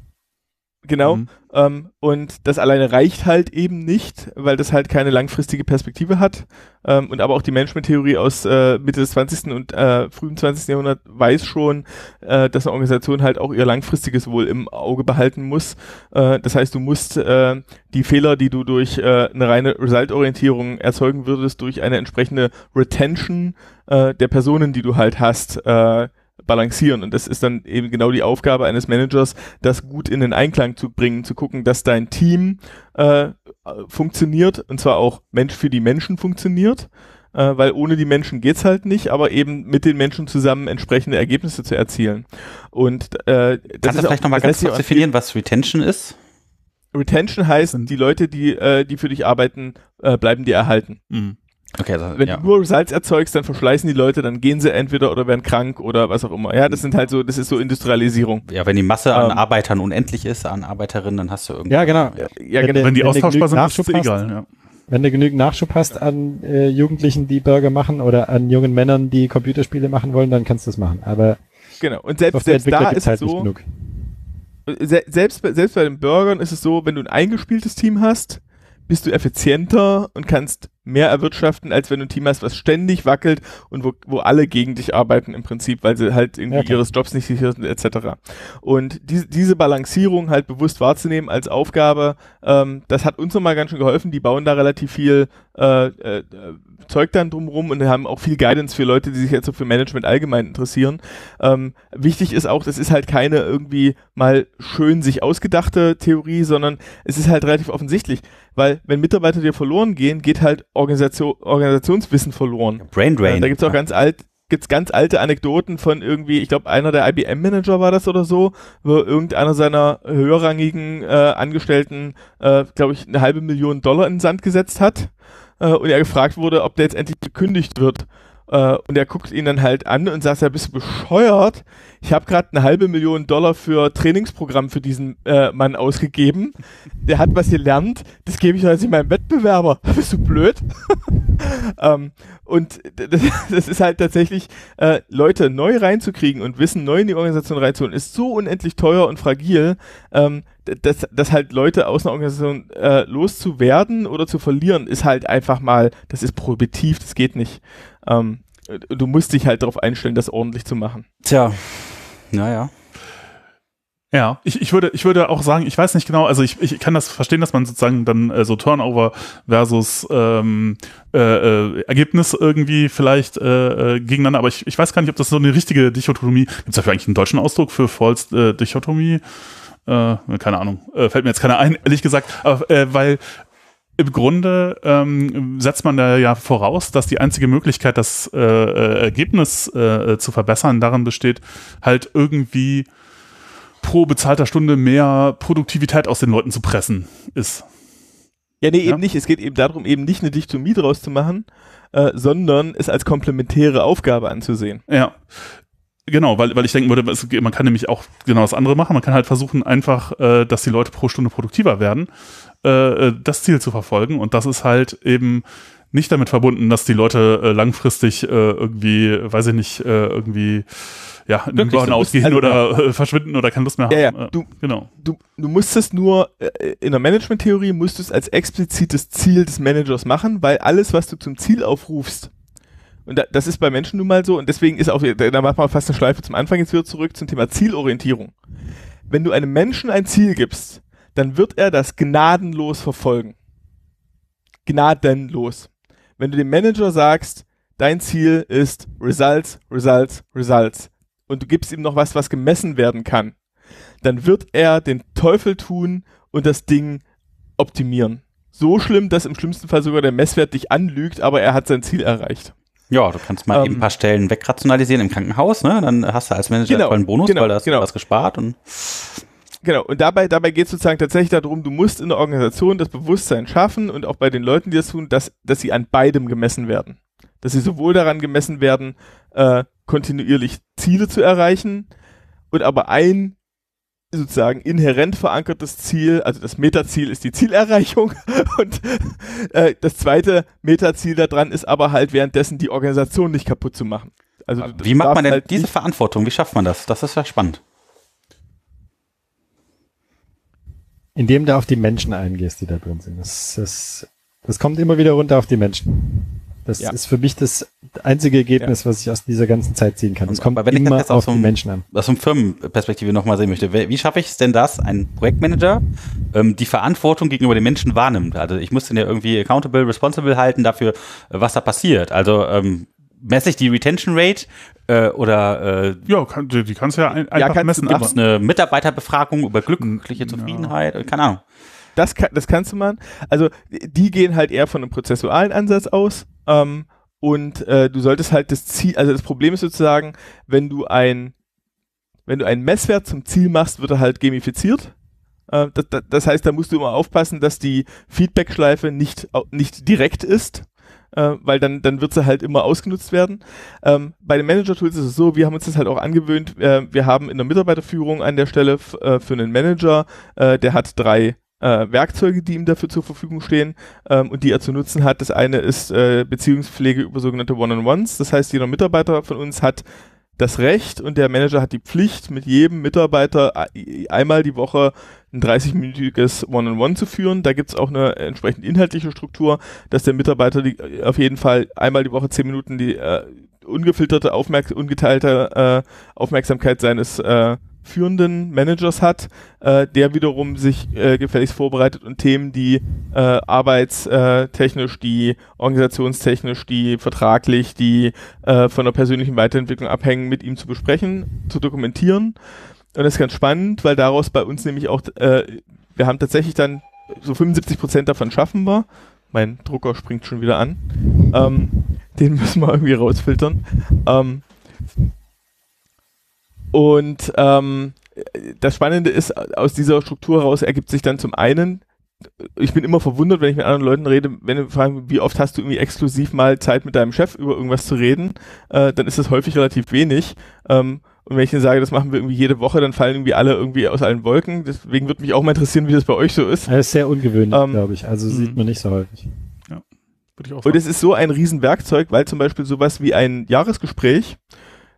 S3: genau,
S2: Mhm.
S3: Ähm, und das alleine reicht halt eben nicht, weil das halt keine langfristige Perspektive hat. Ähm, und aber auch die Managementtheorie aus äh, Mitte des 20. und äh, frühen 20. Jahrhundert weiß schon, äh, dass eine Organisation halt auch ihr langfristiges Wohl im Auge behalten muss. Äh, das heißt, du musst äh, die Fehler, die du durch äh, eine reine Result-Orientierung erzeugen würdest, durch eine entsprechende Retention der Personen, die du halt hast, balancieren. Und das ist dann eben genau die Aufgabe eines Managers, das gut in den Einklang zu bringen, zu gucken, dass dein Team äh, funktioniert und zwar auch Mensch für die Menschen funktioniert, äh, weil ohne die Menschen geht's halt nicht, aber eben mit den Menschen zusammen entsprechende Ergebnisse zu erzielen. Und äh, das
S1: Kannst du
S3: ist
S1: vielleicht nochmal ganz kurz definieren, was Retention ist?
S3: Retention heißt, die Leute, die, äh, die für dich arbeiten, äh, bleiben dir erhalten.
S2: Mhm.
S1: Okay, also,
S3: Wenn
S1: ja.
S3: du nur Salz erzeugst, dann verschleißen die Leute, dann gehen sie entweder oder werden krank oder was auch immer. Ja, das sind halt so, das ist so Industrialisierung.
S1: ja, wenn die Masse an
S3: Ähm.
S1: Arbeitern unendlich ist, an Arbeiterinnen, dann hast du irgendwie.
S4: Ja, genau.
S3: Ja,
S4: Wenn
S3: genau.
S4: der-
S2: Wenn die
S4: wenn du
S2: austauschbar sind, ist es
S4: Nachschub hast,
S2: egal. Ja.
S4: Wenn du genügend Nachschub hast an äh, Jugendlichen, die Burger machen oder an jungen Männern, die Computerspiele machen wollen, dann kannst du das machen. Aber
S3: genau. Und selbst, selbst da ist es
S4: halt nicht
S3: so,
S4: genug.
S3: se selbst, bei- selbst bei den Burgern ist es so, wenn du ein eingespieltes Team hast, bist du effizienter und kannst mehr erwirtschaften, als wenn du ein Team hast, was ständig wackelt und wo, wo alle gegen dich arbeiten im Prinzip, weil sie halt irgendwie
S4: klar.
S3: ihres Jobs nicht sicher sind, etc. Und diese, diese Balancierung halt bewusst wahrzunehmen als Aufgabe, ähm, das hat uns nochmal ganz schön geholfen. Die bauen da relativ viel äh, äh, Zeug dann drumrum und haben auch viel Guidance für Leute, die sich jetzt so für Management allgemein interessieren. Ähm, wichtig ist auch, das ist halt keine irgendwie mal schön sich ausgedachte Theorie, sondern es ist halt relativ offensichtlich, weil wenn Mitarbeiter dir verloren gehen, geht halt Organisation, Organisationswissen verloren.
S1: Brain Drain.
S3: Äh, da gibt's auch ganz alt, gibt's ganz alte Anekdoten von irgendwie, ich glaube, einer der IBM-Manager war das oder so, wo irgendeiner seiner höherrangigen äh, Angestellten, äh, glaube ich, eine halbe Million Dollar in den Sand gesetzt hat äh, und er gefragt wurde, ob der jetzt endlich gekündigt wird. Äh, und er guckt ihn dann halt an und sagt, ja, bist du bescheuert? Ich habe gerade eine halbe Million Dollar für Trainingsprogramm für diesen äh, Mann ausgegeben. Der hat was gelernt, das gebe ich jetzt nicht meinem Wettbewerber. Bist du blöd? ähm, und d- d- das ist halt tatsächlich, äh, Leute neu reinzukriegen und Wissen neu in die Organisation reinzuholen, ist so unendlich teuer und fragil, ähm, dass, dass halt Leute aus einer Organisation äh, loszuwerden oder zu verlieren, ist halt einfach mal, das ist prohibitiv, das geht nicht. Ähm, du musst dich halt darauf einstellen, das ordentlich zu machen.
S1: Tja, naja.
S2: Ja, ich, ich, würde, ich würde auch sagen, ich weiß nicht genau, also ich, ich kann das verstehen, dass man sozusagen dann äh, so Turnover versus ähm, äh, äh, Ergebnis irgendwie vielleicht äh, äh, gegeneinander, aber ich, ich weiß gar nicht, ob das so eine richtige Dichotomie, gibt es dafür eigentlich einen deutschen Ausdruck für False äh, Dichotomie? Äh, keine Ahnung, äh, fällt mir jetzt keiner ein, ehrlich gesagt, aber, äh, weil im Grunde ähm, setzt man da ja voraus, dass die einzige Möglichkeit, das äh, äh, Ergebnis äh, zu verbessern, darin besteht, halt irgendwie pro bezahlter Stunde mehr Produktivität aus den Leuten zu pressen ist.
S3: Ja, nee,
S2: Ja.
S3: eben nicht. Es geht eben darum, eben nicht eine Dichtomie draus zu machen, äh, sondern es als komplementäre Aufgabe anzusehen.
S2: Ja. Genau, weil, weil ich denken würde, es, man kann nämlich auch genau das andere machen. Man kann halt versuchen, einfach, äh, dass die Leute pro Stunde produktiver werden, äh, äh, das Ziel zu verfolgen. Und das ist halt eben nicht damit verbunden, dass die Leute äh, langfristig äh, irgendwie, weiß ich nicht, äh, irgendwie ja, in den
S3: Wirklich,
S2: Burnout
S3: du musst-
S2: gehen
S3: also-
S2: oder äh, verschwinden oder keine Lust mehr haben.
S3: Ja, ja, du-
S2: genau.
S3: Du, du musst es nur, in der Management-Theorie musst du es als explizites Ziel des Managers machen, weil alles, was du zum Ziel aufrufst, und da, das ist bei Menschen nun mal so, und deswegen ist auch, da machen wir fast eine Schleife zum Anfang jetzt wieder zurück zum Thema Zielorientierung. Wenn du einem Menschen ein Ziel gibst, dann wird er das gnadenlos verfolgen. Gnadenlos. Wenn du dem Manager sagst, dein Ziel ist Results, Results, Results, und du gibst ihm noch was, was gemessen werden kann, dann wird er den Teufel tun und das Ding optimieren. So schlimm, dass im schlimmsten Fall sogar der Messwert dich anlügt, aber er hat sein Ziel erreicht.
S1: Ja, du kannst mal
S3: Ähm,
S1: eben ein paar Stellen wegrationalisieren im Krankenhaus, ne? Dann hast du als Manager
S3: Genau,
S1: einen Bonus,
S3: genau,
S1: weil da hast du
S3: genau.
S1: was gespart und
S3: Genau, und dabei, dabei geht es sozusagen tatsächlich darum, du musst in der Organisation das Bewusstsein schaffen und auch bei den Leuten, die das tun, dass, dass sie an beidem gemessen werden. Dass sie sowohl daran gemessen werden, äh, kontinuierlich Ziele zu erreichen und aber ein sozusagen inhärent verankertes Ziel, also das Metaziel ist die Zielerreichung und äh, das zweite Metaziel daran ist aber halt währenddessen die Organisation nicht kaputt zu machen. Also
S1: wie macht man denn
S3: halt
S1: diese Verantwortung? Wie schafft man das? Das ist ja spannend.
S4: Indem du auf die Menschen eingehst, die da drin sind. Das, das, das kommt immer wieder runter auf die Menschen. Das
S3: Ja.
S4: ist für mich das einzige Ergebnis, was ich aus dieser ganzen Zeit ziehen kann. Es kommt
S1: aber wenn ich das
S4: immer
S1: jetzt aus
S4: auf
S1: so
S4: die Menschen an.
S1: aus einer Firmenperspektive nochmal sehen möchte. Wie schaffe ich es denn, dass ein Projektmanager ähm, die Verantwortung gegenüber den Menschen wahrnimmt? Also ich muss den ja irgendwie accountable, responsible halten dafür, was da passiert. Also ähm, messe ich die Retention Rate äh, oder äh,
S2: Ja, kann, die, die kannst du ja ein, einfach
S3: kannst
S2: messen.
S1: gibt es eine Mitarbeiterbefragung über glückliche
S2: Ja.
S1: Zufriedenheit? Äh, Keine Ahnung.
S3: Das, kann, das kannst du machen. Also die gehen halt eher von einem prozessualen Ansatz aus. Ähm, und äh, du solltest halt das Ziel, also das Problem ist sozusagen, wenn du ein, wenn du einen Messwert zum Ziel machst, wird er halt gamifiziert. Äh, das, das, heißt, da musst du immer aufpassen, dass die Feedback-Schleife nicht, nicht direkt ist. Äh, weil dann, dann wird sie halt immer ausgenutzt werden. Ähm, bei den Manager-Tools ist es so, wir haben uns das halt auch angewöhnt, äh, wir haben in der Mitarbeiterführung an der Stelle äh, für einen Manager, äh, der hat drei äh, Werkzeuge, die ihm dafür zur Verfügung stehen ähm, und die er zu nutzen hat. Das eine ist äh, Beziehungspflege über sogenannte One-on-Ones. Das heißt, jeder Mitarbeiter von uns hat das Recht und der Manager hat die Pflicht, mit jedem Mitarbeiter ei- einmal die Woche ein 30-minütiges One-on-One zu führen. Da gibt es auch eine entsprechend inhaltliche Struktur, dass der Mitarbeiter die, auf jeden Fall einmal die Woche 10 Minuten die äh, ungefilterte, Aufmerk ungeteilte äh, Aufmerksamkeit seines äh, führenden Managers hat, äh, der wiederum sich äh, gefälligst vorbereitet und Themen, die äh, arbeitstechnisch, die organisationstechnisch, die vertraglich, die äh, von der persönlichen Weiterentwicklung abhängen, mit ihm zu besprechen, zu dokumentieren. Und das ist ganz spannend, weil daraus bei uns nämlich auch, äh, wir haben tatsächlich dann so 75 Prozent davon schaffen wir. Mein Drucker springt schon wieder an. Ähm, den müssen wir irgendwie rausfiltern. Ähm, und ähm, das Spannende ist, aus dieser Struktur heraus ergibt sich dann zum einen, ich bin immer verwundert, wenn ich mit anderen Leuten rede, wenn wir fragen, wie oft hast du irgendwie exklusiv mal Zeit mit deinem Chef über irgendwas zu reden, äh, dann ist das häufig relativ wenig. Ähm, und wenn ich ihnen sage, das machen wir irgendwie jede Woche, dann fallen irgendwie alle irgendwie aus allen Wolken. Deswegen würde mich auch mal interessieren, wie das bei euch so ist.
S4: Das ist sehr ungewöhnlich,
S3: Ähm,
S4: glaube ich. Also sieht
S2: mhm.
S4: man nicht so häufig.
S2: Würde ich auch
S3: Und
S2: sagen.
S3: es ist so ein Riesenwerkzeug, weil zum Beispiel sowas wie ein Jahresgespräch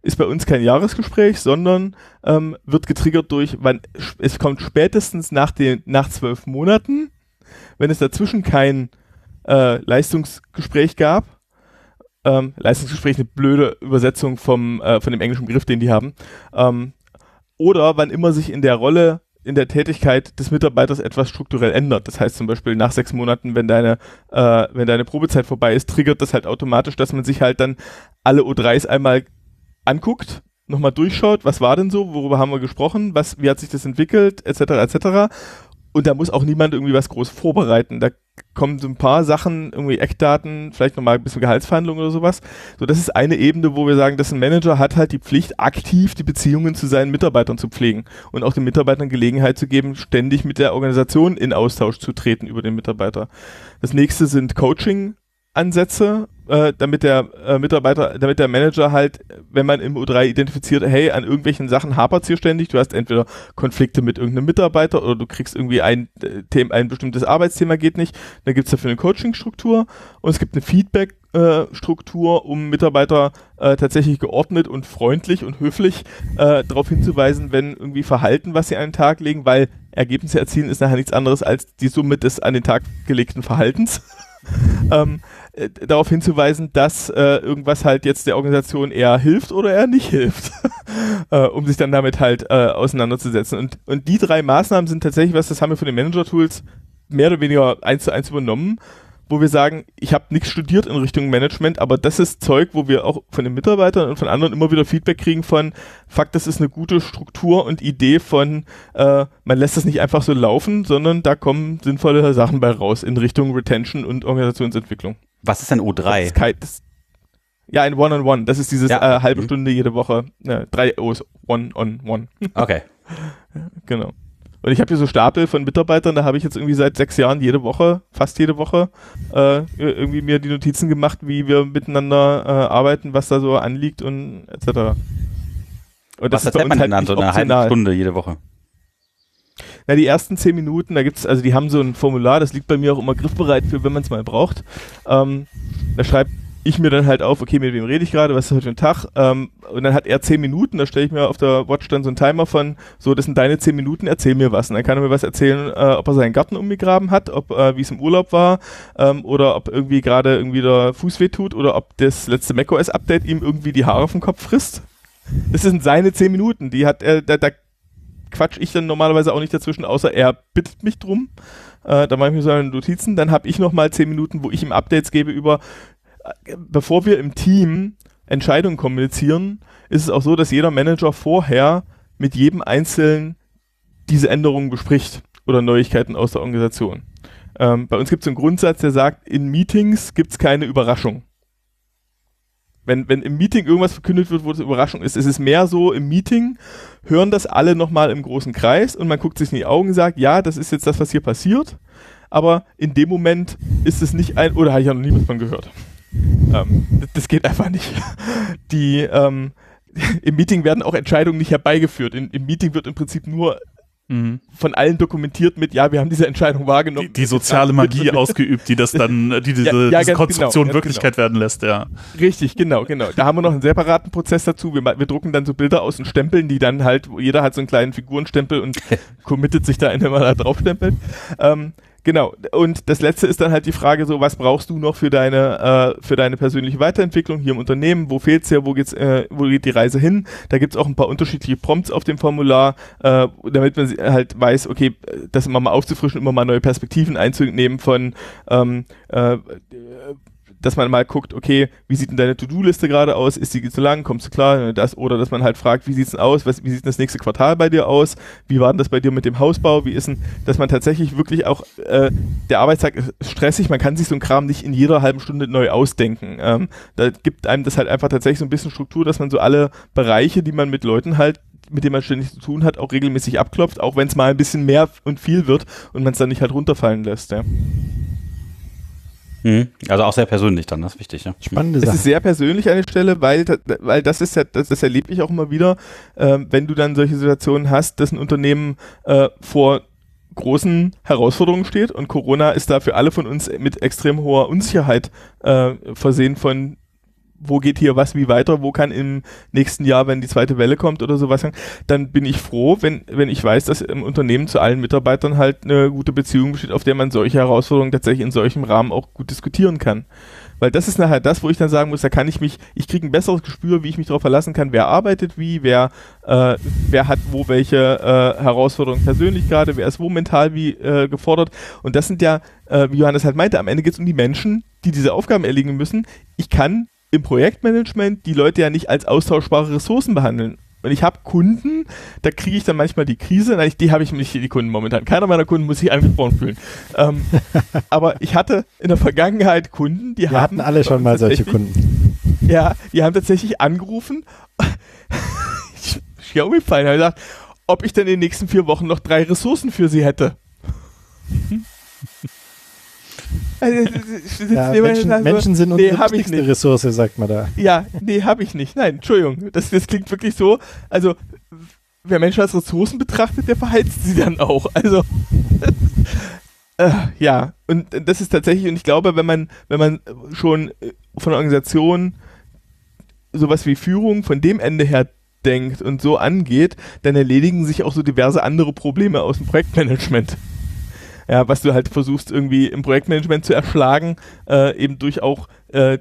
S3: ist bei uns kein Jahresgespräch, sondern ähm, wird getriggert durch, wann es kommt spätestens nach den nach zwölf Monaten, wenn es dazwischen kein äh, Leistungsgespräch gab. Ähm, Leistungsgespräch eine blöde Übersetzung vom äh, von dem englischen Begriff, den die haben. Ähm, oder wann immer sich in der Rolle in der Tätigkeit des Mitarbeiters etwas strukturell ändert. Das heißt zum Beispiel nach sechs Monaten, wenn deine, äh, wenn deine Probezeit vorbei ist, triggert das halt automatisch, dass man sich halt dann alle O3s einmal anguckt, nochmal durchschaut, was war denn so, worüber haben wir gesprochen, was, wie hat sich das entwickelt, etc. etc. Und da muss auch niemand irgendwie was groß vorbereiten. Da kommen so ein paar Sachen, irgendwie Eckdaten, vielleicht nochmal ein bisschen Gehaltsverhandlungen oder sowas. So, das ist eine Ebene, wo wir sagen, dass ein Manager hat halt die Pflicht, aktiv die Beziehungen zu seinen Mitarbeitern zu pflegen und auch den Mitarbeitern Gelegenheit zu geben, ständig mit der Organisation in Austausch zu treten über den Mitarbeiter. Das nächste sind Coaching-Ansätze, äh, damit der äh, Mitarbeiter, damit der Manager halt, wenn man im U3 identifiziert, hey, an irgendwelchen Sachen hapert hier ständig, du hast entweder Konflikte mit irgendeinem Mitarbeiter oder du kriegst irgendwie ein äh, Thema, ein bestimmtes Arbeitsthema geht nicht, dann gibt es dafür eine Coaching-Struktur und es gibt eine Feedback-Struktur, um Mitarbeiter äh, tatsächlich geordnet und freundlich und höflich äh, darauf hinzuweisen, wenn irgendwie Verhalten, was sie an den Tag legen, weil Ergebnisse erzielen ist nachher nichts anderes als die Summe des an den Tag gelegten Verhaltens. ähm, äh, darauf hinzuweisen, dass äh, irgendwas halt jetzt der Organisation eher hilft oder eher nicht hilft, äh, um sich dann damit halt äh, auseinanderzusetzen. Und, und die drei Maßnahmen sind tatsächlich was, das haben wir von den Manager-Tools mehr oder weniger eins zu eins übernommen, wo wir sagen, ich habe nichts studiert in Richtung Management, aber das ist Zeug, wo wir auch von den Mitarbeitern und von anderen immer wieder Feedback kriegen von, fuck, das ist eine gute Struktur und Idee von, äh, man lässt das nicht einfach so laufen, sondern da kommen sinnvolle Sachen bei raus in Richtung Retention und Organisationsentwicklung.
S1: Was ist denn
S3: Das
S1: O3?
S3: ist kein, das, Ja, ein One-on-One. Das ist dieses
S1: Ja.
S3: äh, halbe
S1: Mhm.
S3: Stunde jede Woche. Äh, drei O's. One-on-One.
S1: Okay.
S3: genau. Und ich habe hier so Stapel von Mitarbeitern, da habe ich jetzt irgendwie seit sechs Jahren jede Woche, fast jede Woche, äh, irgendwie mir die Notizen gemacht, wie wir miteinander äh, arbeiten, was da so anliegt und etc. Und
S1: Was erzählt man denn dann so halben
S3: optional.
S1: Stunde jede Woche?
S3: Na, die ersten zehn Minuten, da gibt's, also die haben so ein Formular, das liegt bei mir auch immer griffbereit für, wenn man es mal braucht. Ähm, da schreibe ich mir dann halt auf, okay, mit wem rede ich gerade, was ist heute ein Tag? Ähm, und dann hat er zehn Minuten, da stelle ich mir auf der Watch dann so einen Timer von, so, das sind deine zehn Minuten, erzähl mir was. Und dann kann er mir was erzählen, äh, ob er seinen Garten umgegraben hat, ob äh, wie es im Urlaub war, ähm, oder ob irgendwie gerade irgendwie der Fuß weh tut, oder ob das letzte macOS-Update ihm irgendwie die Haare vom Kopf frisst. Das sind seine zehn Minuten, die hat er, da, da quatsch ich dann normalerweise auch nicht dazwischen, außer er bittet mich drum. Äh, da mache ich mir so eine Notizen. Dann habe ich noch mal zehn Minuten, wo ich ihm Updates gebe über, äh, bevor wir im Team Entscheidungen kommunizieren, ist es auch so, dass jeder Manager vorher mit jedem Einzelnen diese Änderungen bespricht oder Neuigkeiten aus der Organisation. Ähm, bei uns gibt es einen Grundsatz, der sagt, in Meetings gibt es keine Überraschung. Wenn, wenn im Meeting irgendwas verkündet wird, wo es Überraschung ist, ist es mehr so, im Meeting hören das alle nochmal im großen Kreis und man guckt sich in die Augen und sagt, ja, das ist jetzt das, was hier passiert, aber in dem Moment ist es nicht ein, oder habe ich ja noch nie was von gehört. Ähm, das, das geht einfach nicht. Die, ähm, im Meeting werden auch Entscheidungen nicht herbeigeführt. In, Im Meeting wird im Prinzip nur
S2: Mhm.
S3: von allen dokumentiert mit, ja, wir haben diese Entscheidung wahrgenommen.
S2: Die, die soziale Magie ausgeübt, die das dann, die diese,
S3: Ja, ja,
S2: diese
S3: genau,
S2: Konstruktion
S3: ganz
S2: Wirklichkeit werden lässt, ja.
S3: Richtig, genau, genau. Da haben wir noch einen separaten Prozess dazu. Wir, wir drucken dann so Bilder aus und stempeln die dann halt, wo jeder hat so einen kleinen Figurenstempel und committet sich da, indem er da draufstempelt. Ähm, genau. Und das letzte ist dann halt die Frage so, was brauchst du noch für deine, äh, für deine persönliche Weiterentwicklung hier im Unternehmen? Wo fehlt's dir? Wo geht's, äh, wo geht die Reise hin? Da gibt's auch ein paar unterschiedliche Prompts auf dem Formular, äh, damit man sie- halt weiß, okay, das immer mal aufzufrischen, immer mal neue Perspektiven einzunehmen von, ähm, äh, dass man mal guckt, okay, wie sieht denn deine To-Do-Liste gerade aus? Ist die zu lang? Kommst du klar? Das, oder dass man halt fragt, wie sieht's denn aus? Was, wie sieht denn das nächste Quartal bei dir aus? Wie war denn das bei dir mit dem Hausbau? Wie ist denn, dass man tatsächlich wirklich auch, äh, der Arbeitstag ist stressig, man kann sich so einen Kram nicht in jeder halben Stunde neu ausdenken. Ähm, da gibt einem das halt einfach tatsächlich so ein bisschen Struktur, dass man so alle Bereiche, die man mit Leuten halt mit denen man ständig zu tun hat, auch regelmäßig abklopft, auch wenn es mal ein bisschen mehr und viel wird und man es dann nicht halt runterfallen lässt. Ja.
S1: Mhm. Also auch sehr persönlich dann, das ist wichtig, ja.
S4: Spannende
S3: Es
S4: Sache.
S3: ist sehr persönlich an der Stelle, weil, weil das ist ja, das, das erlebe ich auch immer wieder, ähm, wenn du dann solche Situationen hast, dass ein Unternehmen äh, vor großen Herausforderungen steht und Corona ist da für alle von uns mit extrem hoher Unsicherheit äh, versehen von wo geht hier was wie weiter, wo kann im nächsten Jahr, wenn die zweite Welle kommt oder sowas, dann bin ich froh, wenn, wenn ich weiß, dass im Unternehmen zu allen Mitarbeitern halt eine gute Beziehung besteht, auf der man solche Herausforderungen tatsächlich in solchem Rahmen auch gut diskutieren kann. Weil das ist nachher das, wo ich dann sagen muss, da kann ich mich, ich kriege ein besseres Gespür, wie ich mich darauf verlassen kann, wer arbeitet wie, wer, äh, wer hat wo welche äh, Herausforderungen persönlich gerade, wer ist wo mental wie äh, gefordert. Und das sind ja, äh, wie Johannes halt meinte, am Ende geht es um die Menschen, die diese Aufgaben erledigen müssen. Ich kann im Projektmanagement die Leute ja nicht als austauschbare Ressourcen behandeln. Und ich habe Kunden, da kriege ich dann manchmal die Krise. Nein, die habe ich nicht, die Kunden momentan. Keiner meiner Kunden muss sich angesprochen fühlen. ähm, aber ich hatte in der Vergangenheit Kunden, die
S4: Wir
S3: haben
S4: hatten alle schon mal solche Kunden.
S3: ja, die haben tatsächlich angerufen. umgefallen, haben gesagt, ob ich denn in den nächsten vier Wochen noch drei Ressourcen für sie hätte. Das-
S4: Ja,
S3: das-
S4: Menschen,
S3: das-
S4: Menschen sind
S3: nee,
S4: unsere
S3: hab ich
S4: wichtigste
S3: nicht.
S4: Ressource, sagt man da.
S3: Ja, nee, habe ich nicht. Nein, Entschuldigung. Das, das klingt wirklich so. Also, wer Menschen als Ressourcen betrachtet, der verheizt sie dann auch. Also, äh, ja. Und das ist tatsächlich, und ich glaube, wenn man, wenn man schon äh, von der Organisation sowas wie Führung von dem Ende her denkt und so angeht, dann erledigen sich auch so diverse andere Probleme aus dem Projektmanagement. Ja, was du halt versuchst irgendwie im Projektmanagement zu erschlagen, äh, eben durch auch äh,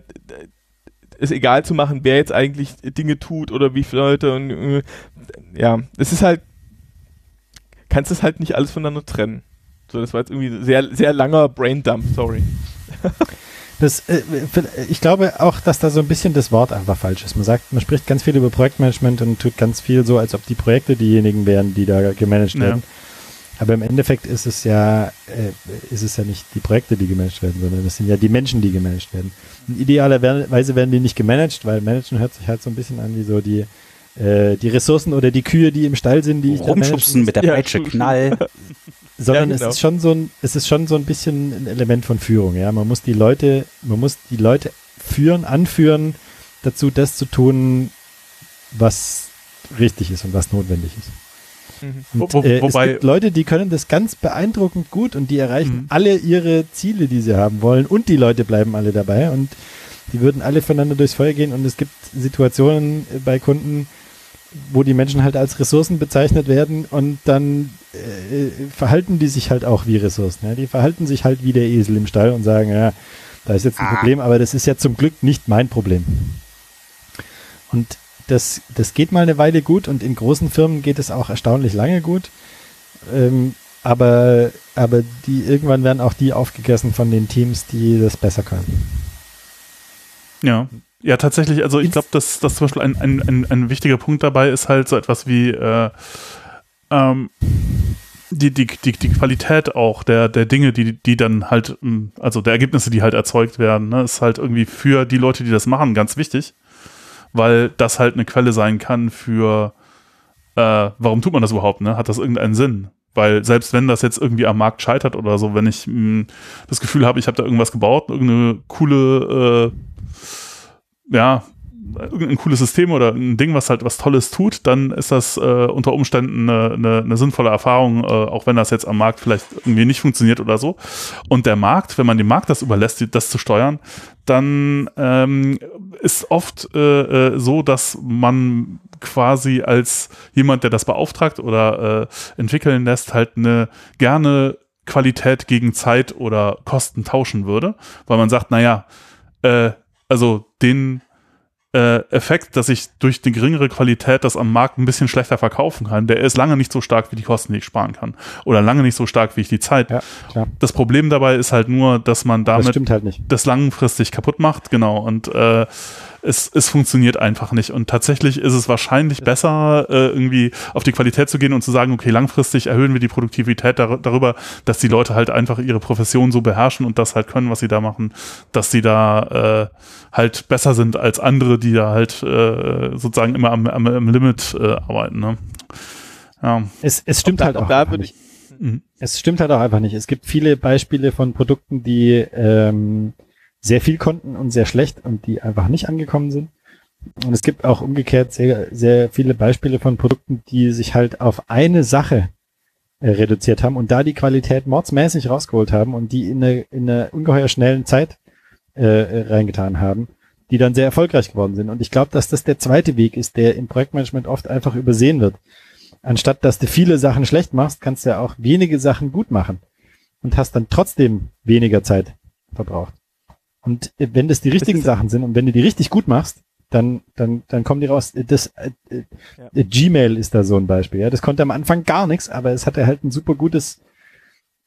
S3: es egal zu machen, wer jetzt eigentlich Dinge tut oder wie viele Leute und äh, ja, es ist halt, kannst es halt nicht alles voneinander trennen. So, das war jetzt irgendwie sehr, sehr langer Braindump, sorry.
S4: Das, äh, ich glaube auch, dass da so ein bisschen das Wort einfach falsch ist. Man sagt, man spricht ganz viel über Projektmanagement und tut ganz viel so, als ob die Projekte diejenigen wären, die da gemanagt
S2: Ja.
S4: Aber im Endeffekt ist es ja, äh, ist es ja nicht die Projekte, die gemanagt werden, sondern es sind ja die Menschen, die gemanagt werden. Und idealerweise werden die nicht gemanagt, weil managen hört sich halt so ein bisschen an wie so die, äh, die Ressourcen oder die Kühe, die im Stall sind, die ich
S1: Rumschubsen mit der
S3: Ja,
S1: Peitsche,
S3: true,
S1: Knall.
S4: sondern
S3: Ja, genau.
S4: es ist schon so ein, es ist schon so ein bisschen ein Element von Führung, ja. Man muss die Leute, man muss die Leute führen, anführen, dazu das zu tun, was richtig ist und was notwendig ist.
S3: Mhm.
S4: Und,
S2: Wo-
S4: äh,
S2: wobei-
S4: es gibt Leute, die können das ganz beeindruckend gut und die erreichen
S2: Mhm.
S4: alle ihre Ziele, die sie haben wollen und die Leute bleiben alle dabei und die würden alle voneinander durchs Feuer gehen und es gibt Situationen äh, bei Kunden, wo die Menschen halt als Ressourcen bezeichnet werden und dann äh, verhalten die sich halt auch wie Ressourcen. Ja? Die verhalten sich halt wie der Esel im Stall und sagen, ja, da ist jetzt ein
S1: Ah.
S4: Problem, aber das ist ja zum Glück nicht mein Problem. Und das, das geht mal eine Weile gut und in großen Firmen geht es auch erstaunlich lange gut. Ähm, aber, aber die, irgendwann werden auch die aufgegessen von den Teams, die das besser können.
S2: Ja. Ja, tatsächlich, also ich glaube, dass, dass zum Beispiel ein, ein, ein, ein wichtiger Punkt dabei ist halt so etwas wie äh, ähm, die, die, die, die Qualität auch der, der Dinge, die, die dann halt, ähm, also der Ergebnisse, die halt erzeugt werden, ne, ist halt irgendwie für die Leute, die das machen, ganz wichtig, weil das halt eine Quelle sein kann für, äh, warum tut man das überhaupt, ne? Hat das irgendeinen Sinn? Weil selbst wenn das jetzt irgendwie am Markt scheitert oder so, wenn ich mh, das Gefühl habe, ich habe da irgendwas gebaut, irgendeine coole, äh, ja, irgendein cooles System oder ein Ding, was halt was Tolles tut, dann ist das äh, unter Umständen eine, eine, eine sinnvolle Erfahrung, äh, auch wenn das jetzt am Markt vielleicht irgendwie nicht funktioniert oder so. Und der Markt, wenn man dem Markt das überlässt, das zu steuern, dann ähm, ist oft äh, äh, so, dass man quasi als jemand, der das beauftragt oder äh, entwickeln lässt, halt eine gerne Qualität gegen Zeit oder Kosten tauschen würde, weil man sagt, naja, äh, also den äh, Effekt, dass ich durch die geringere Qualität das am Markt ein bisschen schlechter verkaufen kann, der ist lange nicht so stark wie die Kosten, die ich sparen kann. Oder lange nicht so stark wie ich die Zeit.
S4: Ja.
S2: Das Problem dabei ist halt nur, dass man
S4: Das
S2: damit
S4: stimmt halt nicht.
S2: das langfristig kaputt macht, genau. Und äh, es, es funktioniert einfach nicht. Und tatsächlich ist es wahrscheinlich besser, äh, irgendwie auf die Qualität zu gehen und zu sagen, okay, langfristig erhöhen wir die Produktivität dar darüber, dass die Leute halt einfach ihre Profession so beherrschen und das halt können, was sie da machen, dass sie da äh, halt besser sind als andere, die da halt äh, sozusagen immer am, am, am Limit äh, arbeiten. Ne? Ja.
S4: Es, es stimmt
S3: da-
S4: halt
S3: auch da
S4: einfach
S3: würde
S4: nicht.
S2: Mhm.
S4: Es stimmt halt auch einfach nicht. Es gibt viele Beispiele von Produkten, die ähm, sehr viel konnten und sehr schlecht und die einfach nicht angekommen sind. Und es gibt auch umgekehrt sehr, sehr viele Beispiele von Produkten, die sich halt auf eine Sache äh, reduziert haben und da die Qualität mordsmäßig rausgeholt haben und die in eine, in einer ungeheuer schnellen Zeit äh, reingetan haben, die dann sehr erfolgreich geworden sind. Und ich glaube, dass das der zweite Weg ist, der im Projektmanagement oft einfach übersehen wird. Anstatt dass du viele Sachen schlecht machst, kannst du ja auch wenige Sachen gut machen und hast dann trotzdem weniger Zeit verbraucht. Und wenn das die richtigen
S3: ist-
S4: Sachen sind und wenn du die richtig gut machst, dann, dann, dann kommen die raus. Das, äh, äh,
S3: Ja.
S4: Gmail ist da so ein Beispiel. Ja, das konnte am Anfang gar nichts, aber es hatte halt ein super gutes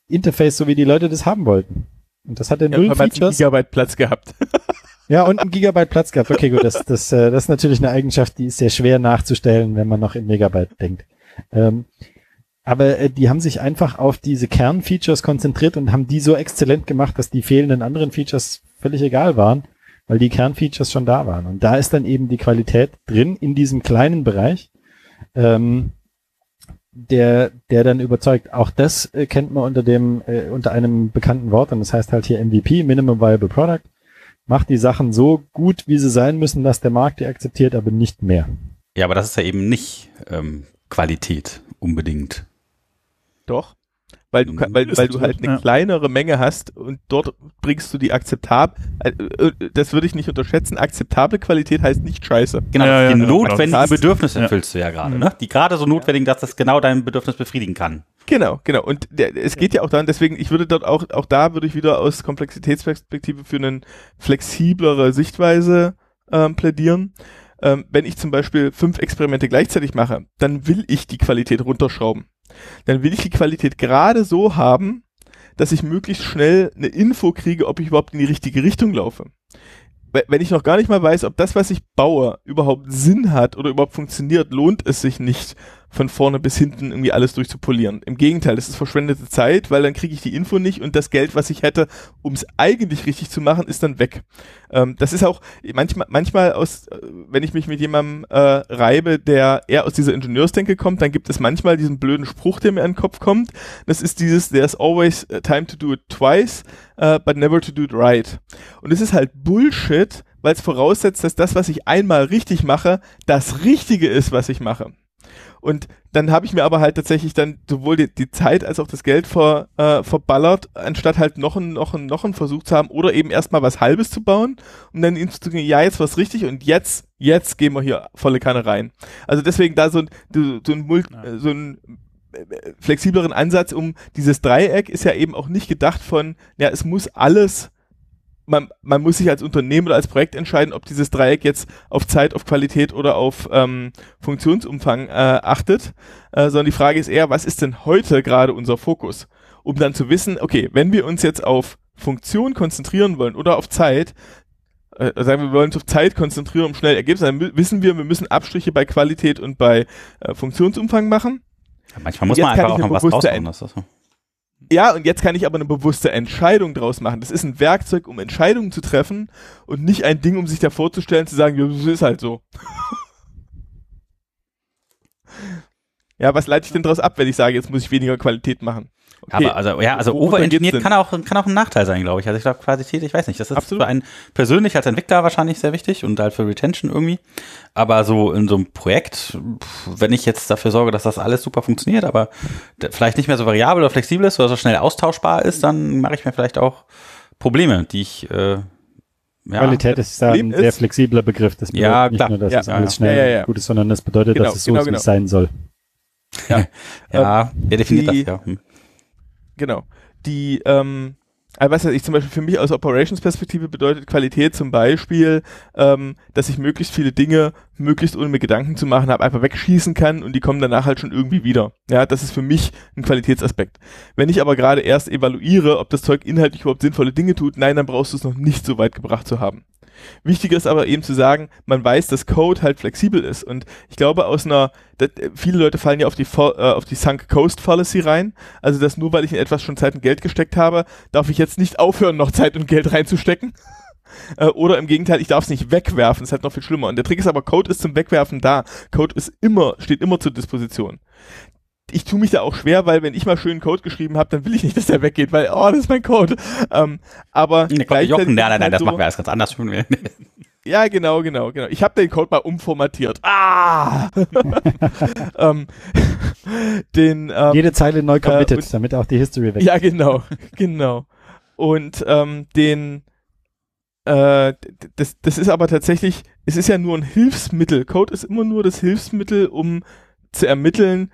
S4: Interface, so wie die Leute das haben wollten. Und das hatte
S3: Ja,
S4: null Features.
S3: Gigabyte Platz gehabt.
S4: Ja, und ein Gigabyte Platz gehabt. Okay, gut, das, das, äh, das ist natürlich eine Eigenschaft, die ist sehr schwer nachzustellen, wenn man noch in Megabyte denkt. Ähm, aber äh, die haben sich einfach auf diese Kernfeatures konzentriert und haben die so exzellent gemacht, dass die fehlenden anderen Features völlig egal waren, weil die Kernfeatures schon da waren. Und da ist dann eben die Qualität drin in diesem kleinen Bereich, ähm, der, der dann überzeugt. Auch das äh, kennt man unter dem, äh, unter einem bekannten Wort und das heißt halt hier MVP, Minimum Viable Product macht die Sachen so gut, wie sie sein müssen, dass der Markt die akzeptiert, aber nicht mehr.
S1: Ja, aber das ist ja eben nicht ähm, Qualität unbedingt.
S3: Doch. Weil du, weil, weil du halt eine
S2: ja.
S3: kleinere Menge hast und dort bringst du die akzeptab, äh, äh, das würde ich nicht unterschätzen, akzeptable Qualität heißt nicht scheiße.
S1: Genau,
S2: Ja, ja,
S1: die
S2: genau.
S1: notwendigen
S3: Das-
S1: Bedürfnisse
S2: ja.
S1: erfüllst du ja gerade,
S2: Mhm.
S1: ne? Die gerade so notwendigen, dass das genau dein Bedürfnis befriedigen kann.
S3: Genau, genau. Und der, es geht ja auch daran, deswegen, ich würde dort auch, auch da würde ich wieder aus Komplexitätsperspektive für eine flexiblere Sichtweise ähm, plädieren. Ähm, wenn ich zum Beispiel fünf Experimente gleichzeitig mache, dann will ich die Qualität runterschrauben. Dann will ich die Qualität gerade so haben, dass ich möglichst schnell eine Info kriege, ob ich überhaupt in die richtige Richtung laufe. We- Wenn ich noch gar nicht mal weiß, ob das, was ich baue, überhaupt Sinn hat oder überhaupt funktioniert, lohnt es sich nicht, von vorne bis hinten irgendwie alles durchzupolieren. Im Gegenteil, das ist verschwendete Zeit, weil dann kriege ich die Info nicht und das Geld, was ich hätte, um es eigentlich richtig zu machen, ist dann weg. Ähm, das ist auch manchmal, manchmal aus, äh, wenn ich mich mit jemandem äh, reibe, der eher aus dieser Ingenieursdenke kommt, dann gibt es manchmal diesen blöden Spruch, der mir in den Kopf kommt. Das ist dieses, there's always time to do it twice, uh, but never to do it right. Und es ist halt Bullshit, weil es voraussetzt, dass das, was ich einmal richtig mache, das Richtige ist, was ich mache. Und dann habe ich mir aber halt tatsächlich dann sowohl die, die Zeit als auch das Geld ver, äh, verballert, anstatt halt noch einen, noch einen, noch einen Versuch zu haben oder eben erstmal was Halbes zu bauen und dann ihm zu sagen, ja, jetzt was richtig und jetzt, jetzt gehen wir hier volle Kanne rein. Also deswegen da so ein, so ein, Mult, ja. so ein äh, flexibleren Ansatz um dieses Dreieck ist ja eben auch nicht gedacht von, ja, es muss alles man, man muss sich als Unternehmen oder als Projekt entscheiden, ob dieses Dreieck jetzt auf Zeit, auf Qualität oder auf ähm, Funktionsumfang äh, achtet, äh, sondern die Frage ist eher, was ist denn heute gerade unser Fokus? Um dann zu wissen, okay, wenn wir uns jetzt auf Funktion konzentrieren wollen oder auf Zeit, äh, sagen wir, wir wollen uns auf Zeit konzentrieren, um schnell Ergebnisse, dann wissen wir, wir müssen Abstriche bei Qualität und bei äh, Funktionsumfang machen.
S1: Ja, manchmal muss man einfach auch noch was. Das so.
S3: Ja, und jetzt kann ich aber eine bewusste Entscheidung draus machen. Das ist ein Werkzeug, um Entscheidungen zu treffen und nicht ein Ding, um sich da vorzustellen, zu sagen, ja, das ist halt so. ja, was leite ich denn daraus ab, wenn ich sage, jetzt muss ich weniger Qualität machen?
S1: Okay. Aber also, ja, also overengineert kann auch, kann auch ein Nachteil sein, glaube ich. Also ich glaube, Qualität, ich weiß nicht. Das ist Absolut. für einen persönlich als Entwickler wahrscheinlich sehr wichtig und halt für Retention irgendwie. Aber so in so einem Projekt, wenn ich jetzt dafür sorge, dass das alles super funktioniert, aber vielleicht nicht mehr so variabel oder flexibel ist oder so schnell austauschbar ist, dann mache ich mir vielleicht auch Probleme, die ich äh,
S4: ja, Qualität ist da ein sehr flexibler Begriff. Das bedeutet
S1: ja,
S4: nicht
S1: klar.
S4: nur, dass
S1: ja,
S4: es alles schnell ja, gut ist, sondern das bedeutet, genau, dass es so genau, genau. sein soll.
S1: Ja, ja, wer definiert die, das? Ja. Hm.
S3: Genau. Die, ähm, also was ich zum Beispiel für mich aus Operations-Perspektive bedeutet Qualität zum Beispiel, ähm, dass ich möglichst viele Dinge möglichst ohne mir Gedanken zu machen habe, einfach wegschießen kann und die kommen danach halt schon irgendwie wieder. Ja, das ist für mich ein Qualitätsaspekt. Wenn ich aber gerade erst evaluiere, ob das Zeug inhaltlich überhaupt sinnvolle Dinge tut, nein, dann brauchst du es noch nicht so weit gebracht zu haben. Wichtig ist aber eben zu sagen, man weiß, dass Code halt flexibel ist. Und ich glaube, aus einer, viele Leute fallen ja auf die, äh, auf die Sunk Coast Fallacy rein. Also, dass nur weil ich in etwas schon Zeit und Geld gesteckt habe, darf ich jetzt nicht aufhören, noch Zeit und Geld reinzustecken. Äh, oder im Gegenteil, ich darf es nicht wegwerfen, das ist halt noch viel schlimmer. Und der Trick ist aber, Code ist zum Wegwerfen da. Code ist immer, steht immer zur Disposition ich tue mich da auch schwer, weil wenn ich mal schönen Code geschrieben habe, dann will ich nicht, dass der weggeht, weil, oh, das ist mein Code. Ähm, aber
S1: nee, Jochen, nein, nein, nein, halt das so, machen wir alles ganz anders.
S3: ja, genau, genau, genau. Ich habe den Code mal umformatiert. Ah! ähm, den, ähm,
S4: Jede Zeile neu committed, äh, und, damit auch die History weg
S3: Ja, genau, genau. Und ähm, den äh, das, das ist aber tatsächlich, es ist ja nur ein Hilfsmittel. Code ist immer nur das Hilfsmittel, um zu ermitteln,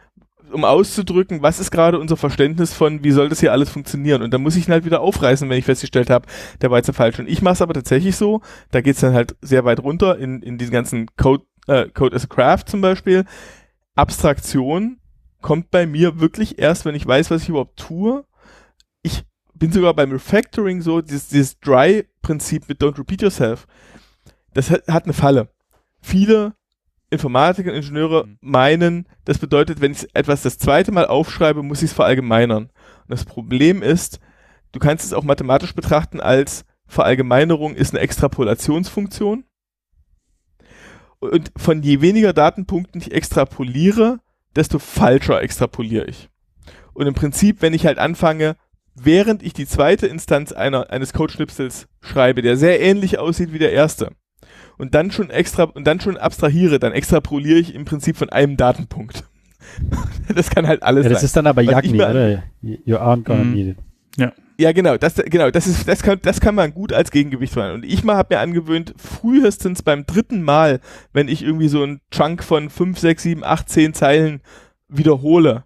S3: um auszudrücken, was ist gerade unser Verständnis von, wie soll das hier alles funktionieren? Und da muss ich ihn halt wieder aufreißen, wenn ich festgestellt habe, der war jetzt falsch. Und ich mache es aber tatsächlich so, da geht's dann halt sehr weit runter in, in diesen ganzen Code, äh, Code as a Craft zum Beispiel. Abstraktion kommt bei mir wirklich erst, wenn ich weiß, was ich überhaupt tue. Ich bin sogar beim Refactoring so, dieses, dieses Dry-Prinzip mit Don't Repeat Yourself. Das hat, hat eine Falle. Viele Informatiker und Ingenieure mhm. meinen, das bedeutet, wenn ich etwas das zweite Mal aufschreibe, muss ich es verallgemeinern. Und das Problem ist, du kannst es auch mathematisch betrachten als Verallgemeinerung ist eine Extrapolationsfunktion. Und von je weniger Datenpunkten ich extrapoliere, desto falscher extrapoliere ich. Und im Prinzip, wenn ich halt anfange, während ich die zweite Instanz einer, eines Codeschnipsels schreibe, der sehr ähnlich aussieht wie der erste, und dann schon extra und dann schon abstrahiere, dann extrapoliere ich im Prinzip von einem Datenpunkt. das kann halt alles
S4: ja, das
S3: sein.
S4: ist dann aber Jagni, oder? You aren't gonna mhm. need it.
S3: Ja. Ja, genau, das, genau, das ist, das kann, das kann man gut als Gegengewicht fahren. Und ich mal habe mir angewöhnt, frühestens beim dritten Mal, wenn ich irgendwie so einen Chunk von 5, 6, 7, 8, 10 Zeilen wiederhole,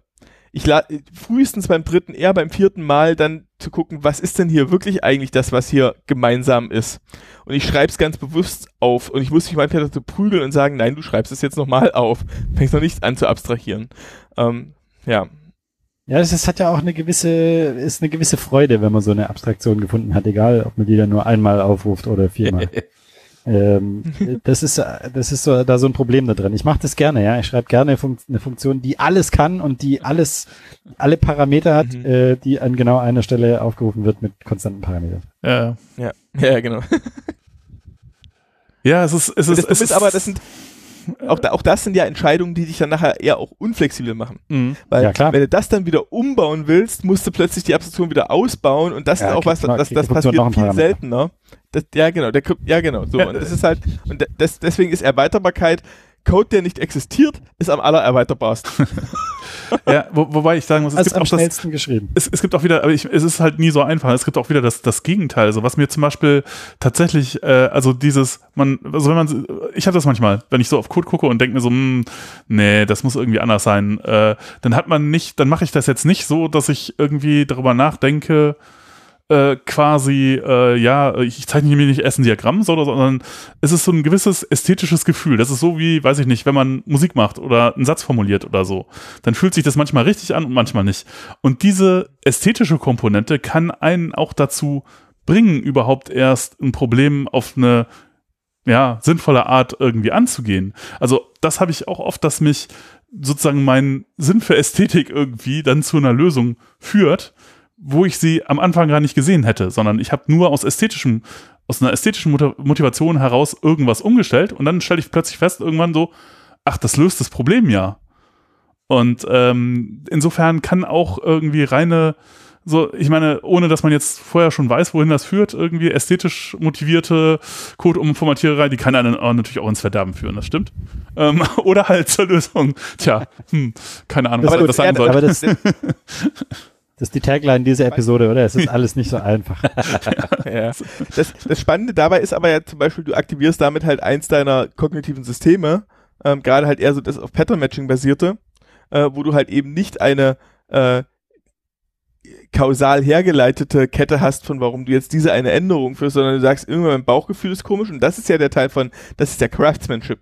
S3: ich la frühestens beim dritten, eher beim vierten Mal dann zu gucken, was ist denn hier wirklich eigentlich das, was hier gemeinsam ist. Und ich schreibe es ganz bewusst auf. Und ich muss mich manchmal dazu prügeln und sagen, nein, du schreibst es jetzt nochmal auf. Fängst noch nicht an zu abstrahieren. Ähm, ja.
S4: Ja, das ist, hat ja auch eine gewisse, ist eine gewisse Freude, wenn man so eine Abstraktion gefunden hat, egal ob man die dann nur einmal aufruft oder viermal. Ähm, das ist, das ist so, da so ein Problem da drin. Ich mache das gerne, ja. Ich schreibe gerne Fun eine Funktion, die alles kann und die alles, alle Parameter hat,
S3: Mhm.
S4: äh, die an genau einer Stelle aufgerufen wird mit konstanten Parametern.
S2: Ja,
S3: Ja, ja, genau.
S2: ja es ist, es ist,
S3: das,
S2: es
S3: ist aber, das sind, auch, da, auch das sind ja Entscheidungen, die dich dann nachher eher auch unflexibel machen.
S2: Mhm.
S3: Weil
S4: Ja, klar.
S3: wenn du das dann wieder umbauen willst, musst du plötzlich die Abstraktion wieder ausbauen und das
S4: Ja,
S3: ist auch was,
S4: man-
S3: das, das
S4: noch
S3: passiert viel
S4: Parameter.
S3: seltener. Das, ja, genau, der, ja, genau, so. Und das ist halt, und das, deswegen ist Erweiterbarkeit, Code, der nicht existiert, ist am allererweiterbarsten.
S2: ja wo, wobei ich sagen muss, es
S4: Als
S2: gibt
S4: am
S2: auch das,
S4: schnellsten geschrieben.
S2: es, es gibt auch wieder, aber ich, es ist halt nie so einfach. Es gibt auch wieder das, das Gegenteil. Also was mir zum Beispiel tatsächlich, äh, also dieses, man, also wenn man, ich habe das manchmal, wenn ich so auf Code gucke und denke mir so, hm, nee, das muss irgendwie anders sein, äh, dann hat man nicht, dann mache ich das jetzt nicht so, dass ich irgendwie darüber nachdenke, äh, quasi, äh, ja, ich zeichne mir nicht erst ein Diagramm, so, sondern es ist so ein gewisses ästhetisches Gefühl. Das ist so wie, weiß ich nicht, wenn man Musik macht oder einen Satz formuliert oder so. Dann fühlt sich das manchmal richtig an und manchmal nicht. Und diese ästhetische Komponente kann einen auch dazu bringen, überhaupt erst ein Problem auf eine ja, sinnvolle Art irgendwie anzugehen. Also das habe ich auch oft, dass mich sozusagen mein Sinn für Ästhetik irgendwie dann zu einer Lösung führt, wo ich sie am Anfang gar nicht gesehen hätte, sondern ich habe nur aus ästhetischem, aus einer ästhetischen Motivation heraus irgendwas umgestellt und dann stelle ich plötzlich fest irgendwann so, ach, das löst das Problem ja. Und ähm, insofern kann auch irgendwie reine, so, ich meine, ohne dass man jetzt vorher schon weiß, wohin das führt, irgendwie ästhetisch motivierte Code-Umformatiererei, die kann einen auch natürlich auch ins Verderben führen, das stimmt. Ähm, oder halt zur Lösung. Tja, hm, keine Ahnung, was
S4: Das ist
S2: das sagen
S3: gut,
S2: soll.
S4: Das, ist die Tagline dieser Episode, oder? Es ist alles nicht so einfach.
S3: ja. das, das Spannende dabei ist aber ja zum Beispiel, du aktivierst damit halt eins deiner kognitiven Systeme, ähm, gerade halt eher so das auf Pattern Matching basierte, äh, wo du halt eben nicht eine äh, kausal hergeleitete Kette hast, von warum du jetzt diese eine Änderung führst, sondern du sagst, irgendwann mein Bauchgefühl ist komisch und das ist ja der Teil von, das ist der Craftsmanship.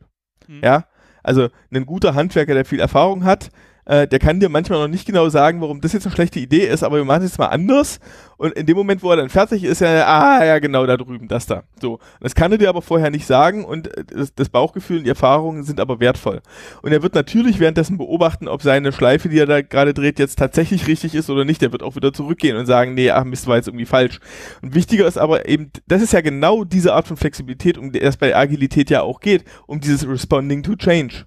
S2: Mhm.
S3: Ja, also ein guter Handwerker, der viel Erfahrung hat, äh, der kann dir manchmal noch nicht genau sagen, warum das jetzt eine schlechte Idee ist, aber wir machen es jetzt mal anders. Und in dem Moment, wo er dann fertig ist, ja, ah, ja, genau, da drüben, das da. So. Das kann er dir aber vorher nicht sagen und äh, das, das Bauchgefühl und die Erfahrungen sind aber wertvoll. Und er wird natürlich währenddessen beobachten, ob seine Schleife, die er da gerade dreht, jetzt tatsächlich richtig ist oder nicht. Er wird auch wieder zurückgehen und sagen, nee, ach Mist, war jetzt irgendwie falsch. Und wichtiger ist aber eben, das ist ja genau diese Art von Flexibilität, um die es bei Agilität ja auch geht, um dieses Responding to Change.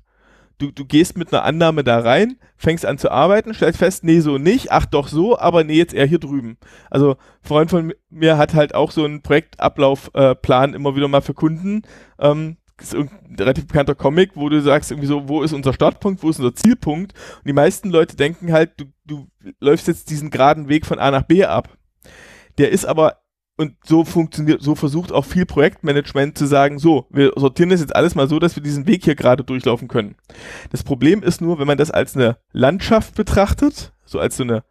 S3: Du, du gehst mit einer Annahme da rein, fängst an zu arbeiten, stellst fest, nee, so nicht, ach doch so, aber nee, jetzt eher hier drüben. Also, ein Freund von mir hat halt auch so einen Projektablaufplan äh, immer wieder mal für Kunden. Ähm, das ist irgendein relativ bekannter Comic, wo du sagst irgendwie so, wo ist unser Startpunkt, wo ist unser Zielpunkt? Und die meisten Leute denken halt, du, du läufst jetzt diesen geraden Weg von A nach B ab. Der ist aber und so funktioniert, so versucht auch viel Projektmanagement zu sagen, so, wir sortieren das jetzt alles mal so, dass wir diesen Weg hier gerade durchlaufen können. Das Problem ist nur, wenn man das als eine Landschaft betrachtet, so als so eine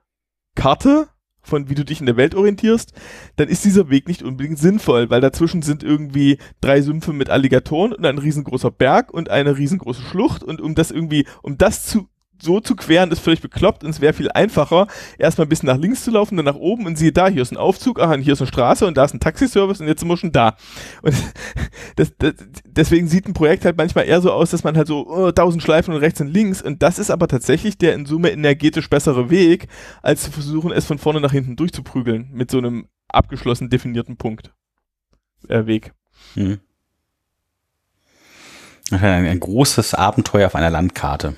S3: Karte von wie du dich in der Welt orientierst, dann ist dieser Weg nicht unbedingt sinnvoll, weil dazwischen sind irgendwie drei Sümpfe mit Alligatoren und ein riesengroßer Berg und eine riesengroße Schlucht und um das irgendwie, um das zu so zu queren ist völlig bekloppt und es wäre viel einfacher, erstmal ein bisschen nach links zu laufen, dann nach oben und siehe da, hier ist ein Aufzug, aha, hier ist eine Straße und da ist ein Taxiservice und jetzt sind wir schon da. Und das, das, deswegen sieht ein Projekt halt manchmal eher so aus, dass man halt so oh, tausend Schleifen und rechts und links und das ist aber tatsächlich der in Summe energetisch bessere Weg, als zu versuchen, es von vorne nach hinten durchzuprügeln mit so einem abgeschlossen definierten Punkt. Äh, Weg.
S1: Hm. Ein, ein großes Abenteuer auf einer Landkarte.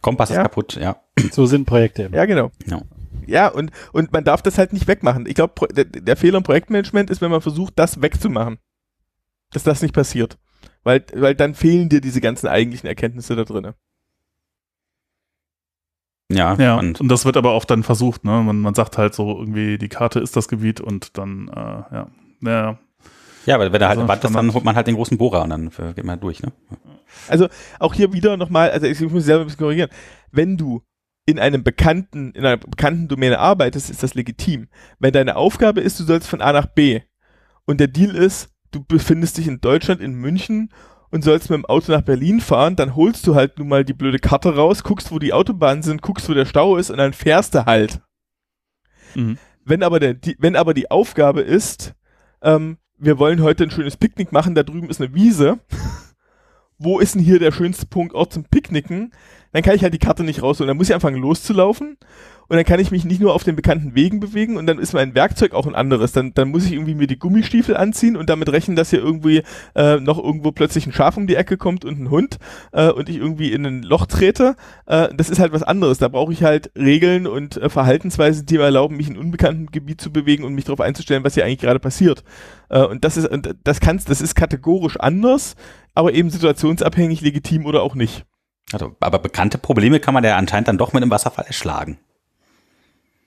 S1: Kompass
S3: Ja.
S1: ist kaputt, ja.
S4: So sind Projekte immer.
S3: Ja, genau.
S1: Ja.
S3: Ja, und, und man darf das halt nicht wegmachen. Ich glaube, der, der Fehler im Projektmanagement ist, wenn man versucht, das wegzumachen. Dass das nicht passiert. Weil, weil dann fehlen dir diese ganzen eigentlichen Erkenntnisse da drin.
S1: Ja,
S2: Ja,
S1: spannend.
S2: und das wird aber oft dann versucht, ne? Man, man sagt halt so irgendwie, die Karte ist das Gebiet und dann, äh, ja. Ja,
S1: Ja, aber wenn da halt
S2: Also
S1: eine Wand ist, dann holt man halt den großen Bohrer und dann äh, geht man durch, ne?
S3: Also auch hier wieder nochmal, also ich muss mich selber ein bisschen korrigieren. Wenn du in einem bekannten, in einer bekannten Domäne arbeitest, ist das legitim. Wenn deine Aufgabe ist, du sollst von A nach B und der Deal ist, du befindest dich in Deutschland, in München und sollst mit dem Auto nach Berlin fahren, dann holst du halt nun mal die blöde Karte raus, guckst, wo die Autobahnen sind, guckst, wo der Stau ist und dann fährst du halt.
S2: Mhm.
S3: Wenn aber, der, die, wenn aber die Aufgabe ist, ähm, wir wollen heute ein schönes Picknick machen, da drüben ist eine Wiese. Wo ist denn hier der schönste Punkt Ort zum Picknicken? Dann kann ich halt die Karte nicht rausholen. Dann muss ich anfangen loszulaufen und dann kann ich mich nicht nur auf den bekannten Wegen bewegen und dann ist mein Werkzeug auch ein anderes. Dann, dann muss ich irgendwie mir die Gummistiefel anziehen und damit rechnen, dass hier irgendwie äh, noch irgendwo plötzlich ein Schaf um die Ecke kommt und ein Hund äh, und ich irgendwie in ein Loch trete. Äh, das ist halt was anderes. Da brauche ich halt Regeln und äh, Verhaltensweisen, die mir erlauben, mich in unbekanntem Gebiet zu bewegen und mich darauf einzustellen, was hier eigentlich gerade passiert. Äh, und das ist, und das kannst, das ist kategorisch anders, aber eben situationsabhängig, legitim oder auch nicht.
S1: Also, aber bekannte Probleme kann man ja anscheinend dann doch mit einem Wasserfall erschlagen.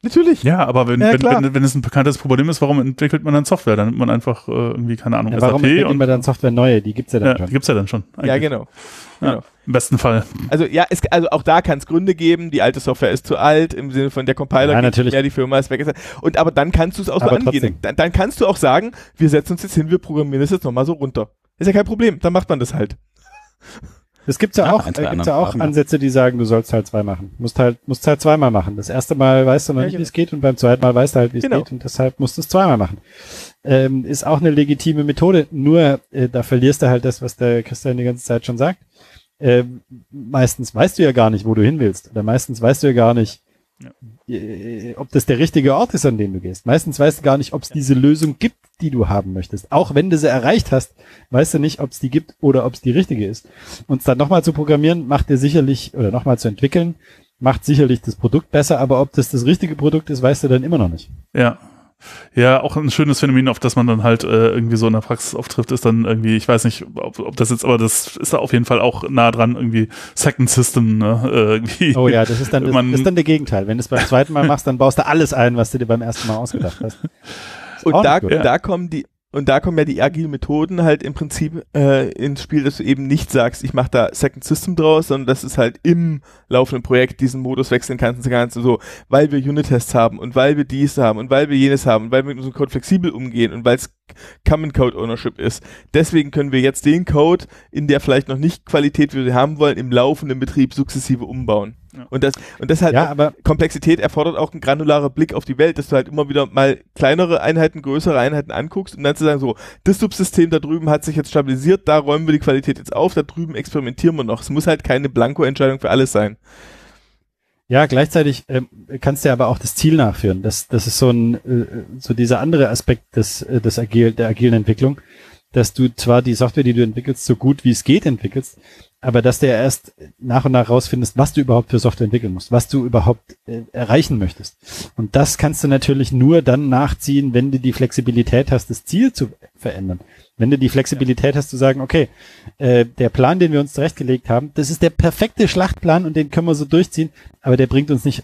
S3: Natürlich.
S2: Ja, aber wenn,
S3: Ja,
S2: wenn, wenn, wenn es ein bekanntes Problem ist, warum entwickelt man dann Software? Dann nimmt man einfach äh, irgendwie, keine Ahnung,
S4: Ja, warum
S2: SAP
S4: entwickeln
S2: und
S4: wir dann Software neue? Die gibt's ja dann
S2: ja,
S4: schon.
S2: die gibt's ja dann schon.
S3: Ja,
S2: eigentlich.
S3: genau.
S2: Ja,
S3: genau.
S2: Im besten Fall.
S3: Also ja, es, also auch da kann es Gründe geben, die alte Software ist zu alt, im Sinne von der Compiler
S4: Ja,
S3: geht
S4: natürlich.
S3: nicht mehr, die Firma ist weg. Und aber dann kannst du es auch so
S4: Aber
S3: angehen.
S4: trotzdem.
S3: Dann, dann kannst du auch sagen, wir setzen uns jetzt hin, wir programmieren das jetzt nochmal so runter. Ist ja kein Problem, dann macht man das halt.
S4: Es gibt ja
S1: Ja,
S4: auch, äh,
S1: zwei
S4: gibt's ja auch
S1: ja.
S4: Ansätze, die sagen, du sollst Teil 2 machen. Musst halt, musst halt zweimal machen. Das erste Mal weißt du noch
S3: Ja,
S4: nicht,
S3: genau.
S4: wie es geht und beim zweiten Mal weißt du halt, wie es
S3: Genau.
S4: geht und deshalb musst du es zweimal machen. Ähm, ist auch eine legitime Methode, nur äh, da verlierst du halt das, was der Christian die ganze Zeit schon sagt. Ähm, meistens weißt du ja gar nicht, wo du hin willst. Oder meistens weißt du ja gar nicht, äh, ob das der richtige Ort ist, an den du gehst. Meistens weißt du gar nicht, ob es diese Lösung gibt, die du haben möchtest. Auch wenn du sie erreicht hast, weißt du nicht, ob es die gibt oder ob es die richtige ist. Und dann nochmal zu programmieren, macht dir sicherlich, oder nochmal zu entwickeln, macht sicherlich das Produkt besser, aber ob das das richtige Produkt ist, weißt du dann immer noch nicht.
S2: Ja. Ja, auch ein schönes Phänomen, auf das man dann halt äh, irgendwie so in der Praxis auftrifft, ist dann irgendwie, ich weiß nicht, ob, ob das jetzt, aber das ist da auf jeden Fall auch nah dran, irgendwie Second System, ne? Äh, irgendwie.
S4: Oh ja, das ist dann, das,
S2: Man-
S4: ist dann der Gegenteil. Wenn du es beim zweiten Mal machst, dann baust du alles ein, was du dir beim ersten Mal ausgedacht hast.
S3: Und da, da kommen die und da kommen ja die agilen Methoden halt im Prinzip äh, ins Spiel, dass du eben nicht sagst, ich mache da Second System draus, sondern dass es halt im laufenden Projekt diesen Modus wechseln kannst, kannst du so, weil wir Unit-Tests haben und weil wir dies haben und weil wir jenes haben und weil wir mit unserem Code flexibel umgehen und weil es Common Code Ownership ist. Deswegen können wir jetzt den Code in der vielleicht noch nicht Qualität, wie wir haben wollen, im laufenden Betrieb sukzessive umbauen.
S2: Ja.
S3: Und das und das halt
S4: Ja, aber
S3: Komplexität erfordert auch einen granularen Blick auf die Welt, dass du halt immer wieder mal kleinere Einheiten, größere Einheiten anguckst und dann zu sagen, so, das Subsystem da drüben hat sich jetzt stabilisiert, da räumen wir die Qualität jetzt auf, da drüben experimentieren wir noch. Es muss halt keine Blanko-Entscheidung für alles sein.
S4: Ja, gleichzeitig ähm, kannst du ja aber auch das Ziel nachführen. Das, das ist so ein, äh, so dieser andere Aspekt des, äh, des Agil, der agilen Entwicklung, dass du zwar die Software, die du entwickelst, so gut wie es geht entwickelst, aber dass du ja erst nach und nach rausfindest, was du überhaupt für Software entwickeln musst, was du überhaupt äh, erreichen möchtest. Und das kannst du natürlich nur dann nachziehen, wenn du die Flexibilität hast, das Ziel zu verändern. Wenn du die Flexibilität hast zu sagen, okay, äh, der Plan, den wir uns zurechtgelegt haben, das ist der perfekte Schlachtplan und den können wir so durchziehen, aber der bringt uns nicht,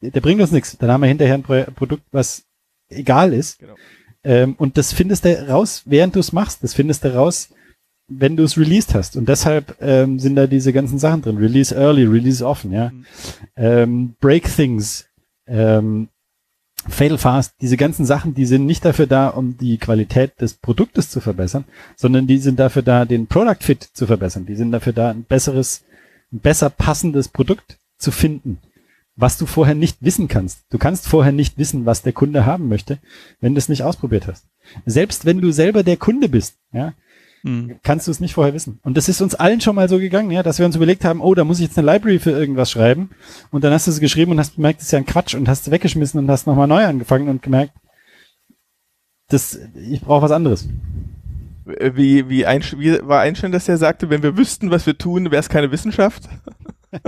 S4: der bringt uns nichts. Dann haben wir hinterher ein Pro Produkt, was egal ist.
S3: Genau.
S4: Ähm, und das findest du raus, während du es machst. Das findest du raus, wenn du es released hast. Und deshalb ähm, sind da diese ganzen Sachen drin. Release early, release often, ja. Ähm, break things, ähm, fail fast. Diese ganzen Sachen, die sind nicht dafür da, um die Qualität des Produktes zu verbessern, sondern die sind dafür da, den Product Fit zu verbessern. Die sind dafür da, ein besseres, ein besser passendes Produkt zu finden, was du vorher nicht wissen kannst. Du kannst vorher nicht wissen, was der Kunde haben möchte, wenn du es nicht ausprobiert hast. Selbst wenn du selber der Kunde bist, ja,
S2: Hm.
S4: kannst du es nicht vorher wissen. Und das ist uns allen schon mal so gegangen, ja, dass wir uns überlegt haben, oh, da muss ich jetzt eine Library für irgendwas schreiben. Und dann hast du es geschrieben und hast gemerkt, das ist ja ein Quatsch und hast es weggeschmissen und hast nochmal neu angefangen und gemerkt, das, ich brauche was anderes.
S3: Äh, Wie, wie, Einsch wie war Einstein, dass er sagte, wenn wir wüssten, was wir tun, wäre es keine Wissenschaft?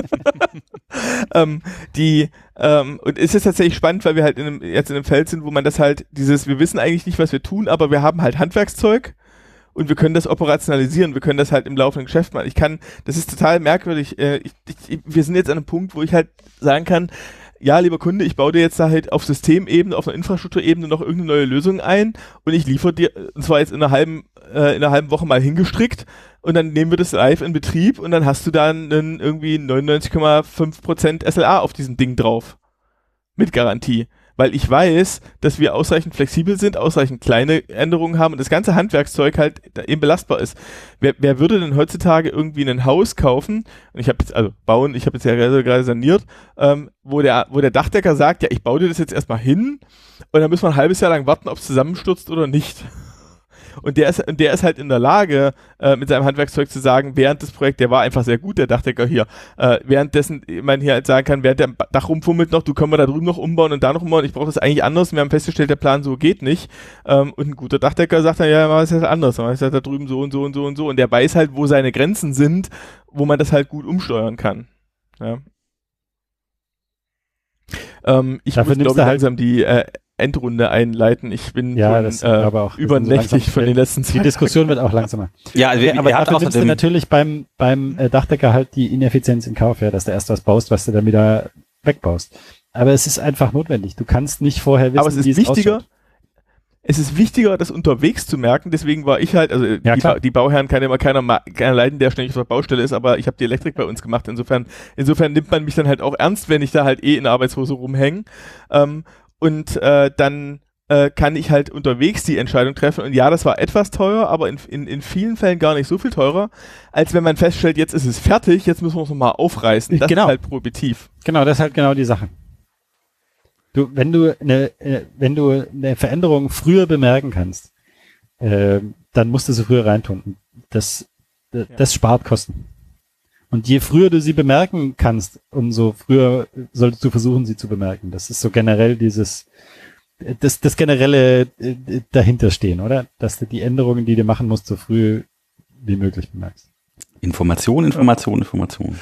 S3: ähm, die, ähm, und es ist tatsächlich spannend, weil wir halt in einem, jetzt in einem Feld sind, wo man das halt, dieses, wir wissen eigentlich nicht, was wir tun, aber wir haben halt Handwerkszeug und wir können das operationalisieren, wir können das halt im laufenden Geschäft machen. Ich kann, das ist total merkwürdig. Äh, ich, ich, wir sind jetzt an einem Punkt, wo ich halt sagen kann, ja, lieber Kunde, ich baue dir jetzt da halt auf Systemebene, auf einer Infrastrukturebene noch irgendeine neue Lösung ein und ich liefere dir, und zwar jetzt in einer halben, äh, in einer halben Woche mal hingestrickt und dann nehmen wir das live in Betrieb und dann hast du da irgendwie 99,5% SLA auf diesem Ding drauf. Mit Garantie. Weil ich weiß, dass wir ausreichend flexibel sind, ausreichend kleine Änderungen haben und das ganze Handwerkszeug halt eben belastbar ist. Wer, wer würde denn heutzutage irgendwie ein Haus kaufen, und ich habe jetzt, also bauen, ich habe jetzt ja gerade gerade saniert, ähm, wo, der, wo der Dachdecker sagt, ja, ich baue dir das jetzt erstmal hin und dann müssen wir ein halbes Jahr lang warten, ob es zusammenstürzt oder nicht. Und der ist, und der ist halt in der Lage, äh, mit seinem Handwerkszeug zu sagen, während des Projekts, der war einfach sehr gut, der Dachdecker hier, äh, währenddessen man hier halt sagen kann, während der Dach rumfummelt noch, du können wir da drüben noch umbauen und da noch umbauen, ich brauche das eigentlich anders, wir haben festgestellt, der Plan so geht nicht. Ähm, und ein guter Dachdecker sagt dann, ja, mach es halt anders, mach es halt da drüben so und so und so und so. Und der weiß halt, wo seine Grenzen sind, wo man das halt gut umsteuern kann. Ja. Ähm, ich
S4: Dafür
S3: muss, glaube ich,
S4: halt-
S3: langsam die äh, Endrunde einleiten. Ich bin
S4: Ja,
S3: schon,
S4: das
S3: äh,
S4: aber auch
S3: übernächtig
S4: so
S3: von den letzten
S4: Die
S3: zwei
S4: Diskussion wird auch langsamer.
S1: Ja, also wir,
S4: aber dafür nimmst du natürlich beim, beim äh, Dachdecker halt die Ineffizienz in Kauf, ja, dass du erst was baust, was du dann wieder wegbaust. Aber es ist einfach notwendig. Du kannst nicht vorher wissen,
S3: Aber es ist
S4: wie es
S3: wichtiger,
S4: ausschaut.
S3: es ist wichtiger, das unterwegs zu merken. Deswegen war ich halt, also
S4: Ja,
S3: die, ba die Bauherren kann immer keiner, keiner leiden, der ständig auf der Baustelle ist, aber ich habe die Elektrik bei uns gemacht. Insofern, insofern nimmt man mich dann halt auch ernst, wenn ich da halt eh in der Arbeitshose rumhänge. Ähm, und äh, dann äh, kann ich halt unterwegs die Entscheidung treffen. Und ja, das war etwas teuer, aber in, in, in vielen Fällen gar nicht so viel teurer, als wenn man feststellt, jetzt ist es fertig, jetzt müssen wir es nochmal aufreißen. Das
S4: Genau.
S3: ist halt prohibitiv.
S4: Genau, das ist halt genau die Sache. Du, wenn du eine, äh, wenn du eine Veränderung früher bemerken kannst, äh, dann musst du sie früher reintun. Das, das, das spart Kosten. Und je früher du sie bemerken kannst, umso früher solltest du versuchen, sie zu bemerken. Das ist so generell dieses, das, das generelle äh, dahinterstehen, oder? Dass du die Änderungen, die du machen musst, so früh wie möglich bemerkst.
S1: Information, Information, Information.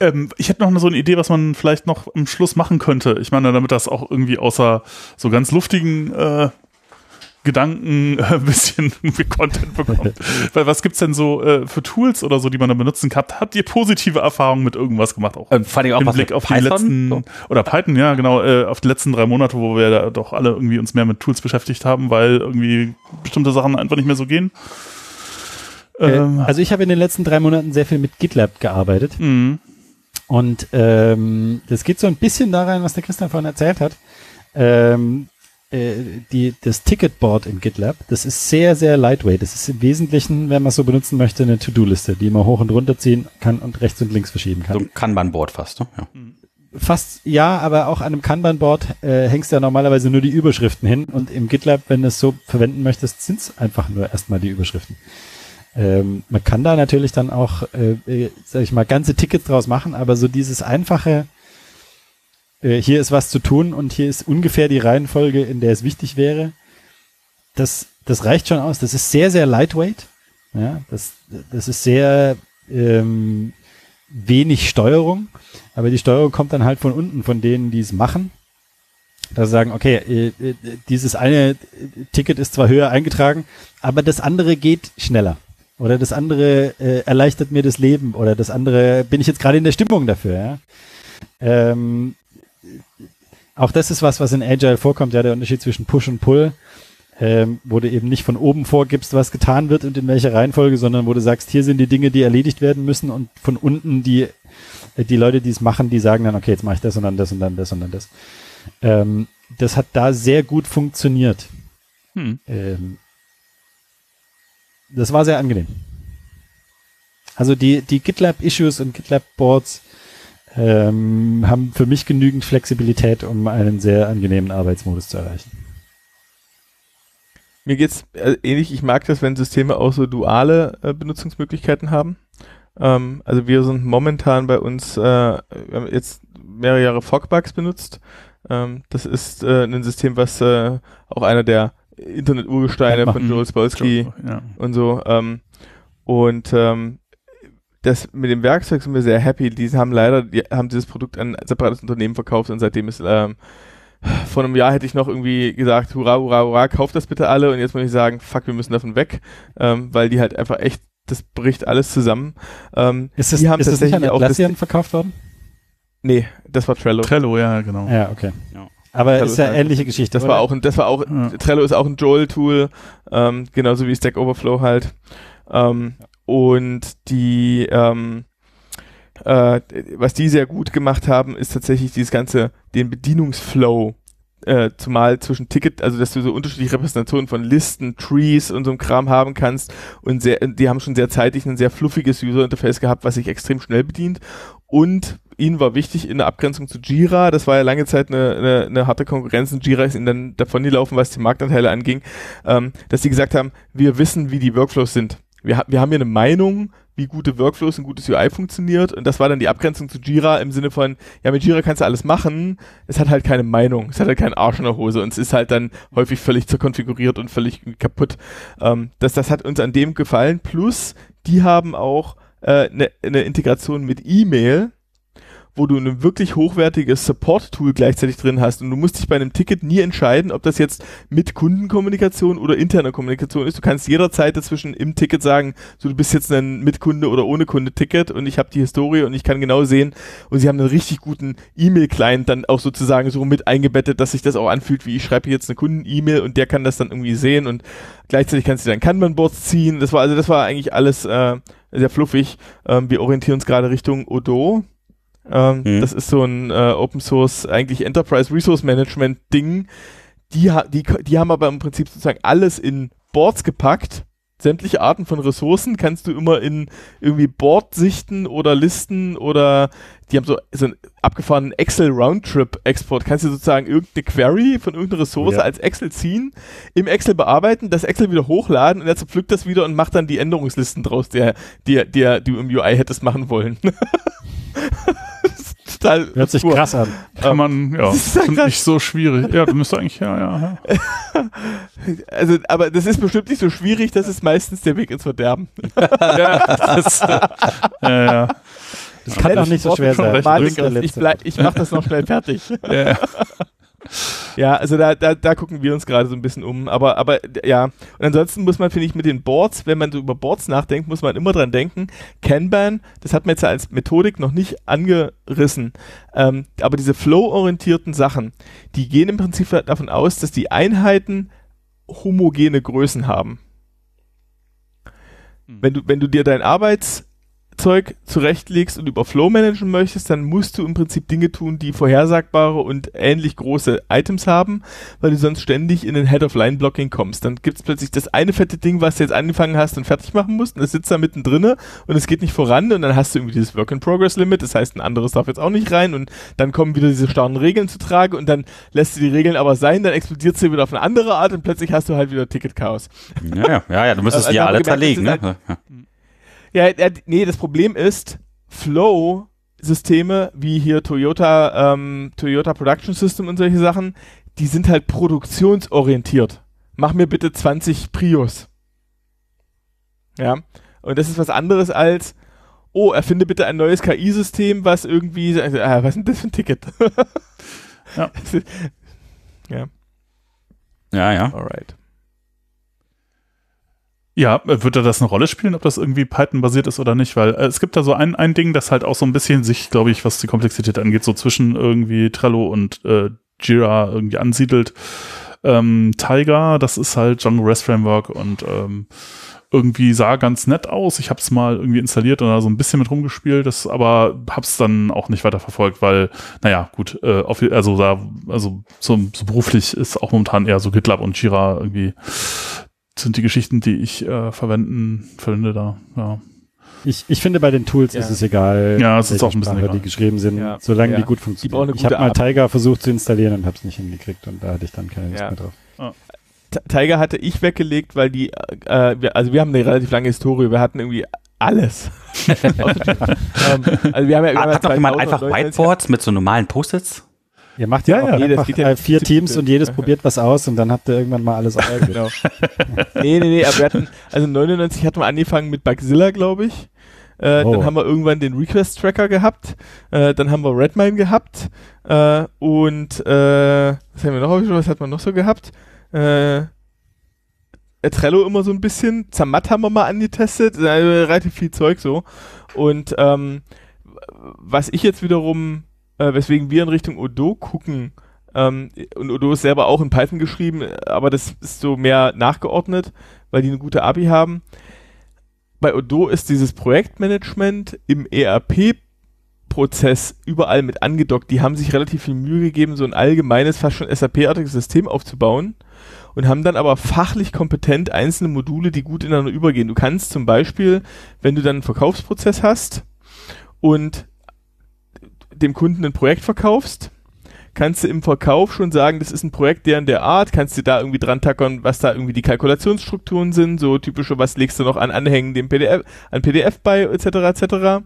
S2: Ähm, ich hätte noch so eine Idee, was man vielleicht noch am Schluss machen könnte. Ich meine, damit das auch irgendwie außer so ganz luftigen äh, Gedanken äh, ein bisschen Content bekommt. Weil was gibt's denn so äh, für Tools oder so, die man da benutzen kann? Habt ihr positive Erfahrungen mit irgendwas gemacht? Auch
S1: Ähm, vor allem auch
S2: im
S1: was
S2: Blick
S1: mit
S2: auf die
S1: Python?
S2: letzten
S1: So.
S2: oder Python, ja genau, äh, auf die letzten drei Monate, wo wir da doch alle irgendwie uns mehr mit Tools beschäftigt haben, weil irgendwie bestimmte Sachen einfach nicht mehr so gehen. Ähm,
S4: Äh, also ich habe in den letzten drei Monaten sehr viel mit GitLab gearbeitet.
S2: mh.
S4: Und ähm, das geht so ein bisschen da rein, was der Christian vorhin erzählt hat. Ähm, äh, die, das Ticketboard in GitLab, das ist sehr, sehr lightweight. Das ist im Wesentlichen, wenn man es so benutzen möchte, eine To-Do-Liste, die man hoch und runter ziehen kann und rechts und links verschieben kann.
S1: So ein Kanban-Board fast, ne? Ja.
S4: Fast ja, aber auch an einem Kanban-Board äh, hängst du ja normalerweise nur die Überschriften hin und im GitLab, wenn du es so verwenden möchtest, sind es einfach nur erstmal die Überschriften. Ähm, man kann da natürlich dann auch, äh, äh, sag ich mal, ganze Tickets draus machen, aber so dieses einfache, äh, hier ist was zu tun und hier ist ungefähr die Reihenfolge, in der es wichtig wäre, das, das reicht schon aus. Das ist sehr, sehr lightweight. Ja, das, das ist sehr ähm, wenig Steuerung, aber die Steuerung kommt dann halt von unten, von denen, die es machen. Da sagen, okay, äh, äh, dieses eine Ticket ist zwar höher eingetragen, aber das andere geht schneller. Oder das andere äh, erleichtert mir das Leben. Oder das andere bin ich jetzt gerade in der Stimmung dafür. Ja? Ähm, auch das ist was, was in Agile vorkommt, ja, der Unterschied zwischen Push und Pull, ähm, wo du eben nicht von oben vorgibst, was getan wird und in welcher Reihenfolge, sondern wo du sagst, hier sind die Dinge, die erledigt werden müssen und von unten die, äh, die Leute, die es machen, die sagen dann, okay, jetzt mache ich das und dann das und dann das und dann das. Ähm, das hat da sehr gut funktioniert.
S2: Hm.
S4: Ähm, das war sehr angenehm. Also die, die GitLab-Issues und GitLab-Boards ähm, haben für mich genügend Flexibilität, um einen sehr angenehmen Arbeitsmodus zu erreichen.
S3: Mir geht's äh, ähnlich. Ich mag das, wenn Systeme auch so duale äh, Benutzungsmöglichkeiten haben. Ähm, also wir sind momentan bei uns, äh, wir haben jetzt mehrere Jahre Fogbugs benutzt. Ähm, das ist äh, ein System, was äh, auch einer der Internet-Urgesteine
S4: Ja,
S3: von. Joel Spolsky
S2: Ja.
S3: und so. Ähm, und ähm, das mit dem Werkzeug sind wir sehr happy. Die haben leider, die haben dieses Produkt an ein separates Unternehmen verkauft und seitdem ist ähm, vor einem Jahr hätte ich noch irgendwie gesagt, hurra, hurra, hurra, kauft das bitte alle und jetzt muss ich sagen, fuck, wir müssen davon weg, ähm, weil die halt einfach echt, das bricht alles zusammen. Ähm,
S4: Ist das,
S3: die haben
S4: ist das nicht an
S3: tatsächlich auch das,
S4: Atlassian verkauft worden?
S3: Nee, das war Trello.
S2: Trello, ja, genau.
S4: Ja, okay.
S1: Ja.
S4: Aber
S3: Trello
S4: ist ja ähnliche Geschichte.
S3: Das
S4: oder?
S3: war auch ein, das war auch,
S2: Ja.
S3: Trello ist auch ein Joel-Tool, ähm, genauso wie Stack Overflow halt. Ähm, und die, ähm, äh, was die sehr gut gemacht haben, ist tatsächlich dieses ganze, den Bedienungsflow, äh, zumal zwischen Ticket, also dass du so unterschiedliche Repräsentationen von Listen, Trees und so einem Kram haben kannst und sehr, die haben schon sehr zeitig ein sehr fluffiges User-Interface gehabt, was sich extrem schnell bedient und ihnen war wichtig in der Abgrenzung zu Jira, das war ja lange Zeit eine, eine, eine harte Konkurrenz und Jira ist ihnen dann davon gelaufen, was die Marktanteile anging, ähm, dass sie gesagt haben, wir wissen, wie die Workflows sind. Wir, wir haben hier eine Meinung, wie gute Workflows und gutes UI funktioniert. Und das war dann die Abgrenzung zu Jira im Sinne von, ja, mit Jira kannst du alles machen, es hat halt keine Meinung, es hat halt keinen Arsch in der Hose und es ist halt dann häufig völlig zerkonfiguriert und völlig kaputt. Ähm, das, das hat uns an dem gefallen. Plus, die haben auch eine äh, ne, Integration mit E-Mail, wo du ein wirklich hochwertiges Support-Tool gleichzeitig drin hast und du musst dich bei einem Ticket nie entscheiden, ob das jetzt mit Kundenkommunikation oder interner Kommunikation ist. Du kannst jederzeit dazwischen im Ticket sagen, so du bist jetzt ein Mitkunde oder ohne Kunde-Ticket und ich habe die Historie und ich kann genau sehen und sie haben einen richtig guten E-Mail-Client dann auch sozusagen so mit eingebettet, dass sich das auch anfühlt, wie ich schreibe jetzt eine Kunden-E-Mail und der kann das dann irgendwie sehen und gleichzeitig kannst du dann Kanban-Boards ziehen. Das war also das war eigentlich alles äh, sehr fluffig. Ähm, wir orientieren uns gerade Richtung Odo ähm, mhm. Das ist so ein äh, Open Source, eigentlich Enterprise Resource Management Ding. Die, die, die haben aber im Prinzip sozusagen alles in Boards gepackt. Sämtliche Arten von Ressourcen kannst du immer in irgendwie Board sichten oder Listen oder die haben so, so einen abgefahrenen Excel Roundtrip Export. Kannst du sozusagen irgendeine Query von irgendeiner Ressource ja. als Excel ziehen, im Excel bearbeiten, das Excel wieder hochladen und er zerpflückt das wieder und macht dann die Änderungslisten draus, der, der, der du im UI hättest machen wollen.
S4: total. Hört sich pur. krass an.
S2: Kann man, ja, das ist nicht so schwierig. Ja, du müsstest eigentlich, ja, ja.
S3: ja. Also, aber das ist bestimmt nicht so schwierig, das ist meistens der Weg ins Verderben. ja, das,
S4: ja, ja. Das kann doch nicht so schwer sein.
S3: Ich, ich mach das noch schnell fertig. Ja. Ja, also da, da, da gucken wir uns gerade so ein bisschen um. Aber, aber ja, und ansonsten muss man, finde ich, mit den Boards, wenn man so über Boards nachdenkt, muss man immer dran denken, Kanban, das hat man jetzt als Methodik noch nicht angerissen, ähm, aber diese flow-orientierten Sachen, die gehen im Prinzip davon aus, dass die Einheiten homogene Größen haben. Hm. Wenn du, wenn du dir dein Arbeits- Zeug zurechtlegst und über Flow managen möchtest, dann musst du im Prinzip Dinge tun, die vorhersagbare und ähnlich große Items haben, weil du sonst ständig in den Head-of-Line-Blocking kommst. Dann gibt es plötzlich das eine fette Ding, was du jetzt angefangen hast und fertig machen musst und es sitzt da mittendrin und es geht nicht voran und dann hast du irgendwie dieses Work-in-Progress-Limit, das heißt, ein anderes darf jetzt auch nicht rein und dann kommen wieder diese starren Regeln zu Trage und dann lässt du die Regeln aber sein, dann explodiert sie wieder auf eine andere Art und plötzlich hast du halt wieder Ticket-Chaos.
S1: Ja, ja, ja, du müsstest also, die ja alle zerlegen. Ne? Halt,
S3: ja, ja, nee, das Problem ist, Flow Systeme wie hier Toyota, ähm, Toyota Production System und solche Sachen, die sind halt produktionsorientiert. Mach mir bitte 20 Prius. Ja. Und das ist was anderes als, oh, erfinde bitte ein neues KI-System, was irgendwie, äh, was ist denn das für ein Ticket?
S1: ja. ja. Ja, ja.
S3: Alright.
S2: Ja, wird da das eine Rolle spielen, ob das irgendwie Python-basiert ist oder nicht? Weil äh, es gibt da so ein, ein Ding, das halt auch so ein bisschen sich, glaube ich, was die Komplexität angeht, so zwischen irgendwie Trello und äh, Jira irgendwie ansiedelt. Ähm, Tiger, das ist halt Django REST Framework und ähm, irgendwie sah ganz nett aus. Ich habe es mal irgendwie installiert und da so ein bisschen mit rumgespielt, das aber hab's dann auch nicht weiter verfolgt, weil, naja, gut, äh, auf, also da, also so, so beruflich ist auch momentan eher so GitLab und Jira irgendwie sind die Geschichten, die ich äh, verwenden, verwende da, ja.
S4: Ich, ich finde, bei den Tools ja. ist es egal,
S2: ja, es ist auch ein bisschen Sprache,
S4: egal. die geschrieben sind, ja. solange ja. die gut funktionieren.
S3: Die
S4: ich habe mal Tiger versucht zu installieren und habe es nicht hingekriegt und da hatte ich dann keine Lust mehr drauf. Ah.
S3: Tiger hatte ich weggelegt, weil die, äh, wir, also wir haben eine relativ lange Historie, wir hatten irgendwie alles.
S1: ähm, also wir haben ja Hat noch jemand einfach Whiteboards mit so normalen Post-its?
S4: Ihr macht ja, ja, ja, einfach, ja vier Teams und jedes probiert was aus und dann habt ihr irgendwann mal alles
S3: ja, genau. nee, nee, nee, aber wir hatten, also 99 hatten wir angefangen mit Bugzilla, glaube ich. Äh, oh. Dann haben wir irgendwann den Request-Tracker gehabt. Äh, dann haben wir Redmine gehabt. Äh, und äh, was haben wir noch? Was hat man noch so gehabt? Äh, Trello immer so ein bisschen. Zamat haben wir mal angetestet. Äh, relativ viel Zeug so. Und ähm, was ich jetzt wiederum äh, weswegen wir in Richtung Odo gucken. Ähm, und Odo ist selber auch in Python geschrieben, aber das ist so mehr nachgeordnet, weil die eine gute API haben. Bei Odo ist dieses Projektmanagement im ERP Prozess überall mit angedockt. Die haben sich relativ viel Mühe gegeben, so ein allgemeines, fast schon SAP-artiges System aufzubauen und haben dann aber fachlich kompetent einzelne Module, die gut ineinander übergehen. Du kannst zum Beispiel, wenn du dann einen Verkaufsprozess hast und dem Kunden ein Projekt verkaufst, kannst du im Verkauf schon sagen, das ist ein Projekt der in der Art, kannst du da irgendwie dran tackern, was da irgendwie die Kalkulationsstrukturen sind, so typische, was legst du noch an Anhängen dem PDF, an PDF bei, etc., etc.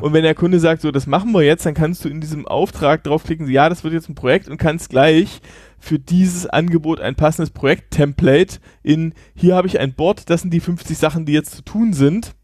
S3: Und wenn der Kunde sagt, so, das machen wir jetzt, dann kannst du in diesem Auftrag draufklicken, ja, das wird jetzt ein Projekt und kannst gleich für dieses Angebot ein passendes Projekt-Template in, hier habe ich ein Board, das sind die 50 Sachen, die jetzt zu tun sind,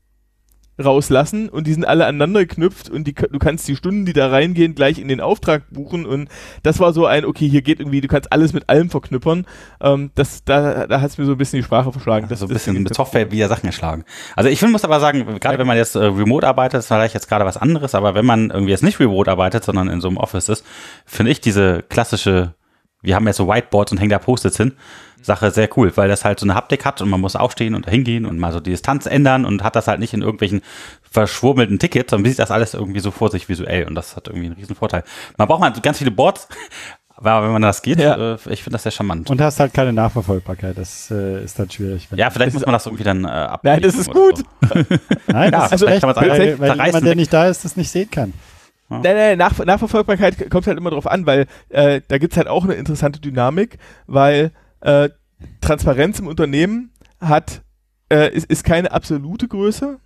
S3: rauslassen und die sind alle aneinander geknüpft und die, du kannst die Stunden, die da reingehen, gleich in den Auftrag buchen und das war so ein, okay, hier geht irgendwie, du kannst alles mit allem verknüppern. Ähm, das, da, da hat es mir so ein bisschen die Sprache verschlagen.
S1: Das, so ein bisschen mit Software wieder Sachen erschlagen. Also ich muss aber sagen, gerade wenn man jetzt äh, remote arbeitet, ist vielleicht jetzt gerade was anderes, aber wenn man irgendwie jetzt nicht remote arbeitet, sondern in so einem Office ist, finde ich diese klassische, wir haben jetzt so Whiteboards und hängen da Post-its hin, Sache sehr cool, weil das halt so eine Haptik hat und man muss aufstehen und hingehen und mal so die Distanz ändern und hat das halt nicht in irgendwelchen verschwurmelten Tickets, sondern sieht das alles irgendwie so vor sich visuell und das hat irgendwie einen riesen Vorteil. Man braucht mal ganz viele Boards, aber wenn man das geht, ja. äh, ich finde das sehr charmant.
S4: Und hast halt keine Nachverfolgbarkeit, das äh, ist dann schwierig.
S1: Ja, vielleicht muss man das irgendwie dann äh, ab.
S3: Nein, das ist gut.
S4: So. Nein, das ja, ist schlecht, weil, weil jemand, der nicht da ist, das nicht sehen kann.
S3: Ja. Nein, nein, Nach Nachverfolgbarkeit kommt halt immer drauf an, weil äh, da gibt's halt auch eine interessante Dynamik, weil äh, Transparenz im Unternehmen hat, äh, ist, ist keine absolute Größe.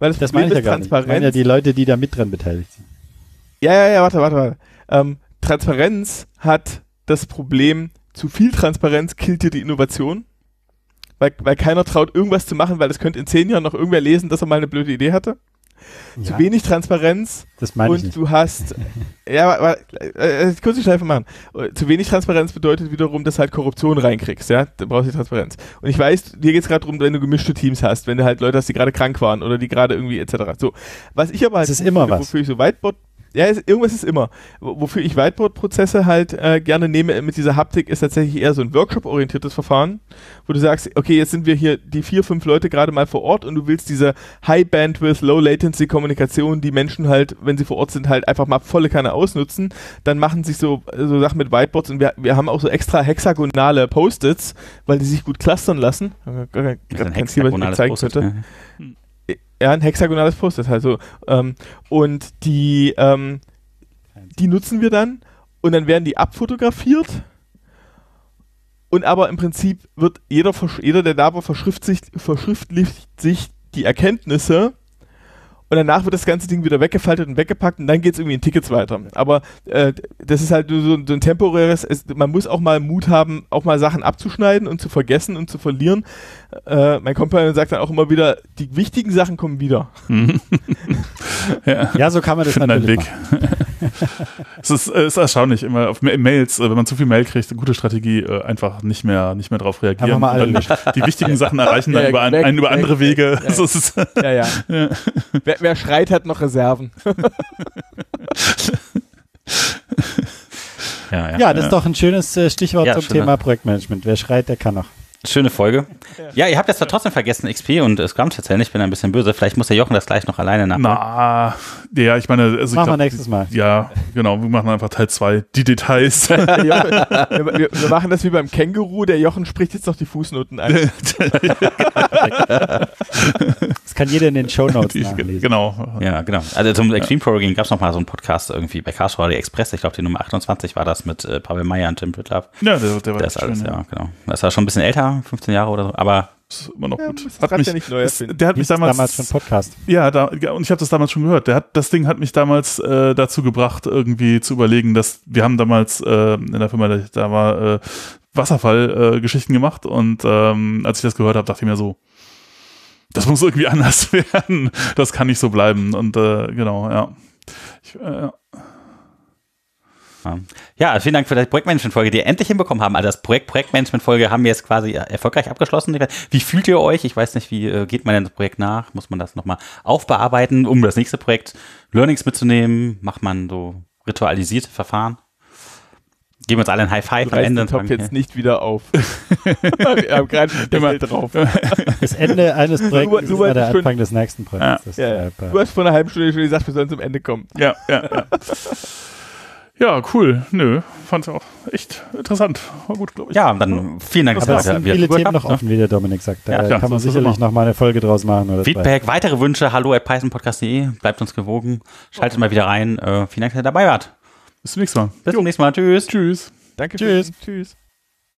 S4: Weil das, das meine ich ja gar Transparenz, nicht. Ich meine ja die Leute, die da mit dran beteiligt sind.
S3: Ja, ja, ja, warte, warte, warte. Ähm, Transparenz hat das Problem, zu viel Transparenz killt dir die Innovation. Weil, weil keiner traut, irgendwas zu machen, weil es könnte in zehn Jahren noch irgendwer lesen, dass er mal eine blöde Idee hatte ja. zu wenig Transparenz
S4: das meine
S3: und
S4: ich nicht.
S3: du hast ja aber, äh, äh, kurz die Schleife machen. Zu wenig Transparenz bedeutet wiederum dass halt Korruption reinkriegst ja? Da brauchst du Transparenz. Und ich weiß dir geht es gerade darum wenn du gemischte Teams hast wenn du halt Leute hast die gerade krank waren oder die gerade irgendwie etc so was ich aber halt
S4: das ist immer was.
S3: wofür ich so Whiteboard ja, irgendwas ist immer. Wofür ich Whiteboard-Prozesse halt äh, gerne nehme mit dieser Haptik, ist tatsächlich eher so ein Workshop-orientiertes Verfahren, wo du sagst, okay, jetzt sind wir hier die vier, fünf Leute gerade mal vor Ort und du willst diese High-Bandwidth, Low-Latency-Kommunikation, die Menschen halt, wenn sie vor Ort sind, halt einfach mal volle Kanne ausnutzen. Dann machen sich so, so Sachen mit Whiteboards und wir, wir haben auch so extra hexagonale Post-its, weil die sich gut clustern lassen.
S1: Ein hexagonales Post-it.
S3: Ja, ein hexagonales Post-it halt so. Ähm, und die, ähm, die nutzen wir dann und dann werden die abfotografiert. Und aber im Prinzip wird jeder, jeder der da war, verschriftlicht, verschriftlicht sich die Erkenntnisse und danach wird das ganze Ding wieder weggefaltet und weggepackt und dann geht es irgendwie in Tickets weiter. Aber äh, das ist halt so, so ein temporäres, es, man muss auch mal Mut haben, auch mal Sachen abzuschneiden und zu vergessen und zu verlieren. Äh, mein Kompagnon sagt dann auch immer wieder, die wichtigen Sachen kommen wieder.
S4: ja. ja. so kann man das natürlich
S2: Weg. es ist, äh, ist erstaunlich, immer auf Mails, äh, wenn man zu viel Mail kriegt, eine gute Strategie, äh, einfach nicht mehr, nicht mehr drauf reagieren. Die wichtigen Sachen erreichen dann ja, über, ein, einen über andere Wege.
S3: Ja, ja. ja. ja. Wer, wer schreit, hat noch Reserven.
S4: ja, ja. ja, das ist doch ein schönes Stichwort zum schöner. Thema Projektmanagement. Wer schreit, der kann noch.
S1: Schöne Folge. Ja, ihr habt jetzt trotzdem vergessen XP und Scrum zu erzählen. Ich bin ein bisschen böse. Vielleicht muss der Jochen das gleich noch alleine
S2: nach. Na, ja, ich meine, also
S4: machen
S2: wir
S4: nächstes Mal.
S2: Ja, genau. Wir machen einfach Teil 2. Die Details. wir,
S3: wir, wir, machen das wie beim Känguru. Der Jochen spricht jetzt noch die Fußnoten ein.
S4: das kann jeder in den Show Notes nachlesen.
S2: Genau.
S1: Ja, genau. Also zum Extreme Programming gab es noch mal so einen Podcast irgendwie bei Cars Radio Express. Ich glaube, die Nummer 28 war das mit äh, Pavel Meyer und Tim Pritlaff.
S2: Ja, der, der war
S1: das alles, schön, ja, genau. Das war schon ein bisschen älter 15 Jahre oder so, aber
S2: ist immer noch
S3: ja,
S2: gut.
S3: Hat mich, ja nicht neu
S2: das, der hat mich damals,
S4: damals schon Podcast.
S2: Ja, da, und ich habe das damals schon gehört. Der hat, das Ding hat mich damals äh, dazu gebracht, irgendwie zu überlegen, dass wir haben damals äh, in der Firma, da war äh, Wasserfall-Geschichten äh, gemacht und ähm, als ich das gehört habe, dachte ich mir so, das muss irgendwie anders werden. Das kann nicht so bleiben. Und äh, genau, ja. Ich, äh,
S1: ja, vielen Dank für die Projektmanagement-Folge, die ihr endlich hinbekommen haben. Also das Projekt Projektmanagement-Folge haben wir jetzt quasi erfolgreich abgeschlossen. Wie fühlt ihr euch? Ich weiß nicht, wie äh, geht man denn das Projekt nach? Muss man das nochmal aufbearbeiten, um das nächste Projekt Learnings mitzunehmen? Macht man so ritualisierte Verfahren? Geben wir uns alle ein High Five
S3: am Ende. Den Top jetzt nicht wieder auf. wir haben gerade immer drauf.
S4: Das Ende eines Projekts ist der Anfang des nächsten Projekts.
S3: Ja. Ja, ja. Du hast vor einer halben Stunde schon gesagt, wir sollen zum Ende kommen.
S2: Ja, ja, ja. Ja, cool. Nö, fand auch echt interessant. War gut, glaube ich.
S1: Ja, dann vielen Dank, dass
S4: Aber
S1: ihr
S4: es sind viele Themen noch
S1: ne?
S4: offen, wie der Dominik sagt. Da
S1: Ja,
S4: kann man sicherlich noch mal eine Folge draus machen. Oder zwei.
S1: Feedback, weitere Wünsche, hallo at pythonpodcast.de. Bleibt uns gewogen. Schaltet mal wieder rein. Äh, vielen Dank, dass ihr dabei wart.
S2: Bis zum nächsten Mal.
S1: Bis zum nächsten Mal. Tschüss.
S2: Tschüss.
S3: Danke.
S4: Tschüss.
S3: Tschüss.